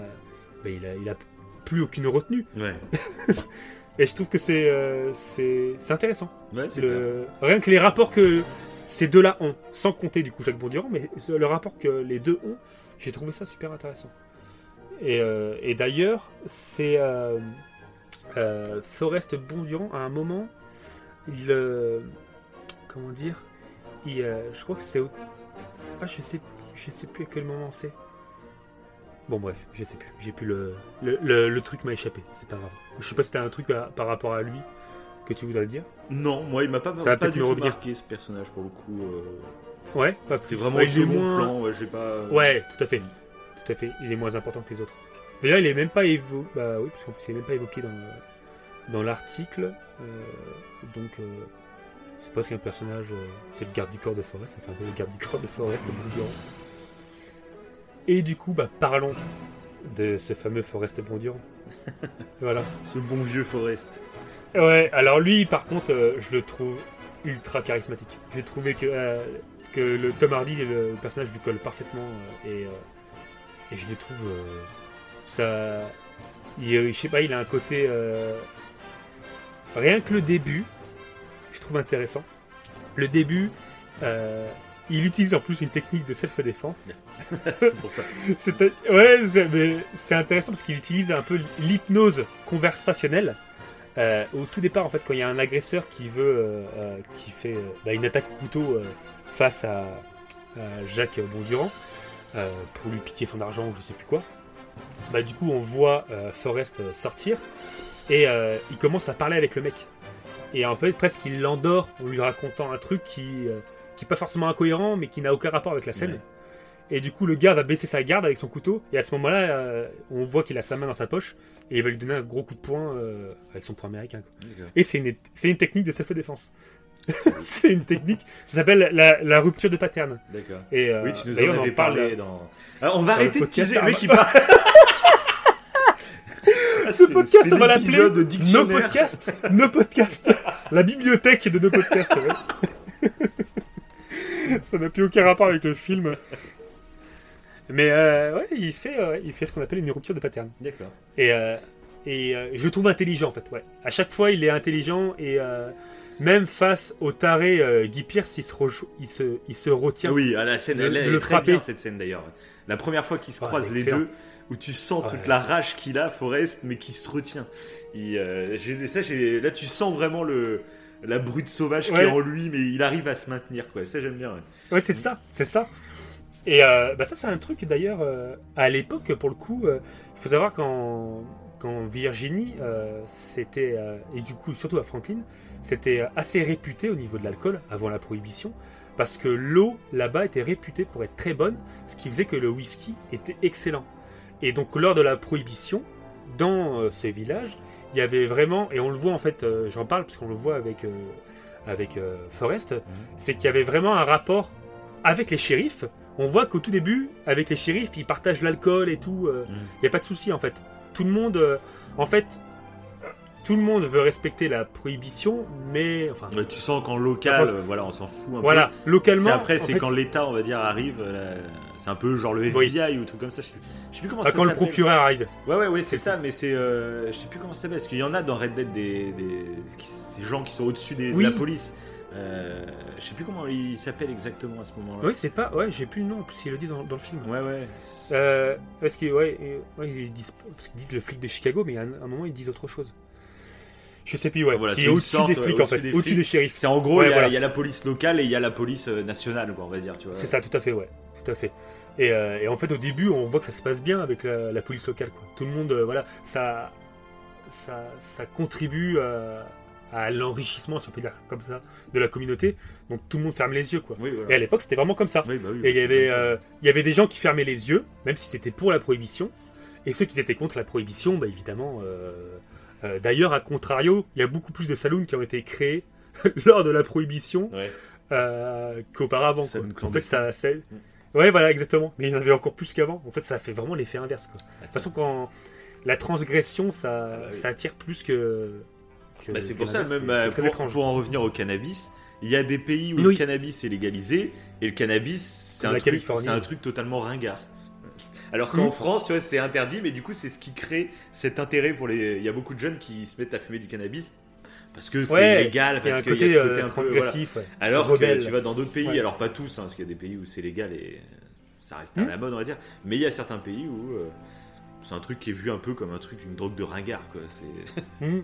Speaker 1: ben, il a, il a plus aucune retenue.
Speaker 6: Ouais,
Speaker 1: Et je trouve que c'est euh, intéressant.
Speaker 6: ouais.
Speaker 1: Le- Rien que les rapports que ces deux-là ont, sans compter du coup Jacques Bondurant, mais le rapport que les deux ont, j'ai trouvé ça super intéressant. Et, euh, et d'ailleurs, c'est euh, euh, Forrest Bondurant, à un moment, il. euh, comment dire il, euh, Je crois que c'est. Ah, je sais, je sais plus à quel moment c'est. Bon, bref, je sais plus. J'ai plus le. Le, le- le truc m'a échappé, c'est pas grave. Je sais pas si t'as un truc à- par rapport à lui que tu voudrais dire.
Speaker 6: Non, moi, il m'a pas, pas du tout marqué ce personnage pour le coup. euh,
Speaker 1: Ouais, pas
Speaker 6: C'est
Speaker 1: plus.
Speaker 6: vraiment
Speaker 1: Ouais, il est moins-
Speaker 6: plan, ouais, j'ai pas.
Speaker 1: Ouais, tout à fait. Tout à fait. Il est moins important que les autres. D'ailleurs, il est même pas évoqué. Bah oui, parce qu'en plus, il est même pas évoqué dans, le- dans l'article. Euh, donc, euh, c'est parce qu'un personnage. euh, c'est le garde du corps de Forrest. Enfin, le garde du corps de Forrest, Bondurant. Et du coup, bah, parlons de ce fameux Forrest Bondurant. voilà.
Speaker 6: Ce bon vieux Forrest.
Speaker 1: Ouais, alors lui, par contre, euh, je le trouve ultra charismatique. J'ai trouvé que, que le Tom Hardy, le personnage lui colle parfaitement et, et je le trouve ça. Il, je sais pas, il a un côté. euh, rien que le début, je trouve intéressant. Le début, euh, il utilise en plus une technique de self-défense.
Speaker 6: C'est pour ça.
Speaker 1: Ouais, c'est mais c'est intéressant parce qu'il utilise un peu l'hypnose conversationnelle. Euh, au tout départ, en fait, quand il y a un agresseur qui veut, qui fait bah, une attaque au couteau face à, à Jacques Bondurant pour lui piquer son argent ou je sais plus quoi, bah du coup on voit euh, Forrest sortir et euh, il commence à parler avec le mec. Et en fait, presque il l'endort en lui racontant un truc qui, euh, qui est pas forcément incohérent, mais qui n'a aucun rapport avec la scène.
Speaker 6: Ouais.
Speaker 1: Et du coup, le gars va baisser sa garde avec son couteau. Et à ce moment-là, euh, on voit qu'il a sa main dans sa poche. Et il va lui donner un gros coup de poing euh, avec son poing américain. quoi. Et c'est une, c'est une technique de self-défense. c'est une technique. Ça s'appelle la, la rupture de pattern.
Speaker 6: D'accord.
Speaker 1: Et, euh,
Speaker 6: Oui, tu nous en
Speaker 1: on
Speaker 6: avais parlé dans. On va
Speaker 1: dans
Speaker 6: arrêter de teaser. Le mec, il parle. Ah,
Speaker 1: Ce
Speaker 6: c'est-
Speaker 1: podcast, on va l'appeler Nos podcasts. Nos podcasts. La bibliothèque de nos podcasts. ouais. Ça n'a plus aucun rapport avec le film. Mais euh, ouais, il fait, euh, il fait ce qu'on appelle une rupture de pattern.
Speaker 6: D'accord.
Speaker 1: Et, euh, et euh, je le trouve intelligent en fait. Ouais. À chaque fois, il est intelligent et même face au taré euh, Guy Pierce, il se, rejo- il se, il se retient.
Speaker 6: Oui, à la scène,
Speaker 1: De-
Speaker 6: elle,
Speaker 1: de
Speaker 6: elle
Speaker 1: le
Speaker 6: est très
Speaker 1: frapper.
Speaker 6: bien cette scène d'ailleurs. La première fois qu'ils se
Speaker 1: Ouais,
Speaker 6: croisent les deux, où tu sens toute
Speaker 1: Ouais.
Speaker 6: la rage qu'il a, Forrest, mais qui se retient. Il, euh, j'ai- ça, j'ai- là, tu sens vraiment le, la brute sauvage qui
Speaker 1: Ouais.
Speaker 6: est en lui, mais il arrive à se maintenir. Quoi. Ça, j'aime bien. ouais.
Speaker 1: Ouais, c'est ça, c'est ça. Et euh, bah ça, c'est un truc d'ailleurs, euh, à l'époque, pour le coup, euh, il faut savoir qu'en Virginie, c'était, et du coup, surtout à Franklin, c'était assez réputé au niveau de l'alcool avant la prohibition, parce que l'eau là-bas était réputée pour être très bonne, ce qui faisait que le whisky était excellent. Et donc, lors de la prohibition, dans euh, ces villages, il y avait vraiment, et on le voit en fait, euh, j'en parle parce qu'on le voit avec, euh, avec euh, Forrest, c'est qu'il y avait vraiment un rapport avec les shérifs. On voit qu'au tout début, avec les shérifs, ils partagent l'alcool et tout. euh, Il n'y a pas de souci en fait. Tout le monde, euh, en fait, tout le monde veut respecter la prohibition, mais enfin,
Speaker 6: Ouais, tu sens qu'en local,
Speaker 1: Enfin,
Speaker 6: euh, voilà, on s'en fout un
Speaker 1: voilà,
Speaker 6: peu.
Speaker 1: localement.
Speaker 6: C'est après,
Speaker 1: en
Speaker 6: c'est quand l'État, on va dire, arrive. euh, c'est un peu genre le
Speaker 1: Oui.
Speaker 6: FBI ou truc comme ça. Je sais, je sais plus comment
Speaker 1: ah,
Speaker 6: ça
Speaker 1: quand le
Speaker 6: s'appelle.
Speaker 1: procureur arrive.
Speaker 6: Ouais, ouais, ouais,
Speaker 1: c'est
Speaker 6: ça, mais c'est. euh, je sais plus comment ça s'appelle, parce qu'il y en a dans Red Dead des. des ces gens qui sont au-dessus
Speaker 1: Oui.
Speaker 6: de la police. Euh, je sais plus comment ils s'appellent exactement à ce moment-là.
Speaker 1: Oui, c'est pas. Ouais, j'ai plus le nom, parce qu'il le dit dans, dans le film.
Speaker 6: Ouais, ouais.
Speaker 1: Euh, parce que ouais, ouais, ils disent, parce qu'ils disent le flic de Chicago, mais à un, un moment ils disent autre chose. Je sais plus, ouais.
Speaker 6: Voilà,
Speaker 1: qui
Speaker 6: c'est
Speaker 1: est
Speaker 6: une
Speaker 1: au-dessus des
Speaker 6: ouais,
Speaker 1: flics en fait,
Speaker 6: des
Speaker 1: au-dessus des shérifs.
Speaker 6: C'est en gros,
Speaker 1: Ouais,
Speaker 6: il y, a-
Speaker 1: voilà.
Speaker 6: il y a la police locale et il y a la police euh, nationale, quoi, on va dire, tu vois.
Speaker 1: C'est ça, tout à fait, ouais, tout à fait. Et, euh, et en fait, au début, on voit que ça se passe bien avec la, la police locale. Quoi. Tout le monde, euh, voilà, ça, ça, ça contribue euh, à l'enrichissement, si on peut dire comme ça, de la communauté. Donc tout le monde ferme les yeux, quoi.
Speaker 6: Oui,
Speaker 1: Et à l'époque, c'était vraiment comme ça.
Speaker 6: Oui, bah oui,
Speaker 1: Et il y avait, euh, il y avait des gens qui fermaient les yeux, même si c'était pour la prohibition, et ceux qui étaient contre la prohibition, bah évidemment. Euh, D'ailleurs, à contrario, il y a beaucoup plus de saloons qui ont été créés lors de la prohibition
Speaker 6: Ouais.
Speaker 1: euh, qu'auparavant. En fait, ça, c'est- ouais, voilà, exactement. Mais il y en avait encore plus qu'avant. En fait, ça fait vraiment l'effet inverse. Quoi. De toute façon, quand la transgression, ça,
Speaker 6: Ah bah oui.
Speaker 1: ça attire plus que. que-
Speaker 6: Bah, c'est pour ça, même
Speaker 1: c'est très
Speaker 6: pour,
Speaker 1: étrange.
Speaker 6: pour en revenir au cannabis, il y a des pays où
Speaker 1: Oui.
Speaker 6: le cannabis est légalisé et le cannabis, c'est un, un truc totalement ringard. Alors qu'en
Speaker 1: Mhm.
Speaker 6: France, tu vois, c'est interdit, mais du coup, c'est ce qui crée cet intérêt pour les. Il y a beaucoup de jeunes qui se mettent à fumer du cannabis parce que c'est
Speaker 1: Ouais,
Speaker 6: légal,
Speaker 1: parce qu'il y a
Speaker 6: y
Speaker 1: côté,
Speaker 6: ce côté
Speaker 1: euh,
Speaker 6: un peu. voilà.
Speaker 1: ouais.
Speaker 6: Alors
Speaker 1: rebelle.
Speaker 6: que tu vas dans d'autres pays,
Speaker 1: Ouais.
Speaker 6: alors pas tous, hein, parce qu'il y a des pays où c'est légal et ça reste à
Speaker 1: Mhm.
Speaker 6: la mode, on va dire. Mais il y a certains pays où euh, c'est un truc qui est vu un peu comme un truc, une drogue de ringard, quoi. C'est.
Speaker 1: Mhm.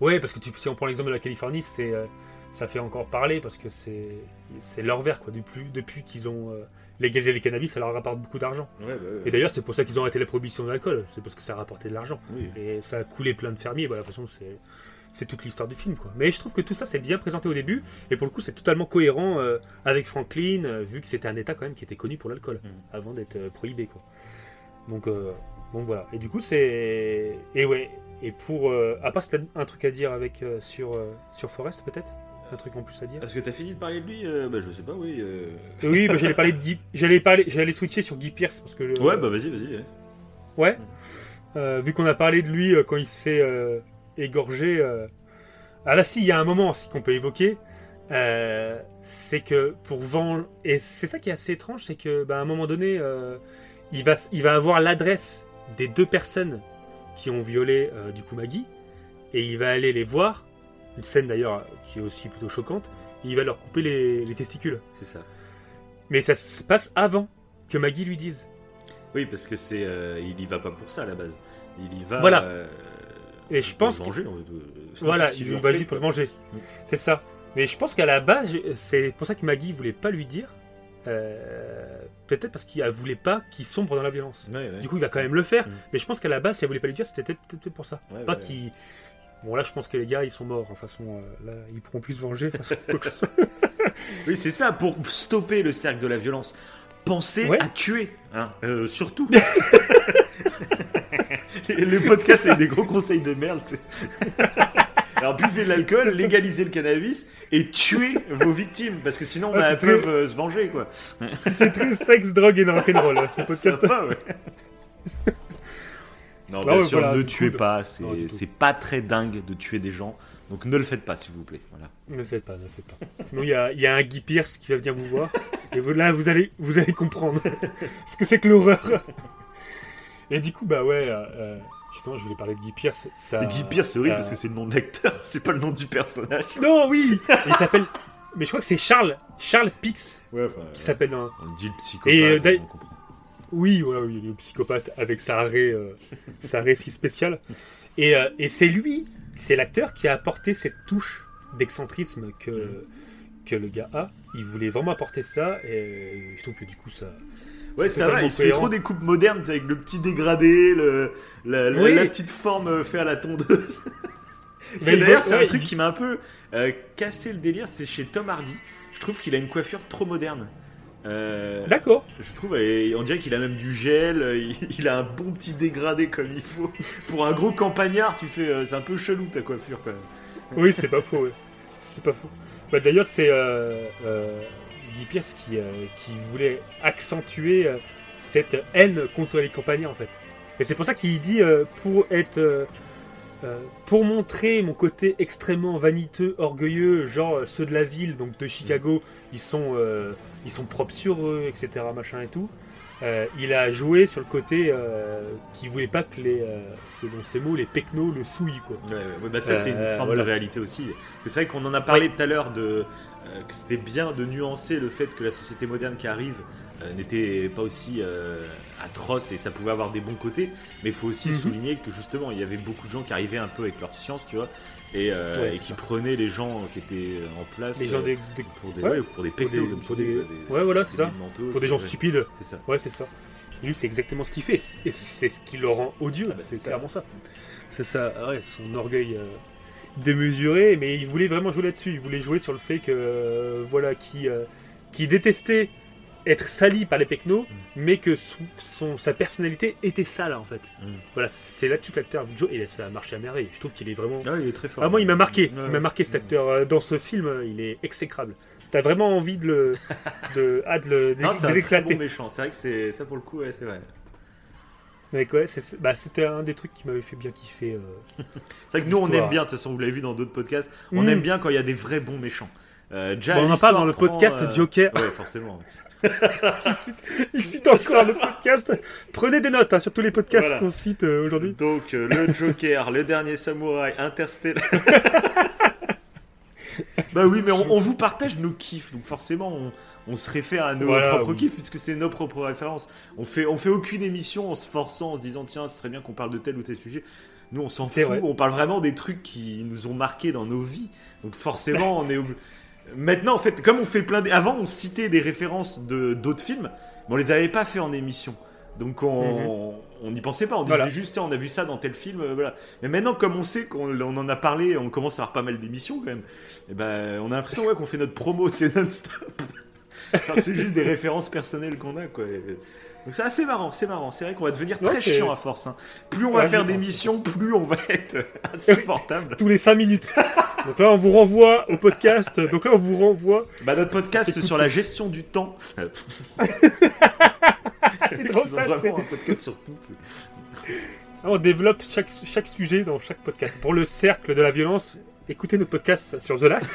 Speaker 1: Ouais, parce que tu- si on prend l'exemple de la Californie, c'est euh, ça fait encore parler parce que c'est c'est leur verre quoi. Depuis, depuis qu'ils ont légalisé les cannabis, ça leur rapporte beaucoup d'argent.
Speaker 6: Ouais, bah, ouais.
Speaker 1: Et d'ailleurs, c'est pour ça qu'ils ont arrêté la prohibition de l'alcool. C'est parce que ça rapportait de l'argent.
Speaker 6: Oui.
Speaker 1: Et ça a coulé plein de fermiers. Voilà, de toute façon, c'est c'est toute l'histoire du film quoi. Mais je trouve que tout ça c'est bien présenté au début et pour le coup c'est totalement cohérent euh, avec Franklin euh, vu que c'était un État quand même qui était connu pour l'alcool
Speaker 6: Mhm.
Speaker 1: avant d'être euh, prohibé quoi. Donc donc voilà. Et du coup c'est et ouais et pour à part un truc à dire avec sur sur Forrest peut-être? Un truc en plus à dire.
Speaker 6: Est-ce que t'as fini de parler de lui euh, Bah je sais pas, oui. euh.
Speaker 1: Oui, bah, j'allais parler de Guy, j'allais parler, j'allais switcher sur Guy Pierce parce que je-
Speaker 6: Ouais, bah vas-y, vas-y. ouais.
Speaker 1: Ouais. Euh, vu qu'on a parlé de lui euh, quand il se fait égorger. Ah là, si, il y a un moment aussi qu'on peut évoquer. c'est que pour vendre. Et c'est ça qui est assez étrange, c'est que bah, à un moment donné, il, va, il va avoir l'adresse des deux personnes qui ont violé du coup Maggie. Et il va aller les voir. Une scène d'ailleurs qui est aussi plutôt choquante. il va leur couper les, les testicules.
Speaker 6: C'est ça.
Speaker 1: Mais ça se passe avant que Maggie lui dise.
Speaker 6: Oui, parce que c'est, euh, il y va pas pour ça à la base. Il y va.
Speaker 1: Voilà.
Speaker 6: euh,
Speaker 1: Et je
Speaker 6: pour
Speaker 1: pense
Speaker 6: se
Speaker 1: que-
Speaker 6: venger. euh,
Speaker 1: Voilà, il va juste pour venger. C'est ça. Mais je pense qu'à la base, c'est pour ça que Maggie voulait pas lui dire. Euh, Peut-être parce qu'il voulait pas qu'il sombre dans la violence.
Speaker 6: Ouais, ouais.
Speaker 1: Du coup, il va quand même le faire.
Speaker 6: Mm.
Speaker 1: Mais je pense qu'à la base, si elle voulait pas lui dire, c'était peut-être peut-être pour ça.
Speaker 6: Ouais,
Speaker 1: pas qu'il. Bon, là, je pense que les gars, ils sont morts. En façon, euh, là, ils pourront plus se venger. de toute façon.
Speaker 6: Oui, c'est ça, pour stopper le cercle de la violence. Pensez
Speaker 1: Ouais.
Speaker 6: à tuer, hein, euh, surtout. le podcast avec des gros conseils de merde. Alors buvez de l'alcool, légalisez le cannabis et tuez vos victimes parce que sinon
Speaker 1: Ah,
Speaker 6: bah,
Speaker 1: c'est
Speaker 6: elles
Speaker 1: très-
Speaker 6: peuvent euh, se venger quoi.
Speaker 1: c'est très sexe, drogue et rock'n'roll, hein, ce podcast.
Speaker 6: Sympa, ouais. Non,
Speaker 1: Non,
Speaker 6: bien
Speaker 1: ouais,
Speaker 6: sûr,
Speaker 1: voilà,
Speaker 6: ne tuez pas. C'est
Speaker 1: non,
Speaker 6: pas très dingue de tuer des gens. Donc ne le faites pas, s'il vous plaît. Voilà.
Speaker 1: Ne le faites pas, ne le faites pas. Sinon, il y a, il y a un Guy Pierce qui va venir vous voir. Et vous- là, vous allez, vous allez comprendre ce que c'est que l'horreur. Et du coup, bah ouais, euh, euh, justement, je voulais parler de Guy Pierce. Ça,
Speaker 6: Guy Pierce, c'est horrible parce que c'est le nom de l'acteur, c'est pas le nom du personnage.
Speaker 1: Non, oui Il s'appelle. Mais je crois que c'est Charles, Charles Pix
Speaker 6: Ouais, enfin,
Speaker 1: qui s'appelle dans.
Speaker 6: on dit le psychopathe.
Speaker 1: Et, euh,
Speaker 6: on.
Speaker 1: Oui, voilà, oui, le psychopathe avec sa raie, euh, sa raie si spéciale. Et, euh, et c'est lui, c'est l'acteur qui a apporté cette touche d'excentrisme que, que le gars a. Il voulait vraiment apporter ça et je trouve que du coup ça.
Speaker 6: Ouais,
Speaker 1: c'est
Speaker 6: ça va,
Speaker 1: totalement
Speaker 6: il se fait trop des coupes modernes avec le petit dégradé, le, la, la-
Speaker 1: Oui.
Speaker 6: la petite forme euh, fait à la tondeuse. D'ailleurs, c'est un
Speaker 1: ouais,
Speaker 6: truc
Speaker 1: il-
Speaker 6: qui m'a un peu euh, cassé le délire, c'est chez Tom Hardy. Je trouve qu'il a une coiffure trop moderne. Euh,
Speaker 1: D'accord.
Speaker 6: je trouve, et on dirait qu'il a même du gel, euh, il, il a un bon petit dégradé comme il faut. Pour un gros campagnard, tu fais, euh, c'est un peu chelou ta coiffure quand même.
Speaker 1: Oui, c'est pas faux. ouais. C'est pas faux. Bah, D'ailleurs, c'est euh, euh, Guy Pierce qui, qui voulait accentuer cette haine contre les campagnards en fait. Et c'est pour ça qu'il dit pour être. Euh, pour montrer mon côté extrêmement vaniteux, orgueilleux, genre euh, ceux de la ville, donc de Chicago, ils sont, euh, ils sont propres sur eux, etc., machin et tout. il a joué sur le côté qui voulait pas que les, selon ses mots, les pecnos le souillent quoi.
Speaker 6: Ouais, ouais, bah ça c'est une forme
Speaker 1: voilà.
Speaker 6: de réalité aussi. C'est vrai qu'on en a parlé tout à l'heure de que c'était bien de nuancer le fait que la société moderne qui arrive n'était pas aussi euh, atroce et ça pouvait avoir des bons côtés. Mais il faut aussi
Speaker 1: Mhm.
Speaker 6: souligner que justement il y avait beaucoup de gens qui arrivaient un peu avec leur science, tu vois, et, euh,
Speaker 1: Ouais,
Speaker 6: et
Speaker 1: c'est
Speaker 6: qui
Speaker 1: ça.
Speaker 6: prenaient les gens qui étaient en place
Speaker 1: Les gens
Speaker 6: euh,
Speaker 1: des, des-
Speaker 6: pour des,
Speaker 1: ouais,
Speaker 6: ouais, pour des
Speaker 1: pour des,
Speaker 6: comme
Speaker 1: pour
Speaker 6: dis,
Speaker 1: des-
Speaker 6: quoi, des-
Speaker 1: ouais voilà c'est ça
Speaker 6: des mentaux,
Speaker 1: pour des gens stupides
Speaker 6: C'est ça.
Speaker 1: ouais c'est ça et lui c'est exactement ce qu'il fait et c'est ce qui le rend odieux
Speaker 6: Ah bah, c'est
Speaker 1: clairement ça c'est ça son orgueil euh, démesuré mais il voulait vraiment jouer là-dessus il voulait jouer sur le fait que euh, voilà qui euh, qui détestait être sali par les pecnos
Speaker 6: Mm.
Speaker 1: mais que son, son- sa personnalité était sale en fait
Speaker 6: Mm.
Speaker 1: voilà c'est là-dessus que l'acteur joue et ça a marché à merveille je trouve qu'il est vraiment
Speaker 6: Ah, il est très fort.
Speaker 1: ah, moi, il m'a marqué. Il m'a marqué cet acteur euh, dans ce film. Il est exécrable. T'as vraiment envie de le, de, ah, de le,
Speaker 6: Non, c'est un très bon méchant. C'est vrai que c'est ça pour le coup, ouais, c'est vrai.
Speaker 1: Ouais, bah, c'était un des trucs qui m'avait fait bien kiffer. euh.
Speaker 6: C'est vrai que nous, on aime bien, de toute façon, vous l'avez vu dans d'autres podcasts, on
Speaker 1: Mm.
Speaker 6: aime bien quand il y a des vrais bons méchants. Euh, déjà,
Speaker 1: Bon, on en parle dans le
Speaker 6: prend,
Speaker 1: podcast
Speaker 6: euh,
Speaker 1: Joker.
Speaker 6: Ouais, forcément.
Speaker 1: il, cite, il cite encore le podcast. Prenez des notes hein, sur tous les podcasts
Speaker 6: Voilà.
Speaker 1: qu'on cite euh, aujourd'hui.
Speaker 6: Donc, euh, le Joker, le dernier samouraï, Interstellar. bah oui, mais on, on vous partage nos kiffs, donc forcément, on, on se réfère à nos
Speaker 1: Voilà,
Speaker 6: propres
Speaker 1: oui.
Speaker 6: kiffs, puisque c'est nos propres références. On fait, on fait aucune émission en se forçant, en se disant, tiens, ce serait bien qu'on parle de tel ou tel sujet. Nous, on s'en fout,
Speaker 1: vrai.
Speaker 6: on parle vraiment des trucs qui nous ont marqués dans nos vies. Donc forcément, on est... Maintenant, en fait, comme on fait plein... d'- Avant, on citait des références de d'autres films, mais on les avait pas fait en émission. Donc on on n'y pensait pas, on disait
Speaker 1: Voilà.
Speaker 6: juste, on a vu ça dans tel film, voilà. Mais maintenant, comme on sait qu'on on en a parlé, on commence à avoir pas mal d'émissions quand même, et ben, on a l'impression ouais, qu'on fait notre promo, c'est non-stop. C'est juste des références personnelles qu'on a, quoi. Donc c'est assez marrant, c'est marrant. C'est vrai qu'on va devenir très chiant à force. hein. Plus on va faire
Speaker 1: je pense.
Speaker 6: d'émissions, plus on va être insupportable.
Speaker 1: Tous les 5 minutes. Donc là, on vous renvoie au podcast. Donc là, on vous renvoie.
Speaker 6: bah, notre podcast sur la gestion du temps.
Speaker 1: C'est trop ça,
Speaker 6: vraiment un podcast sur tout.
Speaker 1: On développe chaque, chaque sujet dans chaque podcast. Pour le cercle de la violence, écoutez notre podcast sur The Last.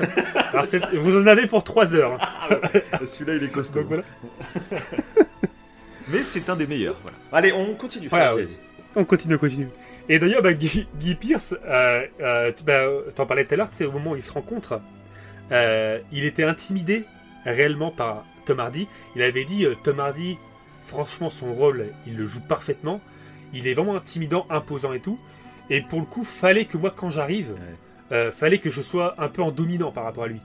Speaker 1: Alors, vous en avez pour 3 heures. hein.
Speaker 6: Celui-là, il est costaud.
Speaker 1: Donc voilà.
Speaker 6: Mais c'est un des meilleurs. Voilà. Allez, on continue.
Speaker 1: Voilà,
Speaker 6: Vas-y,
Speaker 1: ouais. On continue, on continue. Et d'ailleurs, bah, Guy, Guy Pierce, euh, euh, tu bah, t'en parlais tout à l'heure, c'est au moment où ils se rencontrent, euh, il était intimidé réellement par Tom Hardy. Il avait dit, euh, Tom Hardy, franchement, son rôle, il le joue parfaitement. Il est vraiment intimidant, imposant et tout. Et pour le coup, fallait que moi, quand j'arrive,
Speaker 6: Ouais.
Speaker 1: Euh, fallait que je sois un peu en dominant par rapport à lui.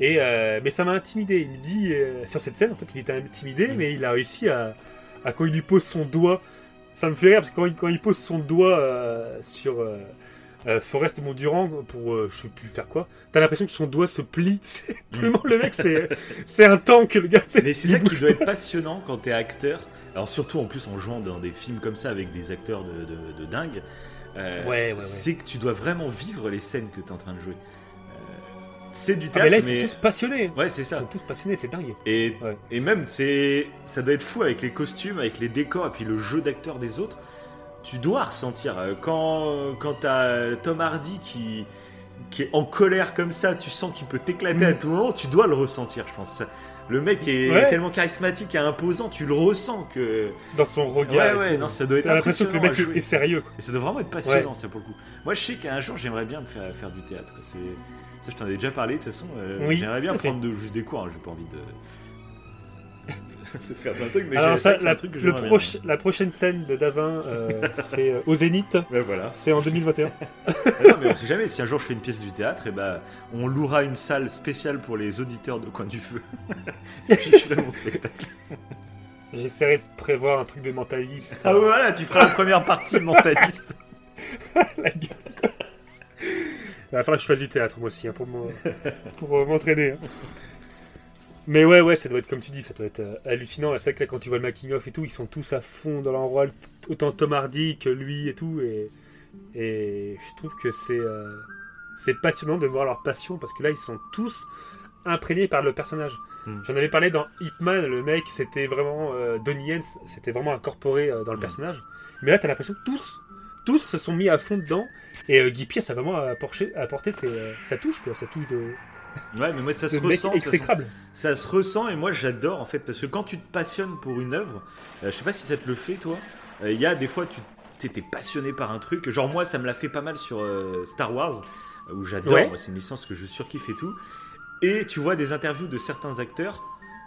Speaker 1: Et euh, mais ça m'a intimidé. Il me dit euh, sur cette scène, en fait, il était intimidé,
Speaker 6: Mm.
Speaker 1: mais il a réussi à, à quand il lui pose son doigt. Ça me fait rire parce que quand il, quand il pose son doigt sur Forest Mondurant pour je sais plus faire quoi, t'as l'impression que son doigt se plie. Tellement le mec, c'est un tank le gars.
Speaker 6: Mais c'est ça qui doit être passionnant quand t'es acteur. Alors surtout en plus en jouant dans des films comme ça avec des acteurs de, de, de dingue. Euh,
Speaker 1: Ouais, ouais, ouais.
Speaker 6: C'est que tu dois vraiment vivre les scènes que t'es en train de jouer. Euh, c'est du
Speaker 1: Ah,
Speaker 6: théâtre,
Speaker 1: mais là, ils
Speaker 6: mais...
Speaker 1: sont tous passionnés.
Speaker 6: Ouais, c'est
Speaker 1: Ils
Speaker 6: ça.
Speaker 1: sont tous passionnés, c'est dingue.
Speaker 6: Et, et même, c'est, ça doit être fou avec les costumes, avec les décors et puis le jeu d'acteur des autres. tu dois ressentir. Euh, Quand, quand t'as Tom Hardy qui, qui est en colère comme ça, tu sens qu'il peut t'éclater
Speaker 1: Mm.
Speaker 6: à tout moment, tu dois le ressentir, je pense. Ça- Le mec est
Speaker 1: Ouais.
Speaker 6: tellement charismatique et imposant, tu le ressens que.
Speaker 1: Dans son regard.
Speaker 6: Ouais, ouais, non, ça doit être
Speaker 1: T'as l'impression que le mec est sérieux. Quoi.
Speaker 6: Et ça doit vraiment être passionnant, ça pour le coup. Moi, je sais qu'un jour, j'aimerais bien me faire, faire du théâtre. C'est... Ça, je t'en ai déjà parlé, de toute façon. euh,
Speaker 1: Oui,
Speaker 6: j'aimerais bien prendre de, juste des cours. Hein, j'ai pas envie de. de faire plein de trucs, mais
Speaker 1: Alors ça, la,
Speaker 6: un truc que
Speaker 1: le proche- la prochaine scène de Davin, euh, c'est euh, au Zénith.
Speaker 6: Ouais, voilà.
Speaker 1: C'est en 2021.
Speaker 6: Ah non, mais on sait jamais. Si un jour je fais une pièce du théâtre, et ben, on louera une salle spéciale pour les auditeurs de Coin du Feu. et puis je ferai mon spectacle.
Speaker 1: J'essaierai de prévoir un truc de mentaliste.
Speaker 6: Ah voilà, tu feras la première partie mentaliste.
Speaker 1: La gueule. Il va falloir que je fasse du théâtre moi aussi hein, pour euh, m'entraîner. hein. Mais ouais, ouais, ça doit être comme tu dis, ça doit être euh, hallucinant. C'est vrai que là, quand tu vois le making of et tout, ils sont tous à fond dans leur rôle, autant Tom Hardy que lui et tout. Et, et je trouve que c'est euh, c'est passionnant de voir leur passion parce que là, ils sont tous imprégnés par le personnage.
Speaker 6: Hmm.
Speaker 1: J'en avais parlé dans Ip Man, le mec, c'était vraiment euh, Donnie Yen, c'était vraiment incorporé euh, dans le
Speaker 6: Hmm.
Speaker 1: personnage. Mais là, t'as l'impression que tous, tous se sont mis à fond dedans. Et Guy Pierce a vraiment apporté, apporté ses, sa touche, quoi, sa touche de,
Speaker 6: Ouais, mais moi ça se ressent.
Speaker 1: exécrable.
Speaker 6: Ça se ressent et moi j'adore en fait parce que quand tu te passionnes pour une œuvre, euh, je sais pas si ça te le fait toi, euh, il y a des fois tu t'es passionné par un truc, genre moi ça me l'a fait pas mal sur euh, Star Wars où j'adore,
Speaker 1: Ouais.
Speaker 6: c'est une licence que je surkiffe et tout. Et tu vois des interviews de certains acteurs,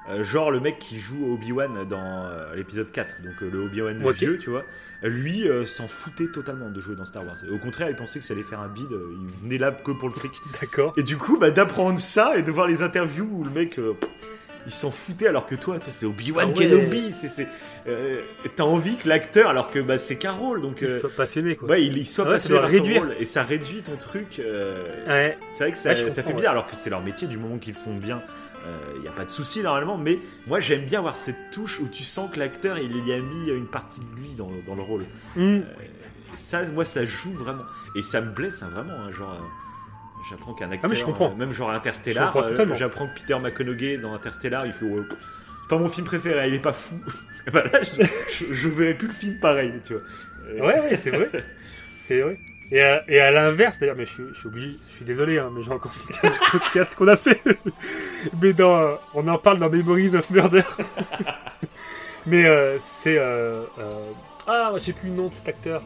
Speaker 6: euh, genre le mec qui joue Obi-Wan dans euh, l'épisode 4, donc euh, le Obi-Wan
Speaker 1: Ok.
Speaker 6: vieux, tu vois, lui s'en foutait totalement de jouer dans Star Wars. Au contraire, il pensait que ça allait faire un bide, il venait là que pour le fric.
Speaker 1: D'accord.
Speaker 6: Et du coup, bah, d'apprendre ça et de voir les interviews où le mec, pff, il s'en foutait alors que toi, toi c'est Obi-Wan
Speaker 1: Ah ouais.
Speaker 6: Kenobi. C'est, t'as envie que l'acteur, alors que bah, c'est qu'un rôle, donc euh,
Speaker 1: soit passionné, quoi.
Speaker 6: ouais, il, il soit
Speaker 1: Ah ouais,
Speaker 6: passionné par
Speaker 1: réduire.
Speaker 6: son rôle et ça réduit ton truc.
Speaker 1: Ouais.
Speaker 6: c'est vrai que ça, ça fait bizarre, alors que c'est leur métier du moment qu'ils font bien. Il n'y a pas de souci normalement, mais moi j'aime bien avoir cette touche où tu sens que l'acteur il y a mis une partie de lui dans, dans le rôle.
Speaker 1: Hmm.
Speaker 6: Ça, moi, ça joue vraiment. Et ça me blesse hein, vraiment. hein, genre, euh, j'apprends qu'un acteur,
Speaker 1: Ah, mais je comprends.
Speaker 6: euh, même genre Interstellar, euh, j'apprends que Peter McConaughey dans Interstellar, il fait ouais, c'est pas mon film préféré, il est pas fou. Et là, je, je, je verrai plus le film pareil, tu vois. Euh,
Speaker 1: Ouais, ouais, c'est vrai. C'est vrai. Et à, et à l'inverse, d'ailleurs, mais je suis, je suis obligé, je suis désolé, hein, mais j'ai encore cité le podcast qu'on a fait. mais dans, on en parle dans Memories of Murder. mais euh, c'est. Euh, euh, ah, j'ai plus le nom de cet acteur.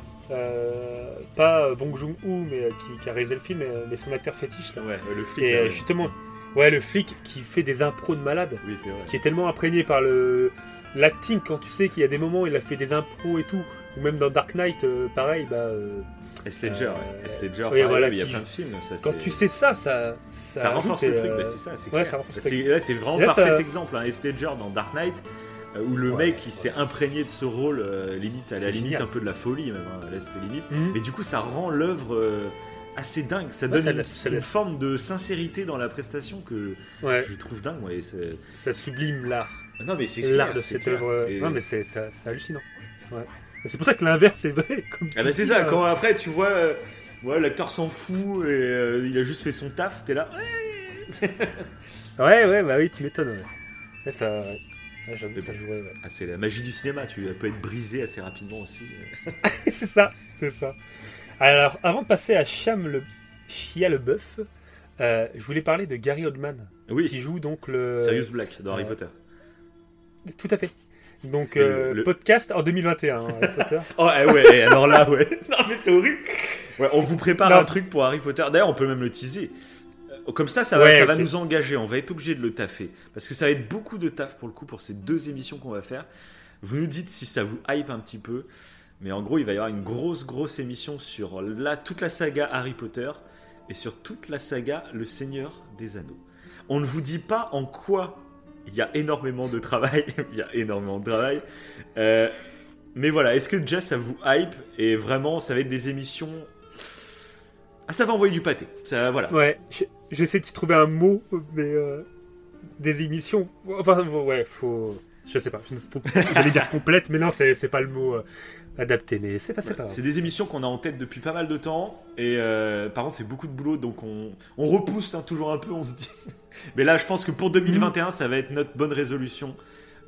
Speaker 1: Pas Bong Joon-ho, mais qui, qui a réalisé le film, mais, mais son acteur fétiche. Là.
Speaker 6: Ouais, le flic.
Speaker 1: Et
Speaker 6: là,
Speaker 1: justement, ouais, le flic qui fait des impros de malade
Speaker 6: Oui, c'est vrai.
Speaker 1: qui est tellement imprégné par le l'acting quand tu sais qu'il y a des moments où il a fait des impros et tout ou même dans Dark Knight euh, pareil bah euh,
Speaker 6: Ledger,
Speaker 1: euh,
Speaker 6: Ledger, pareil,
Speaker 1: voilà,
Speaker 6: il y a
Speaker 1: qui-
Speaker 6: plein de films. Ça,
Speaker 1: quand tu sais ça ça ça,
Speaker 6: ça renforce le truc,
Speaker 1: euh,
Speaker 6: bah, c'est ça, c'est
Speaker 1: ouais, ça renforce le
Speaker 6: C'est- là, vraiment
Speaker 1: là,
Speaker 6: parfait exemple. Hein. Ledger dans Dark Knight, euh, où le
Speaker 1: Ouais.
Speaker 6: mec il s'est imprégné de ce rôle, limite à la limite
Speaker 1: génial.
Speaker 6: un peu de la folie même. hein. Là, c'était limite.
Speaker 1: Mhm.
Speaker 6: Mais du coup, ça rend l'œuvre assez dingue. Ça
Speaker 1: Ouais,
Speaker 6: donne
Speaker 1: ça
Speaker 6: une, forme de sincérité dans la prestation que
Speaker 1: ouais
Speaker 6: je trouve dingue. ouais,
Speaker 1: ça sublime l'art
Speaker 6: Non, mais c'est
Speaker 1: l'art de cette œuvre
Speaker 6: Et-
Speaker 1: non mais c'est hallucinant ouais c'est pour ça que l'inverse est vrai comme
Speaker 6: Ah bah c'est ça,
Speaker 1: euh,
Speaker 6: quand après tu vois, euh, ouais, l'acteur s'en fout et euh, il a juste fait son taf, t'es là.
Speaker 1: ouais ouais bah oui tu m'étonnes ouais. Ouais, ça ouais. Ouais, j'avoue que ça jouerait ouais.
Speaker 6: Ah, c'est la magie du cinéma, tu peux être brisé assez rapidement aussi.
Speaker 1: c'est ça, c'est ça. Alors, avant de passer à le Chia le bœuf, euh, je voulais parler de Gary Oldman,
Speaker 6: Oui,
Speaker 1: qui joue donc le.
Speaker 6: Sirius Black dans Harry Potter.
Speaker 1: Tout à fait. Donc, euh,
Speaker 6: le-
Speaker 1: podcast en 2021, hein, Harry Potter.
Speaker 6: Oh eh ouais, alors là, ouais. Non mais c'est horrible. Ouais, on vous prépare
Speaker 1: Non.
Speaker 6: un truc pour Harry Potter. D'ailleurs, on peut même le teaser. Euh, Comme ça, ça va,
Speaker 1: Ouais,
Speaker 6: ça va nous engager. On va être obligé de le taffer. Parce que ça va être beaucoup de taf pour le coup pour ces deux émissions qu'on va faire. Vous nous dites si ça vous hype un petit peu. Mais en gros, il va y avoir une grosse, grosse émission sur la, toute la saga Harry Potter et sur toute la saga Le Seigneur des Anneaux. On ne vous dit pas en quoi il y a énormément de travail. il y a énormément de travail. Euh, mais voilà, est-ce que déjà ça vous hype et vraiment ça va être des émissions. Ah, ça va envoyer du pâté. Ça, voilà.
Speaker 1: Ouais, j'essaie de trouver un mot, mais euh, des émissions. Enfin, ouais, faut. Je sais pas, j'allais dire complète, mais non, c'est pas le mot euh, adapté, mais c'est pas, c'est pas grave.
Speaker 6: C'est des émissions qu'on a en tête depuis pas mal de temps. Et euh, par contre, c'est beaucoup de boulot. Donc on, on repousse hein, toujours un peu, on se dit. Mais là, je pense que pour 2021, ça va être notre bonne résolution.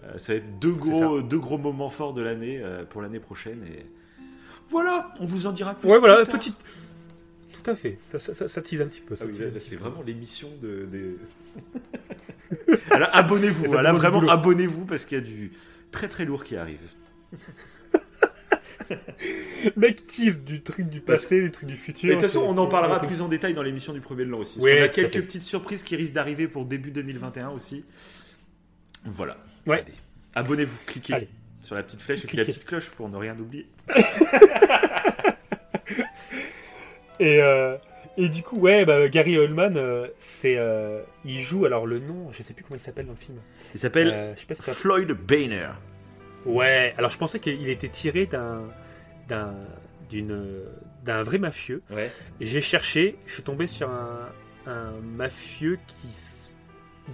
Speaker 6: Euh, ça va être deux gros, deux gros moments forts de l'année euh, pour l'année prochaine. Et Voilà, on vous en dira plus.
Speaker 1: Ouais, voilà,
Speaker 6: tard.
Speaker 1: petite. Tout à fait. Ça, ça, ça, ça tease un petit peu.
Speaker 6: Ah oui, là, là, c'est vraiment l'émission de. de... Alors, abonnez-vous, voilà,
Speaker 1: demande du
Speaker 6: vraiment abonnez-vous parce qu'il y a du très très lourd qui arrive.
Speaker 1: Mec tease du truc du passé, des trucs du futur.
Speaker 6: Mais de toute façon, on en parlera plus en détail dans l'émission du premier de l'an aussi.
Speaker 1: Ouais,
Speaker 6: qu'on a quelques petites surprises qui risquent d'arriver pour début 2021 aussi. Voilà.
Speaker 1: Ouais.
Speaker 6: Abonnez-vous, cliquez
Speaker 1: Allez.
Speaker 6: sur la petite flèche et puis la petite cloche pour ne rien oublier.
Speaker 1: Et, euh, et du coup, ouais, bah, Gary Oldman, euh, c'est, euh, il joue, alors le nom, je sais plus comment il s'appelle dans le film.
Speaker 6: Il s'appelle
Speaker 1: si
Speaker 6: Floyd Boehner.
Speaker 1: Ouais, alors je pensais qu'il était tiré d'un, d'un, d'une, d'un vrai mafieux.
Speaker 6: Ouais.
Speaker 1: J'ai cherché, je suis tombé sur un, un mafieux qui,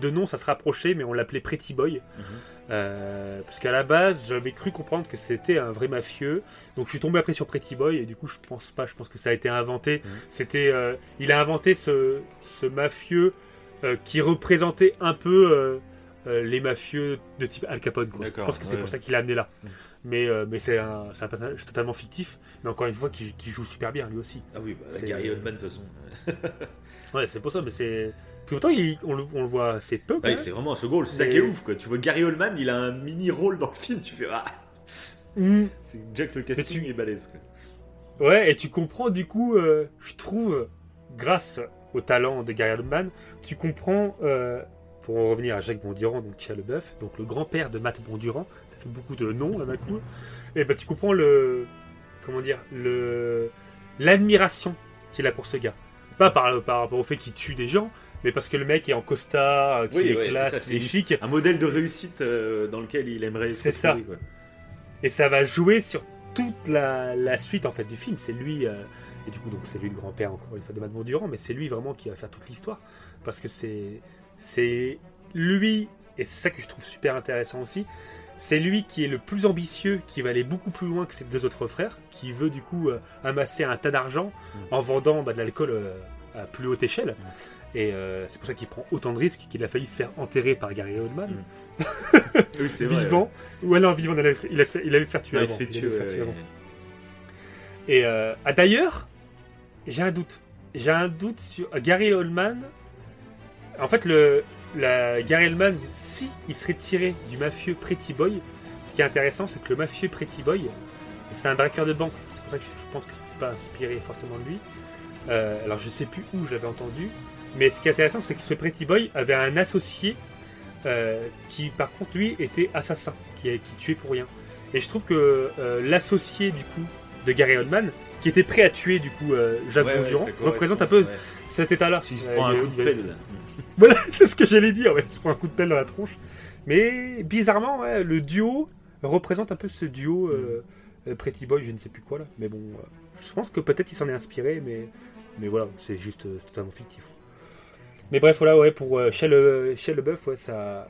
Speaker 1: de nom, ça se rapprochait, mais on l'appelait Pretty Boy.
Speaker 6: Mhm.
Speaker 1: Euh, parce qu'à la base, j'avais cru comprendre que c'était un vrai mafieux. Donc je suis tombé après sur Pretty Boy et du coup, je pense pas. Je pense que ça a été inventé.
Speaker 6: Mhm.
Speaker 1: C'était, euh, il a inventé ce, ce mafieux euh, qui représentait un peu les mafieux de type Al Capone. quoi. Je pense que c'est
Speaker 6: ouais.
Speaker 1: pour ça qu'il l'a amené là.
Speaker 6: Mhm.
Speaker 1: Mais, euh, mais c'est un, un personnage totalement fictif. Mais encore une fois, qui, qui joue super bien lui aussi.
Speaker 6: Ah oui, bah, Gary Oldman de toute façon.
Speaker 1: Ouais, c'est pour ça, mais c'est. Puis autant, il- on, le, on le voit assez peu.
Speaker 6: Ouais, c'est vraiment un second rôle, c'est ça qui est ouf quoi. Tu vois Gary Oldman, il a un mini rôle dans le film, tu fais ah,
Speaker 1: Mm.
Speaker 6: c'est Jack le casting
Speaker 1: tu-
Speaker 6: est balèze quoi.
Speaker 1: Ouais, et tu comprends du coup, euh, je trouve, grâce au talent de Gary Oldman, tu comprends, euh, pour en revenir à Jacques Bondurant, donc Tia Leboeuf, donc le grand-père de Matt Bondurant, ça fait beaucoup de noms là d'un coup, et ben tu comprends le, comment dire, le, l'admiration qu'il a pour ce gars. Pas par, par rapport au fait qu'il tue des gens, mais parce que le mec est en costard, euh,
Speaker 6: Oui,
Speaker 1: est
Speaker 6: ouais,
Speaker 1: classe,
Speaker 6: c'est
Speaker 1: chic,
Speaker 6: Un modèle de réussite euh, dans lequel il aimerait
Speaker 1: C'est ça.
Speaker 6: quoi.
Speaker 1: Et ça va jouer sur toute la, la suite en fait du film. C'est lui, euh, et du coup donc c'est lui le grand-père encore une fois de Matt Durand, mais c'est lui vraiment qui va faire toute l'histoire parce que c'est c'est lui et c'est ça que je trouve super intéressant aussi. C'est lui qui est le plus ambitieux, qui va aller beaucoup plus loin que ses deux autres frères, qui veut du coup euh, amasser un tas d'argent en vendant bah, de l'alcool euh, à plus haute échelle. Et euh, c'est pour ça qu'il prend autant de risques qu'il a failli se faire enterrer par Gary Oldman.
Speaker 6: Oui, c'est vrai.
Speaker 1: vivant. Ou alors vivant, il allait, il allait- il allait se faire tuer
Speaker 6: Ouais, il
Speaker 1: avant.
Speaker 6: se fait tuer. ouais,
Speaker 1: avant.
Speaker 6: ouais.
Speaker 1: Et ah, d'ailleurs, j'ai un doute. J'ai un doute sur Gary Oldman. En fait, le la, Gary Oldman, si il serait tiré du mafieux Pretty Boy, ce qui est intéressant, c'est que le mafieux Pretty Boy, c'est un braqueur de banque. C'est pour ça que je pense que c'était pas inspiré forcément de lui. Euh, alors, je sais plus où je l'avais entendu, mais ce qui est intéressant, c'est que ce Pretty Boy avait un associé euh, qui, par contre, lui, était assassin, qui, qui tuait pour rien. Et je trouve que euh, l'associé du coup de Gary Oldman, qui était prêt à tuer du coup Jacques
Speaker 6: Ouais,
Speaker 1: Bondurant, représente un peu
Speaker 6: ouais.
Speaker 1: Cet état-là.
Speaker 6: S'il se prend un
Speaker 1: il-
Speaker 6: coup de
Speaker 1: il-
Speaker 6: pelle.
Speaker 1: Voilà, c'est ce que j'allais dire. Ouais, il se prend un coup de pelle dans la tronche. Mais bizarrement, ouais, le duo représente un peu ce duo euh, euh, Pretty Boy, je ne sais plus quoi là. Mais bon, euh, je pense que peut-être il s'en est inspiré, mais mais voilà, c'est juste euh, totalement fictif. Mais bref, voilà, ouais, pour Shia Le- ouais, sa,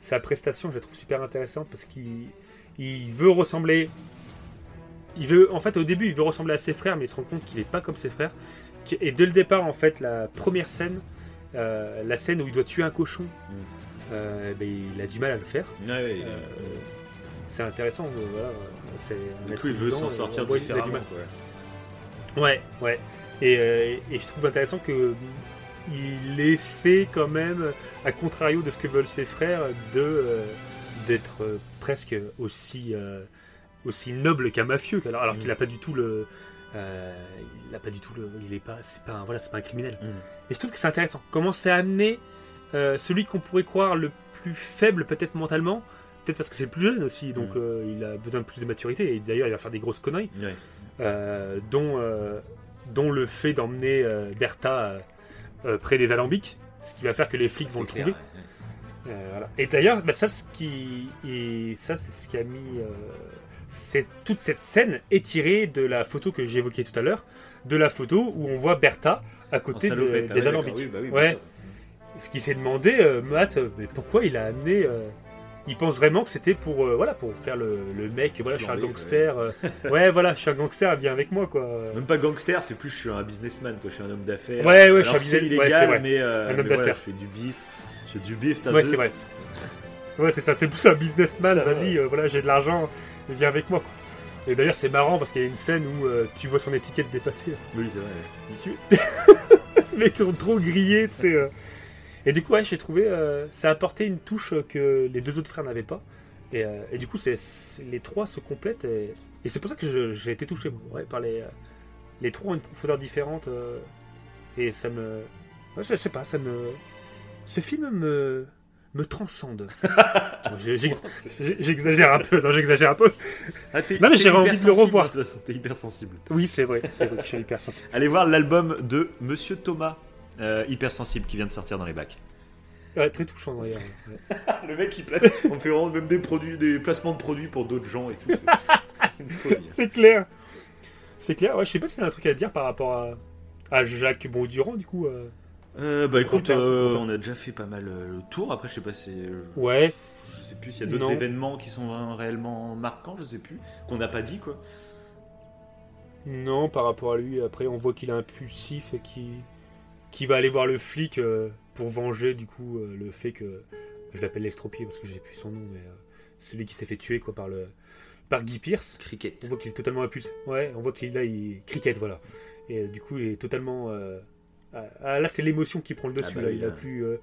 Speaker 1: sa prestation, je la trouve super intéressante parce qu'il il veut ressembler. Il veut, en fait, au début, il veut ressembler à ses frères, mais il se rend compte qu'il n'est pas comme ses frères. Et dès le départ, en fait, la première scène, euh, la scène où il doit tuer un cochon, euh, ben, il a du mal à le faire.
Speaker 6: Ouais, ouais,
Speaker 1: Euh, c'est intéressant, voilà.
Speaker 6: Du coup, il veut s'en sortir
Speaker 1: voit
Speaker 6: différemment.
Speaker 1: mal.
Speaker 6: quoi.
Speaker 1: Ouais, ouais. Et, et je trouve intéressant que il essaie quand même, à contrario de ce que veulent ses frères, de d'être presque aussi aussi noble qu'un mafieux. Alors, alors
Speaker 6: Mm.
Speaker 1: qu'il n'a pas du tout le, euh, il a pas du tout le, il est pas, c'est pas, un, voilà, c'est pas un criminel.
Speaker 6: Mm.
Speaker 1: Et je trouve que c'est intéressant. Comment c'est amené euh, celui qu'on pourrait croire le plus faible peut-être mentalement. Peut-être parce que c'est le plus jeune aussi, donc
Speaker 6: Mm.
Speaker 1: euh, il a besoin de plus de maturité. Et d'ailleurs, il va faire des grosses conneries dont, dont le fait d'emmener Bertha près des alambics, ce qui va faire que les flics vont le
Speaker 6: clair,
Speaker 1: trouver.
Speaker 6: ouais.
Speaker 1: Voilà. Et d'ailleurs, bah, ça, ce qui, et ça, c'est ce qui a mis. Toute cette scène est tirée de la photo que j'évoquais tout à l'heure, de la photo où on voit Bertha à côté de-
Speaker 6: ah
Speaker 1: des
Speaker 6: ouais, d'accord,
Speaker 1: alambics.
Speaker 6: oui, bah oui,
Speaker 1: ouais. Ce qui s'est demandé, euh, Matt, euh, mais pourquoi il a amené. euh, il pense vraiment que c'était pour, euh, voilà, pour faire le, le mec, voilà, je suis un gangster. ouais, voilà, je suis un gangster, viens avec moi, quoi.
Speaker 6: Même pas gangster, c'est plus je suis un businessman, quoi. Je suis un homme d'affaires.
Speaker 1: Ouais, ouais, je suis un
Speaker 6: illégal, mais,
Speaker 1: Un homme
Speaker 6: mais voilà, je fais du bif. Je fais du bif, t'as
Speaker 1: Ouais,
Speaker 6: vu
Speaker 1: c'est vrai. Ouais, c'est ça, c'est plus un businessman, vas-y, voilà, j'ai de l'argent, viens avec moi. quoi. Et d'ailleurs, c'est marrant parce qu'il y a une scène où euh, tu vois son étiquette dépasser.
Speaker 6: Oui, c'est vrai.
Speaker 1: Tu- Les mecs sont trop grillés, tu sais. euh. Et du coup, ouais, j'ai trouvé. euh, ça a apporté une touche que les deux autres frères n'avaient pas. Et, et du coup, c'est, les trois se complètent. Et, et c'est pour ça que j'ai été touché ouais, par les. les trois ont une profondeur différente. et ça me. ouais, je, je sais pas, ça me. Ce film me. Me transcende. J'exagère un peu, non, j'exagère un peu.
Speaker 6: Ah,
Speaker 1: Non, mais j'ai envie de le revoir.
Speaker 6: De toute façon, t'es hyper sensible.
Speaker 1: Oui, c'est vrai, c'est vrai que je suis hyper sensible.
Speaker 6: Allez voir l'album de Monsieur Thomas, euh, hypersensible, qui vient de sortir dans les bacs.
Speaker 1: Ouais, très touchant d'ailleurs. ouais.
Speaker 6: Le mec qui place, on fait vraiment même des produits, des placements de produits pour d'autres gens et tout. c'est- C'est une folie.
Speaker 1: C'est clair. C'est clair. Ouais, je sais pas si t'as un truc à dire par rapport à, à Jacques Bondurand, du coup. euh.
Speaker 6: Euh, bah écoute, euh, on a déjà fait pas mal euh, le tour. Après, je sais pas si. euh,
Speaker 1: Ouais.
Speaker 6: Je sais plus s'il y a d'autres événements qui sont réellement marquants, je sais plus. Qu'on n'a pas dit quoi.
Speaker 1: Non, par rapport à lui, après, on voit qu'il est impulsif et qui qui va aller voir le flic euh, pour venger, du coup, euh, le fait que. Je l'appelle l'estropié parce que j'ai plus son nom, mais. euh, celui qui s'est fait tuer, quoi, par le. Par Guy Pierce. On
Speaker 6: Cricket.
Speaker 1: voit qu'il est totalement impulsif. Ouais, on voit qu'il là, il cricket, voilà. Et du coup, il est totalement. Ah, ah, là, c'est l'émotion qui prend le dessus.
Speaker 6: Ah bah
Speaker 1: là, il a plus. euh,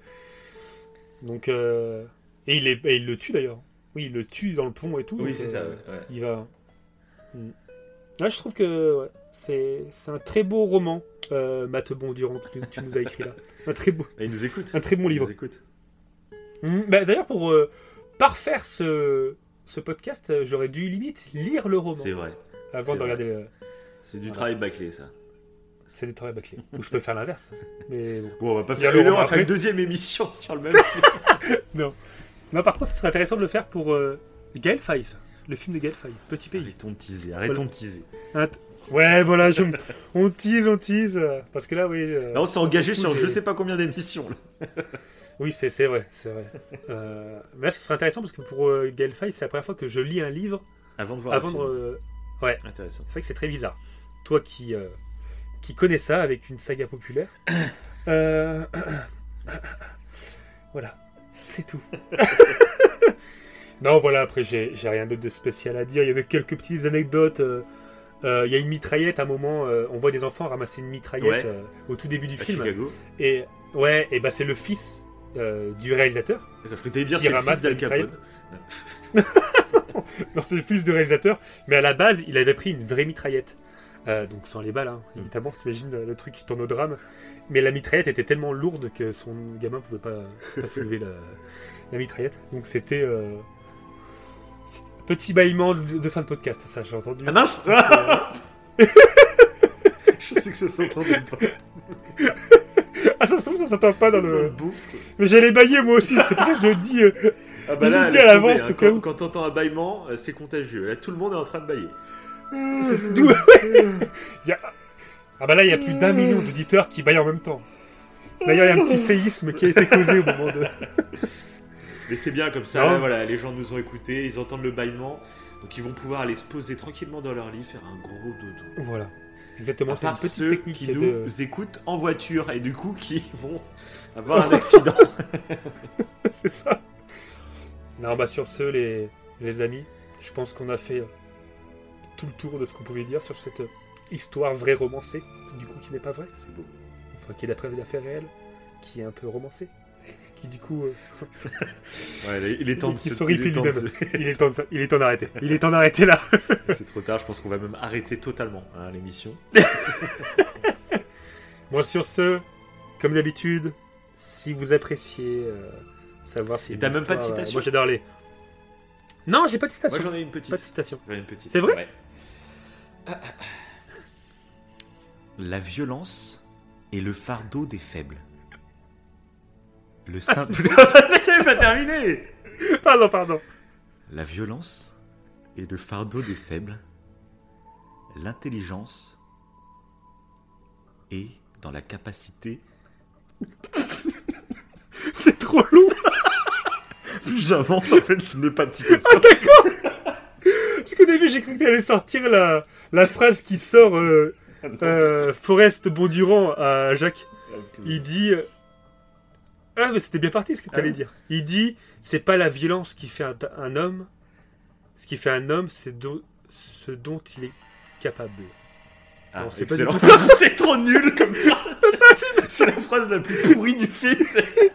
Speaker 1: Donc, euh, et il est, et il le tue d'ailleurs. Oui, il le tue dans le pont et tout.
Speaker 6: Oui, c'est ça.
Speaker 1: euh,
Speaker 6: ouais.
Speaker 1: Il va. Hmm. Là, je trouve que ouais, c'est un très beau roman, euh, Matt Bondurant, que tu, nous as écrit là. Un très beau,
Speaker 6: Et il nous écoute.
Speaker 1: un très bon
Speaker 6: Il
Speaker 1: livre.
Speaker 6: nous écoute.
Speaker 1: Hmm, bah, d'ailleurs, pour parfaire ce, ce podcast, j'aurais dû limite lire le roman
Speaker 6: C'est vrai.
Speaker 1: avant
Speaker 6: c'est
Speaker 1: de
Speaker 6: vrai.
Speaker 1: regarder. le-
Speaker 6: C'est du
Speaker 1: Voilà.
Speaker 6: travail bâclé ça.
Speaker 1: C'est du travail bâclé. Ou je peux faire l'inverse. Mais bon.
Speaker 6: Bon, on va pas faire
Speaker 1: le
Speaker 6: on va faire une deuxième émission sur le même.
Speaker 1: Non, par contre, ce serait intéressant de le faire pour euh, ça. le film de Gaël Faye, Petit Pays.
Speaker 6: Arrêtons de teaser. Arrêtons de teaser.
Speaker 1: Ouais, voilà, je... on tease, on tease. Parce que là, oui. euh,
Speaker 6: Là, on s'est engagé sur je sais pas combien d'émissions.
Speaker 1: Oui, c'est vrai, c'est vrai. Euh, Mais là, ce serait intéressant parce que pour euh, Faye, c'est la première fois que je lis un livre
Speaker 6: Avant de voir.
Speaker 1: avant de.
Speaker 6: film.
Speaker 1: Ouais,
Speaker 6: Intéressant.
Speaker 1: c'est vrai que c'est très bizarre. Toi qui, euh, qui connais ça avec une saga populaire. Euh, Voilà, c'est tout. non, voilà, après, j'ai rien d'autre de spécial à dire. Il y avait quelques petites anecdotes. euh, euh, Il y a une mitraillette à un moment, euh, on voit des enfants ramasser une mitraillette
Speaker 6: Ouais.
Speaker 1: au tout début du
Speaker 6: À
Speaker 1: film.
Speaker 6: Chicago.
Speaker 1: Et ouais, et bah c'est le fils du réalisateur.
Speaker 6: Je dire c'est le
Speaker 1: ramasse
Speaker 6: fils d'Al
Speaker 1: la
Speaker 6: Capone.
Speaker 1: Non, c'est le fils du réalisateur. Mais à la base, il avait pris une vraie mitraillette. Euh, donc sans les balles, hein,
Speaker 6: Mm.
Speaker 1: évidemment, t'imagines le, truc qui tourne au drame. Mais la mitraillette était tellement lourde que son gamin pouvait pas, pas soulever la, la mitraillette. Donc c'était euh, petit bâillement de, fin de podcast, ça j'ai entendu.
Speaker 6: Ah mince Je sais que ça s'entendait pas.
Speaker 1: Ah ça se trouve ça s'entend pas dans
Speaker 6: Le.
Speaker 1: Mais j'allais bailler moi aussi, c'est pour ça que je le dis. euh.
Speaker 6: Ah bah là,
Speaker 1: dis à l'avance,
Speaker 6: hein. quand, quand t'entends un bâillement, euh, c'est contagieux. Là, tout le monde est en train de bailler.
Speaker 1: D'où- Il y a- Ah bah là, il y a plus d'un million d'auditeurs qui baillent en même temps. D'ailleurs, il y a un petit séisme qui a été causé au moment de...
Speaker 6: Mais c'est bien comme ça, là, voilà, les gens nous ont écoutés, ils entendent le bâillement, donc ils vont pouvoir aller se poser tranquillement dans leur lit, faire un gros dodo.
Speaker 1: Voilà. Exactement,
Speaker 6: À part ceux qui
Speaker 1: de...
Speaker 6: nous écoutent en voiture et du coup qui vont avoir un accident.
Speaker 1: c'est ça. Non, bah sur ce, les, les amis, je pense qu'on a fait tout le tour de ce qu'on pouvait dire sur cette euh, histoire vraie romancée, du coup qui n'est pas vraie.
Speaker 6: C'est beau.
Speaker 1: Enfin, qui est d'après une affaire réelle, qui est un peu romancée. Qui du coup... euh,
Speaker 6: Ouais, il est temps de se il est temps de
Speaker 1: il est temps de- il est temps d'arrêter. Il est temps d'arrêter là.
Speaker 6: C'est trop tard, je pense qu'on va même arrêter totalement hein, l'émission.
Speaker 1: Bon, sur ce, comme d'habitude, si vous appréciez euh, savoir si.
Speaker 6: Et t'as même pas de
Speaker 1: histoire, euh,
Speaker 6: citation
Speaker 1: moi j'adore les. Non, j'ai pas de
Speaker 6: Moi
Speaker 1: citation.
Speaker 6: j'en ai une petite.
Speaker 1: pas de citation.
Speaker 6: J'en ai une petite.
Speaker 1: C'est vrai?
Speaker 6: Ouais. La violence est le fardeau des faibles. Le simple. c'est pas terminé
Speaker 1: Pardon, pardon.
Speaker 6: La violence est le fardeau des faibles. L'intelligence est dans la capacité.
Speaker 1: C'est trop lourd.
Speaker 6: Plus j'invente, en fait, je n'ai pas de citation.
Speaker 1: Parce qu'au début, j'ai cru que t'allais sortir la, la phrase qui sort euh, euh, Forest Bondurant à Jacques. Il dit. euh, Ah, mais c'était bien parti ce que t'allais
Speaker 6: Ah oui.
Speaker 1: dire. Il dit c'est pas la violence qui fait un, un homme. Ce qui fait un homme, c'est d'o- ce dont il est capable.
Speaker 6: Ah,
Speaker 1: Non, c'est pas du
Speaker 6: excellent.
Speaker 1: tout ça.
Speaker 6: c'est trop nul comme phrase. c'est la phrase la plus pourrie du film. c'est-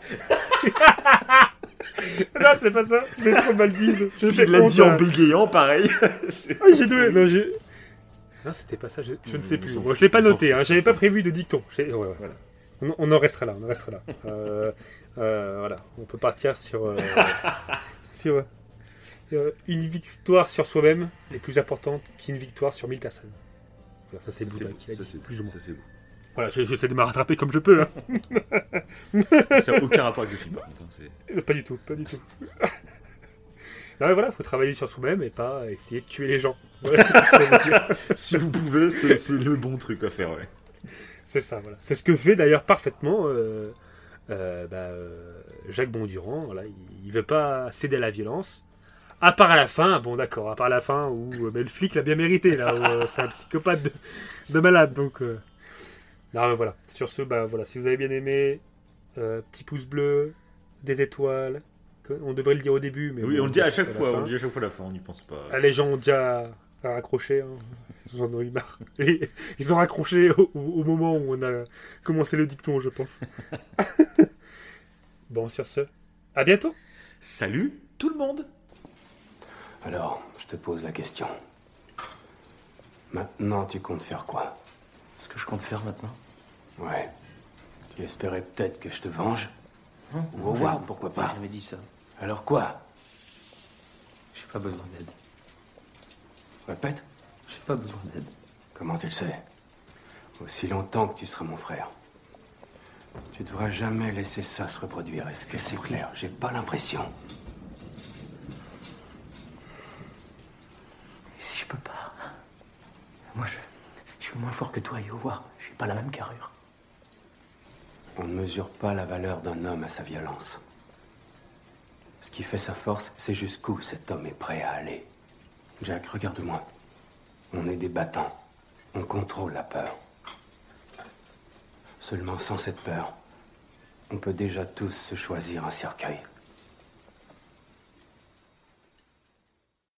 Speaker 1: Non, c'est pas ça. J'ai trop mal dit. Je
Speaker 6: Puis
Speaker 1: fais
Speaker 6: il l'a dit en bégayant, pareil.
Speaker 1: Ah, j'ai deux. Non, j'ai. Non, c'était pas ça. Je, je ne sais
Speaker 6: On
Speaker 1: plus. Moi, je l'ai pas noté. Hein, J'avais pas prévu de dicton. J'ai- ouais, ouais, voilà. On, on en restera là. On en restera là. Euh, euh, voilà. On peut partir sur euh, sur euh, une victoire sur soi-même est plus importante qu'une victoire sur 1000 personnes. Voilà, ça c'est
Speaker 6: Ça,
Speaker 1: Bouddha qui l'a
Speaker 6: ça,
Speaker 1: dit,
Speaker 6: c'est
Speaker 1: plus ou moins.
Speaker 6: ça, c'est.
Speaker 1: Voilà, je- j'essaie de me rattraper comme je peux. hein.
Speaker 6: Ça n'a aucun rapport avec le film, par contre. hein,
Speaker 1: Euh, Pas du tout, pas du tout. non mais voilà, faut travailler sur soi-même et pas essayer de tuer les gens. Voilà.
Speaker 6: Si vous pouvez, c'est le bon truc à faire, ouais.
Speaker 1: C'est ça, voilà. C'est ce que fait d'ailleurs parfaitement euh, euh, bah, euh, Jacques Bondurand. Voilà, il, il veut pas céder à la violence. À part à la fin, bon d'accord, à part à la fin où bah, le flic l'a bien mérité, là, où, c'est un psychopathe de, de malade, donc... Non mais voilà, sur ce, bah voilà, si vous avez bien aimé, euh, petit pouce bleu, des étoiles, que- on devrait le dire au début, mais
Speaker 6: Oui,
Speaker 1: bon,
Speaker 6: on le dit à chaque fois, on le dit à chaque fois à la fin, on n'y pense pas.
Speaker 1: Ah, les gens ont déjà raccroché, hein. ils en ont eu marre. Ils ont raccroché au, au moment où on a commencé le dicton, je pense. bon, sur ce, à bientôt.
Speaker 6: Salut tout le monde
Speaker 8: Alors, je te pose la question. Maintenant, tu comptes faire quoi?
Speaker 2: Que je compte faire maintenant
Speaker 8: Ouais. Tu espérais peut-être que je te venge
Speaker 2: Hein
Speaker 8: Ou Howard, pourquoi
Speaker 2: J'ai
Speaker 8: pas
Speaker 2: jamais dit ça.
Speaker 8: Alors quoi
Speaker 2: J'ai pas besoin d'aide.
Speaker 8: Répète
Speaker 2: J'ai pas besoin d'aide.
Speaker 8: Comment tu le sais Aussi longtemps que tu seras mon frère. Tu devras jamais laisser ça se reproduire. Est-ce que c'est clair J'ai pas l'impression.
Speaker 2: Et si je peux pas Moi, je, je suis moins fort que toi Howard. Je suis pas la même carrure.
Speaker 8: On ne mesure pas la valeur d'un homme à sa violence. Ce qui fait sa force, c'est jusqu'où cet homme est prêt à aller. Jack, regarde-moi. On est des battants. On contrôle la peur. Seulement sans cette peur, on peut déjà tous se choisir un cercueil.